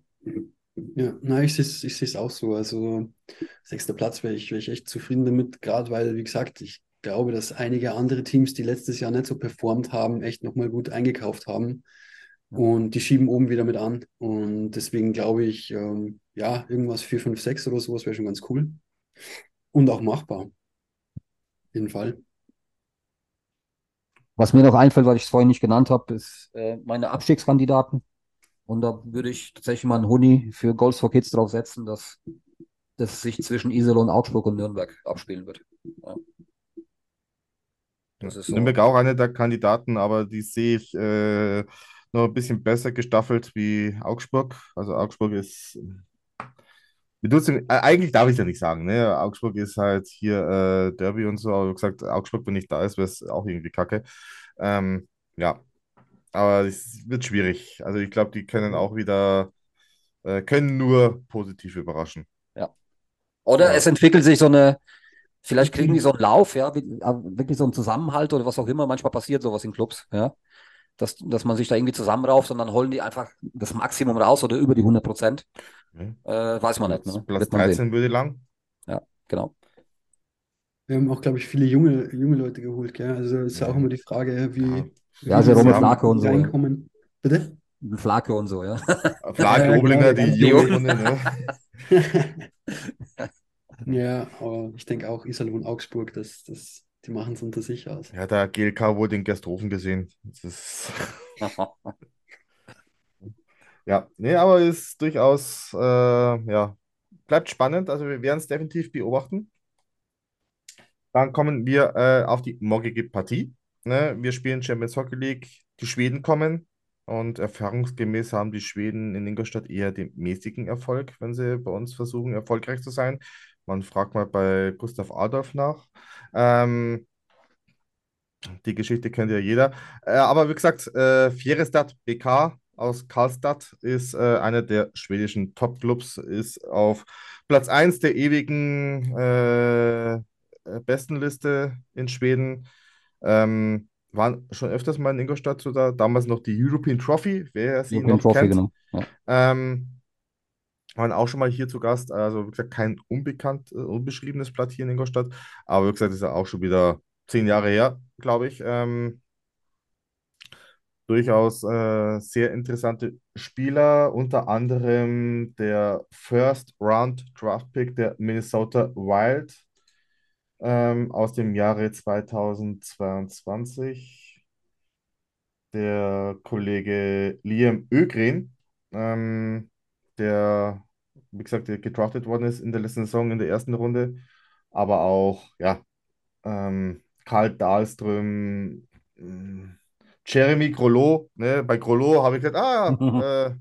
Speaker 8: ja na, ich sehe es ich seh's auch so. Also, sechster Platz wäre ich, wär ich echt zufrieden damit, gerade weil, wie gesagt, ich glaube, dass einige andere Teams, die letztes Jahr nicht so performt haben, echt nochmal gut eingekauft haben. Und die schieben oben wieder mit an. Und deswegen glaube ich, ähm, ja, irgendwas 4, 5, 6 oder sowas wäre schon ganz cool. Und auch machbar. Auf jeden Fall.
Speaker 7: Was mir noch einfällt, weil ich es vorhin nicht genannt habe, ist äh, meine Abstiegskandidaten. Und da würde ich tatsächlich mal einen Huni für Goals for Kids drauf setzen, dass das sich zwischen Iserlohn, Augsburg und Nürnberg abspielen wird. Ja.
Speaker 6: Das ist so. Nürnberg auch einer der Kandidaten, aber die sehe ich äh, noch ein bisschen besser gestaffelt wie Augsburg. Also Augsburg ist, wie du äh, eigentlich darf ich ja nicht sagen, ne? Augsburg ist halt hier äh, Derby und so, aber wie gesagt, Augsburg, wenn nicht da ist, wäre es auch irgendwie kacke. Ähm, ja, aber es wird schwierig. Also ich glaube, die können auch wieder, äh, können nur positiv überraschen.
Speaker 7: Ja. Oder ja. es entwickelt sich so eine, vielleicht kriegen die so einen Lauf, ja, wirklich so einen Zusammenhalt oder was auch immer. Manchmal passiert sowas in Clubs, ja dass, dass man sich da irgendwie zusammenrauft und dann holen die einfach das Maximum raus oder über die 100 Prozent. Äh, weiß man nicht. Ne?
Speaker 6: Platz 13 würde lang.
Speaker 7: Ja, genau.
Speaker 8: Wir haben auch, glaube ich, viele junge, junge Leute geholt. Gell? Also ist ja auch immer die Frage, wie. Ja,
Speaker 7: wie ja also Robert Flake und so.
Speaker 8: Reinkommen. Bitte?
Speaker 7: Flake und so, ja.
Speaker 6: Flake, *laughs* ja, Oblinger, die Jungen. Ne? *laughs*
Speaker 8: ja, aber ich denke auch Iserlohn, Augsburg, das, das die machen es unter sich aus.
Speaker 6: Ja, der GLK wurde in Gersthofen gesehen. Das ist. *laughs* ja, nee, aber ist durchaus, äh, ja, bleibt spannend. Also wir werden es definitiv beobachten. Dann kommen wir äh, auf die morgige Partie. Ne? Wir spielen Champions Hockey League. Die Schweden kommen. Und erfahrungsgemäß haben die Schweden in Ingolstadt eher den mäßigen Erfolg, wenn sie bei uns versuchen, erfolgreich zu sein. Man fragt mal bei Gustav Adolf nach. Ähm, die Geschichte kennt ja jeder. Äh, aber wie gesagt, äh, Fjerestad BK aus Karlstad ist äh, einer der schwedischen Top-Clubs, ist auf Platz 1 der ewigen äh, Bestenliste in Schweden. Ähm, waren schon öfters mal in Ingolstadt, so da, damals noch die European Trophy, wer sie noch Trophy, kennt. Genau. Ja. Ähm, waren auch schon mal hier zu Gast. Also, wie gesagt, kein unbekannt, äh, unbeschriebenes Blatt hier in Ingolstadt. Aber wie gesagt, ist ja auch schon wieder zehn Jahre her, glaube ich. Ähm, durchaus äh, sehr interessante Spieler, unter anderem der First Round Draft Pick der Minnesota Wild. ähm, aus dem Jahre 2022. Der Kollege Liam Ögren, ähm, der, wie gesagt, gedraftet worden ist in der letzten Saison in der ersten Runde, aber auch, ja, ähm, Karl Dahlström, mh, Jeremy Grollo, ne? Bei Grollo habe ich gesagt, ah, *laughs* äh,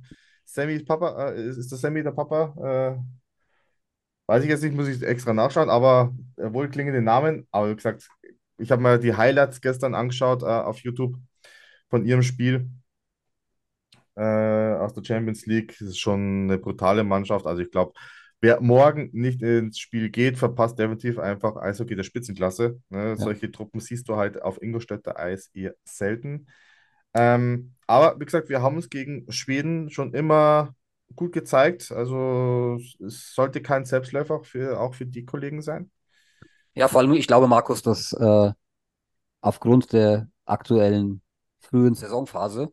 Speaker 6: Sammy Papa, äh, ist, das Sammy der Papa? Äh, weiß ich jetzt nicht, muss ich extra nachschauen, aber äh, wohlklingende Namen. Aber wie gesagt, ich habe mir die Highlights gestern angeschaut äh, auf YouTube von ihrem Spiel äh, aus der Champions League. Das ist schon eine brutale Mannschaft. Also ich glaube, wer morgen nicht ins Spiel geht, verpasst definitiv einfach Eishockey der Spitzenklasse. Ne?
Speaker 7: Ja.
Speaker 6: Solche Truppen siehst du halt auf Ingolstädter Eis eher selten. Ähm, aber wie gesagt, wir haben uns gegen Schweden schon immer gut gezeigt. Also es sollte kein Selbstläufer für, auch für die Kollegen sein.
Speaker 7: Ja, vor allem, ich glaube, Markus, dass äh, aufgrund der aktuellen frühen Saisonphase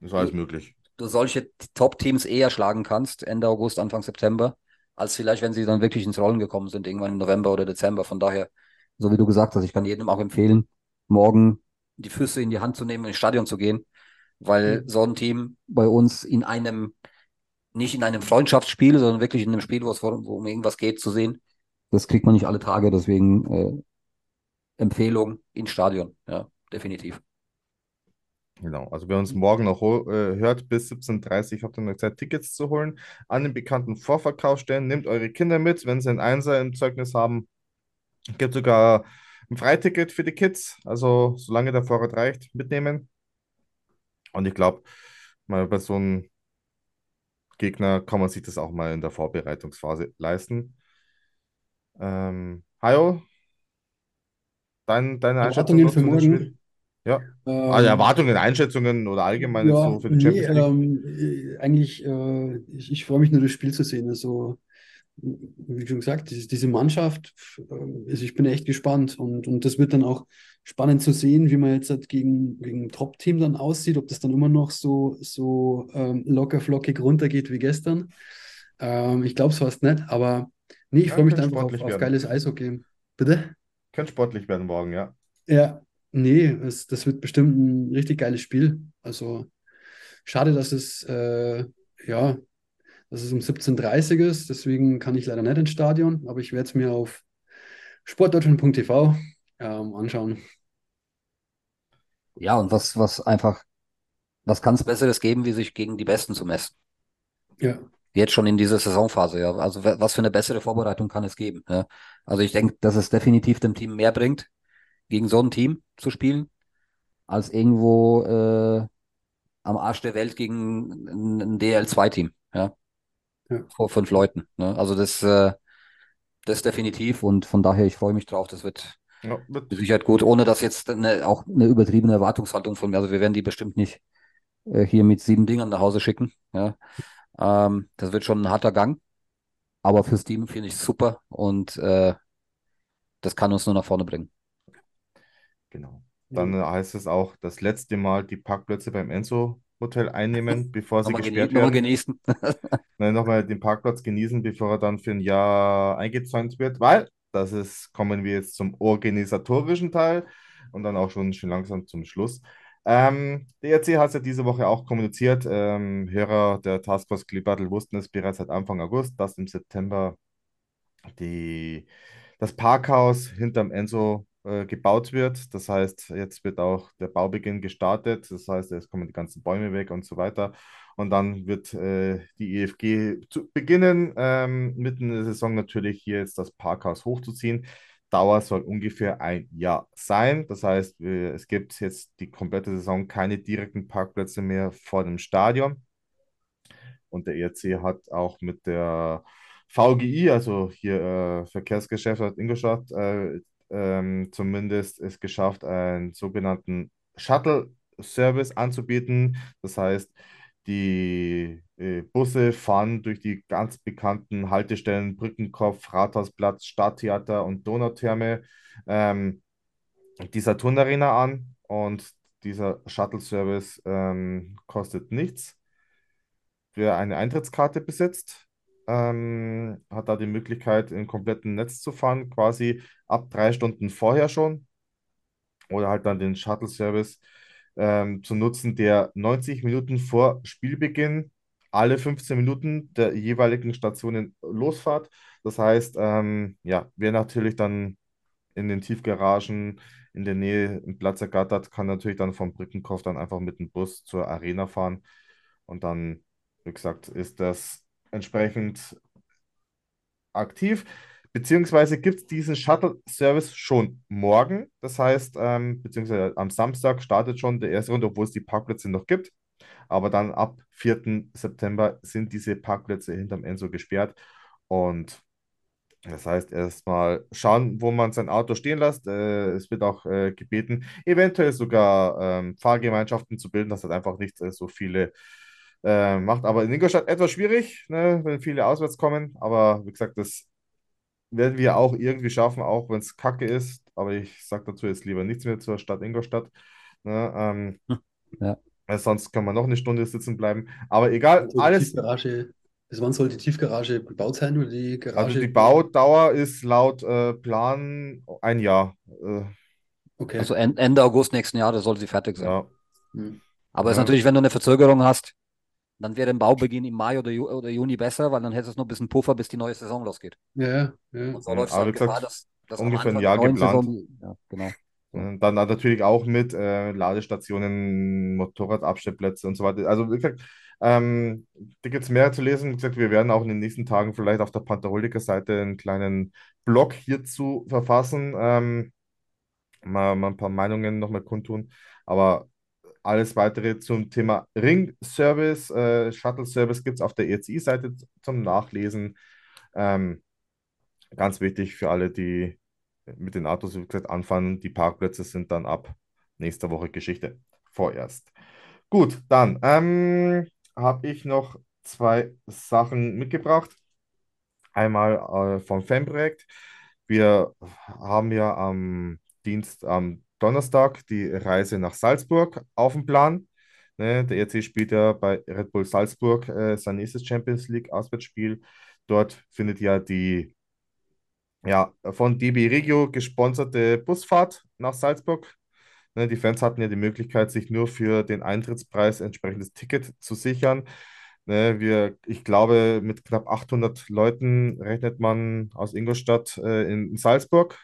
Speaker 6: Das ist alles möglich.
Speaker 7: du solche Top-Teams eher schlagen kannst, Ende August, Anfang September, als vielleicht, wenn sie dann wirklich ins Rollen gekommen sind, irgendwann im November oder Dezember. Von daher, so wie du gesagt hast, ich kann jedem auch empfehlen, morgen die Füße in die Hand zu nehmen, ins Stadion zu gehen, weil
Speaker 6: Mhm.
Speaker 7: so ein Team bei uns in einem, nicht in einem Freundschaftsspiel, sondern wirklich in einem Spiel, wo es um irgendwas geht, zu sehen, das kriegt man nicht alle Tage. Deswegen äh, Empfehlung ins Stadion, ja, definitiv.
Speaker 6: Genau, also wer uns morgen noch äh, hört, bis 17.30 Uhr habt ihr noch Zeit, Tickets zu holen an den bekannten Vorverkaufsstellen. Nehmt eure Kinder mit, wenn sie ein Einser im Zeugnis haben. Gibt sogar ein Freiticket für die Kids, also solange der Vorrat reicht, mitnehmen. Und ich glaube, mal bei so einem Gegner kann man sich das auch mal in der Vorbereitungsphase leisten. Ähm, Hajo, dein, deine Einschätzung
Speaker 8: für morgen?
Speaker 6: Ja, also
Speaker 8: Ähm,
Speaker 6: Erwartungen, Einschätzungen oder allgemein
Speaker 8: Ja,
Speaker 6: so für die Champions League?
Speaker 8: ähm, äh, eigentlich, äh, ich, ich freue mich nur, das Spiel zu sehen. Also, wie schon gesagt, diese, Mannschaft, äh, also ich bin echt gespannt und, und das wird dann auch spannend zu sehen, wie man jetzt halt gegen, gegen ein Top-Team dann aussieht, ob das dann immer noch so, so ähm, locker flockig runtergeht wie gestern. Ähm, ich glaube es fast nicht, aber nee, ich
Speaker 6: Ja,
Speaker 8: freue mich
Speaker 6: könnte
Speaker 8: da einfach auf, auf geiles Eishockey. Bitte?
Speaker 6: Könnte sportlich werden morgen, ja.
Speaker 8: Ja, nee, es, das wird bestimmt ein richtig geiles Spiel. Also schade, dass es, äh, ja, dass es um 17.30 Uhr ist, deswegen kann ich leider nicht ins Stadion, aber ich werde es mir auf sportdeutschland.tv ähm, anschauen.
Speaker 7: Ja, und was, was einfach, was kann es Besseres geben, wie sich gegen die Besten zu messen?
Speaker 8: Ja,
Speaker 7: Jetzt schon in dieser Saisonphase, ja. Also wa- was für eine bessere Vorbereitung kann es geben? Ja? Also ich denke, dass es definitiv dem Team mehr bringt, gegen so ein Team zu spielen, als irgendwo äh, am Arsch der Welt gegen ein, ein DL2-Team, ja.
Speaker 8: Ja.
Speaker 7: Vor fünf Leuten. Ne? Also das, äh, das definitiv und von daher, ich freue mich drauf. Das wird
Speaker 6: Ja,
Speaker 7: mit Sicherheit gut, ohne dass jetzt eine, auch eine übertriebene Erwartungshaltung von mir. Also wir werden die bestimmt nicht äh, hier mit sieben Dingern nach Hause schicken. Ja. Ähm, das wird schon ein harter Gang, aber fürs Team finde ich super und äh, das kann uns nur nach vorne bringen.
Speaker 6: Genau. Dann heißt es auch, das letzte Mal die Parkplätze beim Enzo Hotel einnehmen, *laughs* bevor sie
Speaker 7: Nochmal,
Speaker 6: gesperrt
Speaker 7: nochmal
Speaker 6: werden.
Speaker 7: genießen. *laughs*
Speaker 6: Nein, nochmal den Parkplatz genießen, bevor er dann für ein Jahr eingezäunt wird, weil das ist, kommen wir jetzt zum organisatorischen Teil und dann auch schon, schon langsam zum Schluss. Ähm, der ERC hat es ja diese Woche auch kommuniziert. Ähm, Hörer der Taskforce Klibattle wussten es bereits seit Anfang August, dass im September die, das Parkhaus hinterm Enzo äh, gebaut wird. Das heißt, jetzt wird auch der Baubeginn gestartet. Das heißt, es kommen die ganzen Bäume weg und so weiter. Und dann wird äh, die EFG zu beginnen, ähm, mitten in der Saison natürlich hier jetzt das Parkhaus hochzuziehen. Dauer soll ungefähr ein Jahr sein. Das heißt, es gibt jetzt die komplette Saison keine direkten Parkplätze mehr vor dem Stadion. Und der ERC hat auch mit der VGI, also hier äh, Verkehrsgesellschaft Ingolstadt, äh, ähm, zumindest es geschafft, einen sogenannten Shuttle-Service anzubieten. Das heißt, die äh, Busse fahren durch die ganz bekannten Haltestellen Brückenkopf, Rathausplatz, Stadttheater und Donautherme ähm, die Saturn an und dieser Shuttle-Service ähm, kostet nichts. Wer eine Eintrittskarte besitzt, ähm, hat da die Möglichkeit, im kompletten Netz zu fahren, quasi ab drei Stunden vorher schon. Oder halt dann den Shuttle-Service ähm, zu nutzen, der 90 Minuten vor Spielbeginn alle 15 Minuten der jeweiligen Stationen losfahrt. Das heißt, ähm, ja, wer natürlich dann in den Tiefgaragen in der Nähe im Platz ergattert, kann natürlich dann vom Brückenkopf dann einfach mit dem Bus zur Arena fahren. Und dann, wie gesagt, ist das entsprechend aktiv. Beziehungsweise gibt es diesen Shuttle-Service schon morgen. Das heißt, ähm, beziehungsweise am Samstag startet schon der erste Runde, obwohl es die Parkplätze noch gibt. Aber dann ab 4. September sind diese Parkplätze hinterm Enzo gesperrt. Und das heißt, erstmal schauen, wo man sein Auto stehen lässt. Äh, es wird auch äh, gebeten, eventuell sogar ähm, Fahrgemeinschaften zu bilden, dass halt einfach nicht äh, so viele äh, macht. Aber in Ingolstadt etwas schwierig, ne, wenn viele auswärts kommen. Aber wie gesagt, das werden wir auch irgendwie schaffen, auch wenn es kacke ist. Aber ich sage dazu jetzt lieber nichts mehr zur Stadt Ingolstadt. Ne, ähm,
Speaker 7: Ja.
Speaker 6: weil sonst können wir noch eine Stunde sitzen bleiben. Aber egal,
Speaker 8: Also
Speaker 6: alles.
Speaker 8: Tiefgarage, bis wann soll die Tiefgarage gebaut sein oder die
Speaker 6: Also
Speaker 8: Garage?
Speaker 6: die Baudauer ist laut äh, Plan ein Jahr. Äh,
Speaker 8: Okay.
Speaker 7: Also en- Ende August nächsten Jahres soll sie fertig sein.
Speaker 6: ja.
Speaker 8: Hm.
Speaker 7: Aber ist
Speaker 6: Ja.
Speaker 7: natürlich, wenn du eine Verzögerung hast, dann wäre ein Baubeginn im Mai oder, Ju oder Juni besser, weil dann hättest du noch ein bisschen Puffer, bis die neue Saison losgeht.
Speaker 8: Ja, ja.
Speaker 7: Und so
Speaker 6: Ja,
Speaker 7: läuft es
Speaker 6: wie gesagt,
Speaker 7: Gefahr, dass, dass
Speaker 6: ungefähr ein Jahr geplant.
Speaker 7: Saison, ja, genau.
Speaker 6: Und dann natürlich auch mit äh, Ladestationen, Motorradabstellplätze und so weiter. Also, wie gesagt, ähm, da gibt es mehr zu lesen. Wie gesagt, wir werden auch in den nächsten Tagen vielleicht auf der Pantheroliker-Seite einen kleinen Blog hierzu verfassen, ähm, mal, mal ein paar Meinungen nochmal kundtun. Aber alles weitere zum Thema Ring-Service, äh, Shuttle-Service gibt es auf der ECI-Seite zum Nachlesen. Ähm, ganz wichtig für alle, die mit den Autos, wie gesagt, anfangen. Die Parkplätze sind dann ab nächster Woche Geschichte. Vorerst. Gut, dann ähm, habe ich noch zwei Sachen mitgebracht. Einmal äh, vom Fanprojekt. Wir haben ja am Dienst, am Donnerstag die Reise nach Salzburg auf dem Plan. Ne, der ERC spielt ja bei Red Bull Salzburg äh, sein nächstes Champions League Auswärtsspiel. Dort findet ja die ja, von DB Regio gesponserte Busfahrt nach Salzburg. Ne, die Fans hatten ja die Möglichkeit, sich nur für den Eintrittspreis entsprechendes Ticket zu sichern. Ne, wir, ich glaube, mit knapp 800 Leuten rechnet man aus Ingolstadt äh, in, in Salzburg.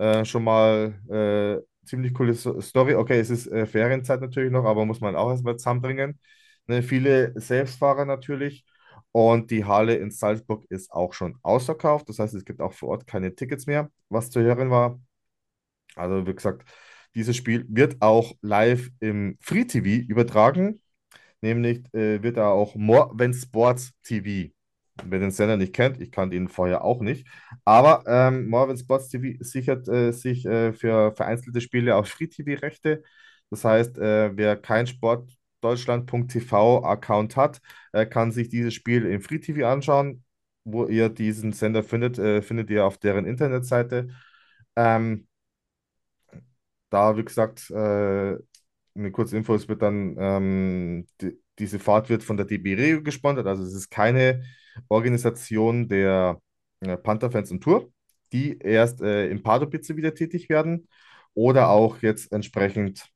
Speaker 6: Äh, schon mal äh, ziemlich coole Story. Okay, es ist äh, Ferienzeit natürlich noch, aber muss man auch erstmal zusammenbringen. Ne, viele Selbstfahrer natürlich. Und die Halle in Salzburg ist auch schon ausverkauft. Das heißt, es gibt auch vor Ort keine Tickets mehr, was zu hören war. Also, wie gesagt, dieses Spiel wird auch live im Free TV übertragen. Nämlich äh, wird da auch More Than Sports TV. Wer den Sender nicht kennt, ich kannte ihn vorher auch nicht. Aber ähm, Than Sports TV sichert äh, sich äh, für vereinzelte Spiele auch Free TV-Rechte. Das heißt, äh, wer kein Sportdeutschland.tv-Account hat, äh, kann sich dieses Spiel im Free TV anschauen. Wo ihr diesen Sender findet, äh, findet ihr auf deren Internetseite. Ähm, da, wie gesagt, äh, eine kurze Info, es wird dann, ähm, die, diese Fahrt wird von der DB Regio gesponsert, also es ist keine Organisation der äh, Panther-Fans und Tour, die erst äh, im Pardubice wieder tätig werden oder auch jetzt entsprechend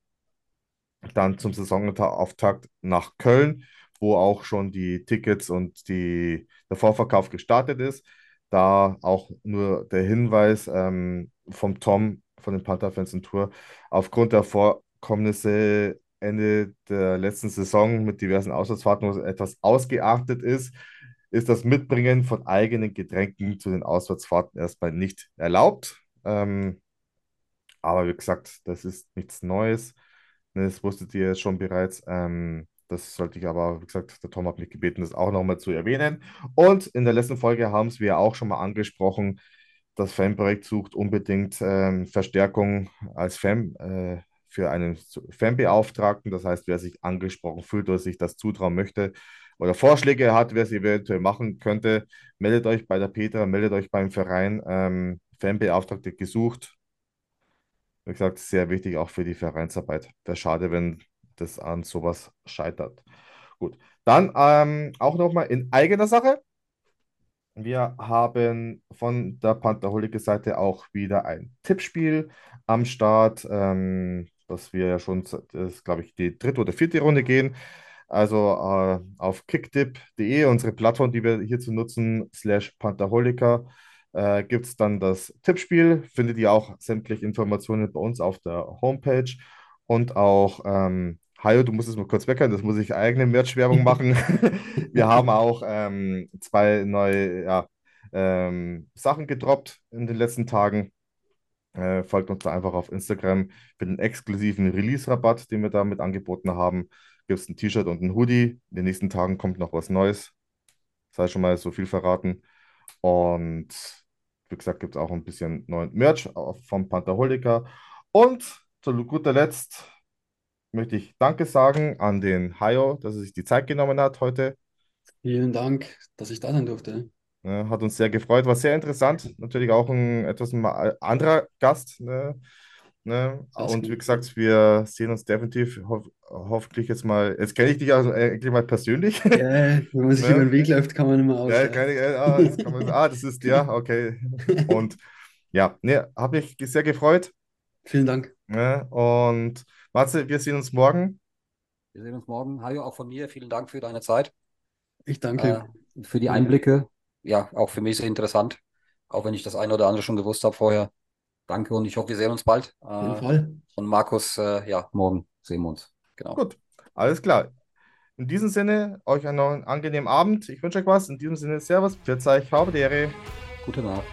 Speaker 6: dann zum Saisonauftakt nach Köln, wo auch schon die Tickets und die, der Vorverkauf gestartet ist. Da auch nur der Hinweis ähm, vom Tom von den Panther-Fans und Tour, aufgrund der Vorkommnisse Ende der letzten Saison mit diversen Auswärtsfahrten, wo es etwas ausgeartet ist, ist das Mitbringen von eigenen Getränken zu den Auswärtsfahrten erstmal nicht erlaubt. Ähm, aber wie gesagt, das ist nichts Neues. Ne, Das wusstet ihr schon bereits. Ähm, das sollte ich aber, wie gesagt, der Tom hat mich gebeten, das auch nochmal zu erwähnen. Und in der letzten Folge haben es wir auch schon mal angesprochen. Das Fanprojekt sucht unbedingt ähm, Verstärkung als Fan, äh, für einen Fanbeauftragten. Das heißt, wer sich angesprochen fühlt oder sich das zutrauen möchte oder Vorschläge hat, wer es eventuell machen könnte, meldet euch bei der Petra, meldet euch beim Verein. Ähm, Fanbeauftragte gesucht. Wie gesagt, sehr wichtig auch für die Vereinsarbeit. Wäre schade, wenn das an sowas scheitert. Gut, dann ähm, auch nochmal in eigener Sache. Wir haben von der Pantherholik-Seite auch wieder ein Tippspiel am Start, ähm, dass wir ja schon, glaube ich, die dritte oder vierte Runde gehen. Also äh, auf kicktip.de, unsere Plattform, die wir hier zu nutzen, slash Pantherholika, äh, gibt es dann das Tippspiel. Findet ihr auch sämtliche Informationen bei uns auf der Homepage und auch ähm, Hajo, du musst es mal kurz weckern, das muss ich eigene Merch-Werbung *laughs* machen. *laughs* Wir haben auch ähm, zwei neue ja, ähm, Sachen gedroppt in den letzten Tagen. Äh, folgt uns da einfach auf Instagram für den exklusiven Release-Rabatt, den wir damit angeboten haben. Gibt es ein T-Shirt und ein Hoodie. In den nächsten Tagen kommt noch was Neues. Sei schon mal so viel verraten. Und wie gesagt, gibt es auch ein bisschen neuen Merch vom Pantherholika. Und zu guter Letzt möchte ich Danke sagen an den Hayo, dass er sich die Zeit genommen hat heute.
Speaker 8: Vielen Dank, dass ich da sein durfte.
Speaker 6: Hat uns sehr gefreut, war sehr interessant. Natürlich auch ein etwas anderer Gast. Ne? Ne? Und wie gesagt, wir sehen uns definitiv ho hoffentlich jetzt mal. Jetzt kenne ich dich also eigentlich mal persönlich.
Speaker 8: Ja, wenn man sich *laughs* ne? über den Weg läuft, kann man immer aus. Ja, kann ich,
Speaker 6: ah, das kann man, ah, das ist ja, *laughs* okay. Und ja, ne, habe mich sehr gefreut.
Speaker 8: Vielen Dank.
Speaker 6: Ne? Und Matze, wir sehen uns morgen.
Speaker 7: Wir sehen uns morgen. Hajo, auch von mir. Vielen Dank für deine Zeit.
Speaker 8: Ich danke.
Speaker 7: Äh, für die Einblicke. Ja, auch für mich sehr interessant. Auch wenn ich das eine oder andere schon gewusst habe vorher. Danke und ich hoffe, wir sehen uns bald.
Speaker 8: Auf jeden äh, Fall.
Speaker 7: Und Markus, äh, ja, morgen sehen wir uns. Genau.
Speaker 6: Gut, alles klar. In diesem Sinne, euch einen angenehmen Abend. Ich wünsche euch was. In diesem Sinne, Servus, Pfiat euch, habe.
Speaker 7: Gute Nacht.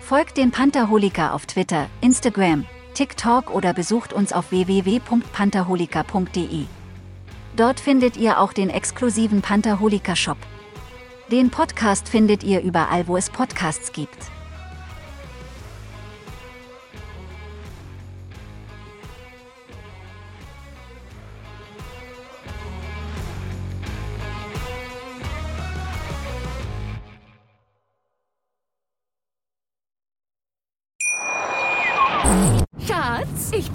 Speaker 9: Folgt den Pantherholika auf Twitter, Instagram, TikTok oder besucht uns auf www.pantherholika.de. Dort findet ihr auch den exklusiven Pantherholika Shop. Den Podcast findet ihr überall, wo es Podcasts gibt.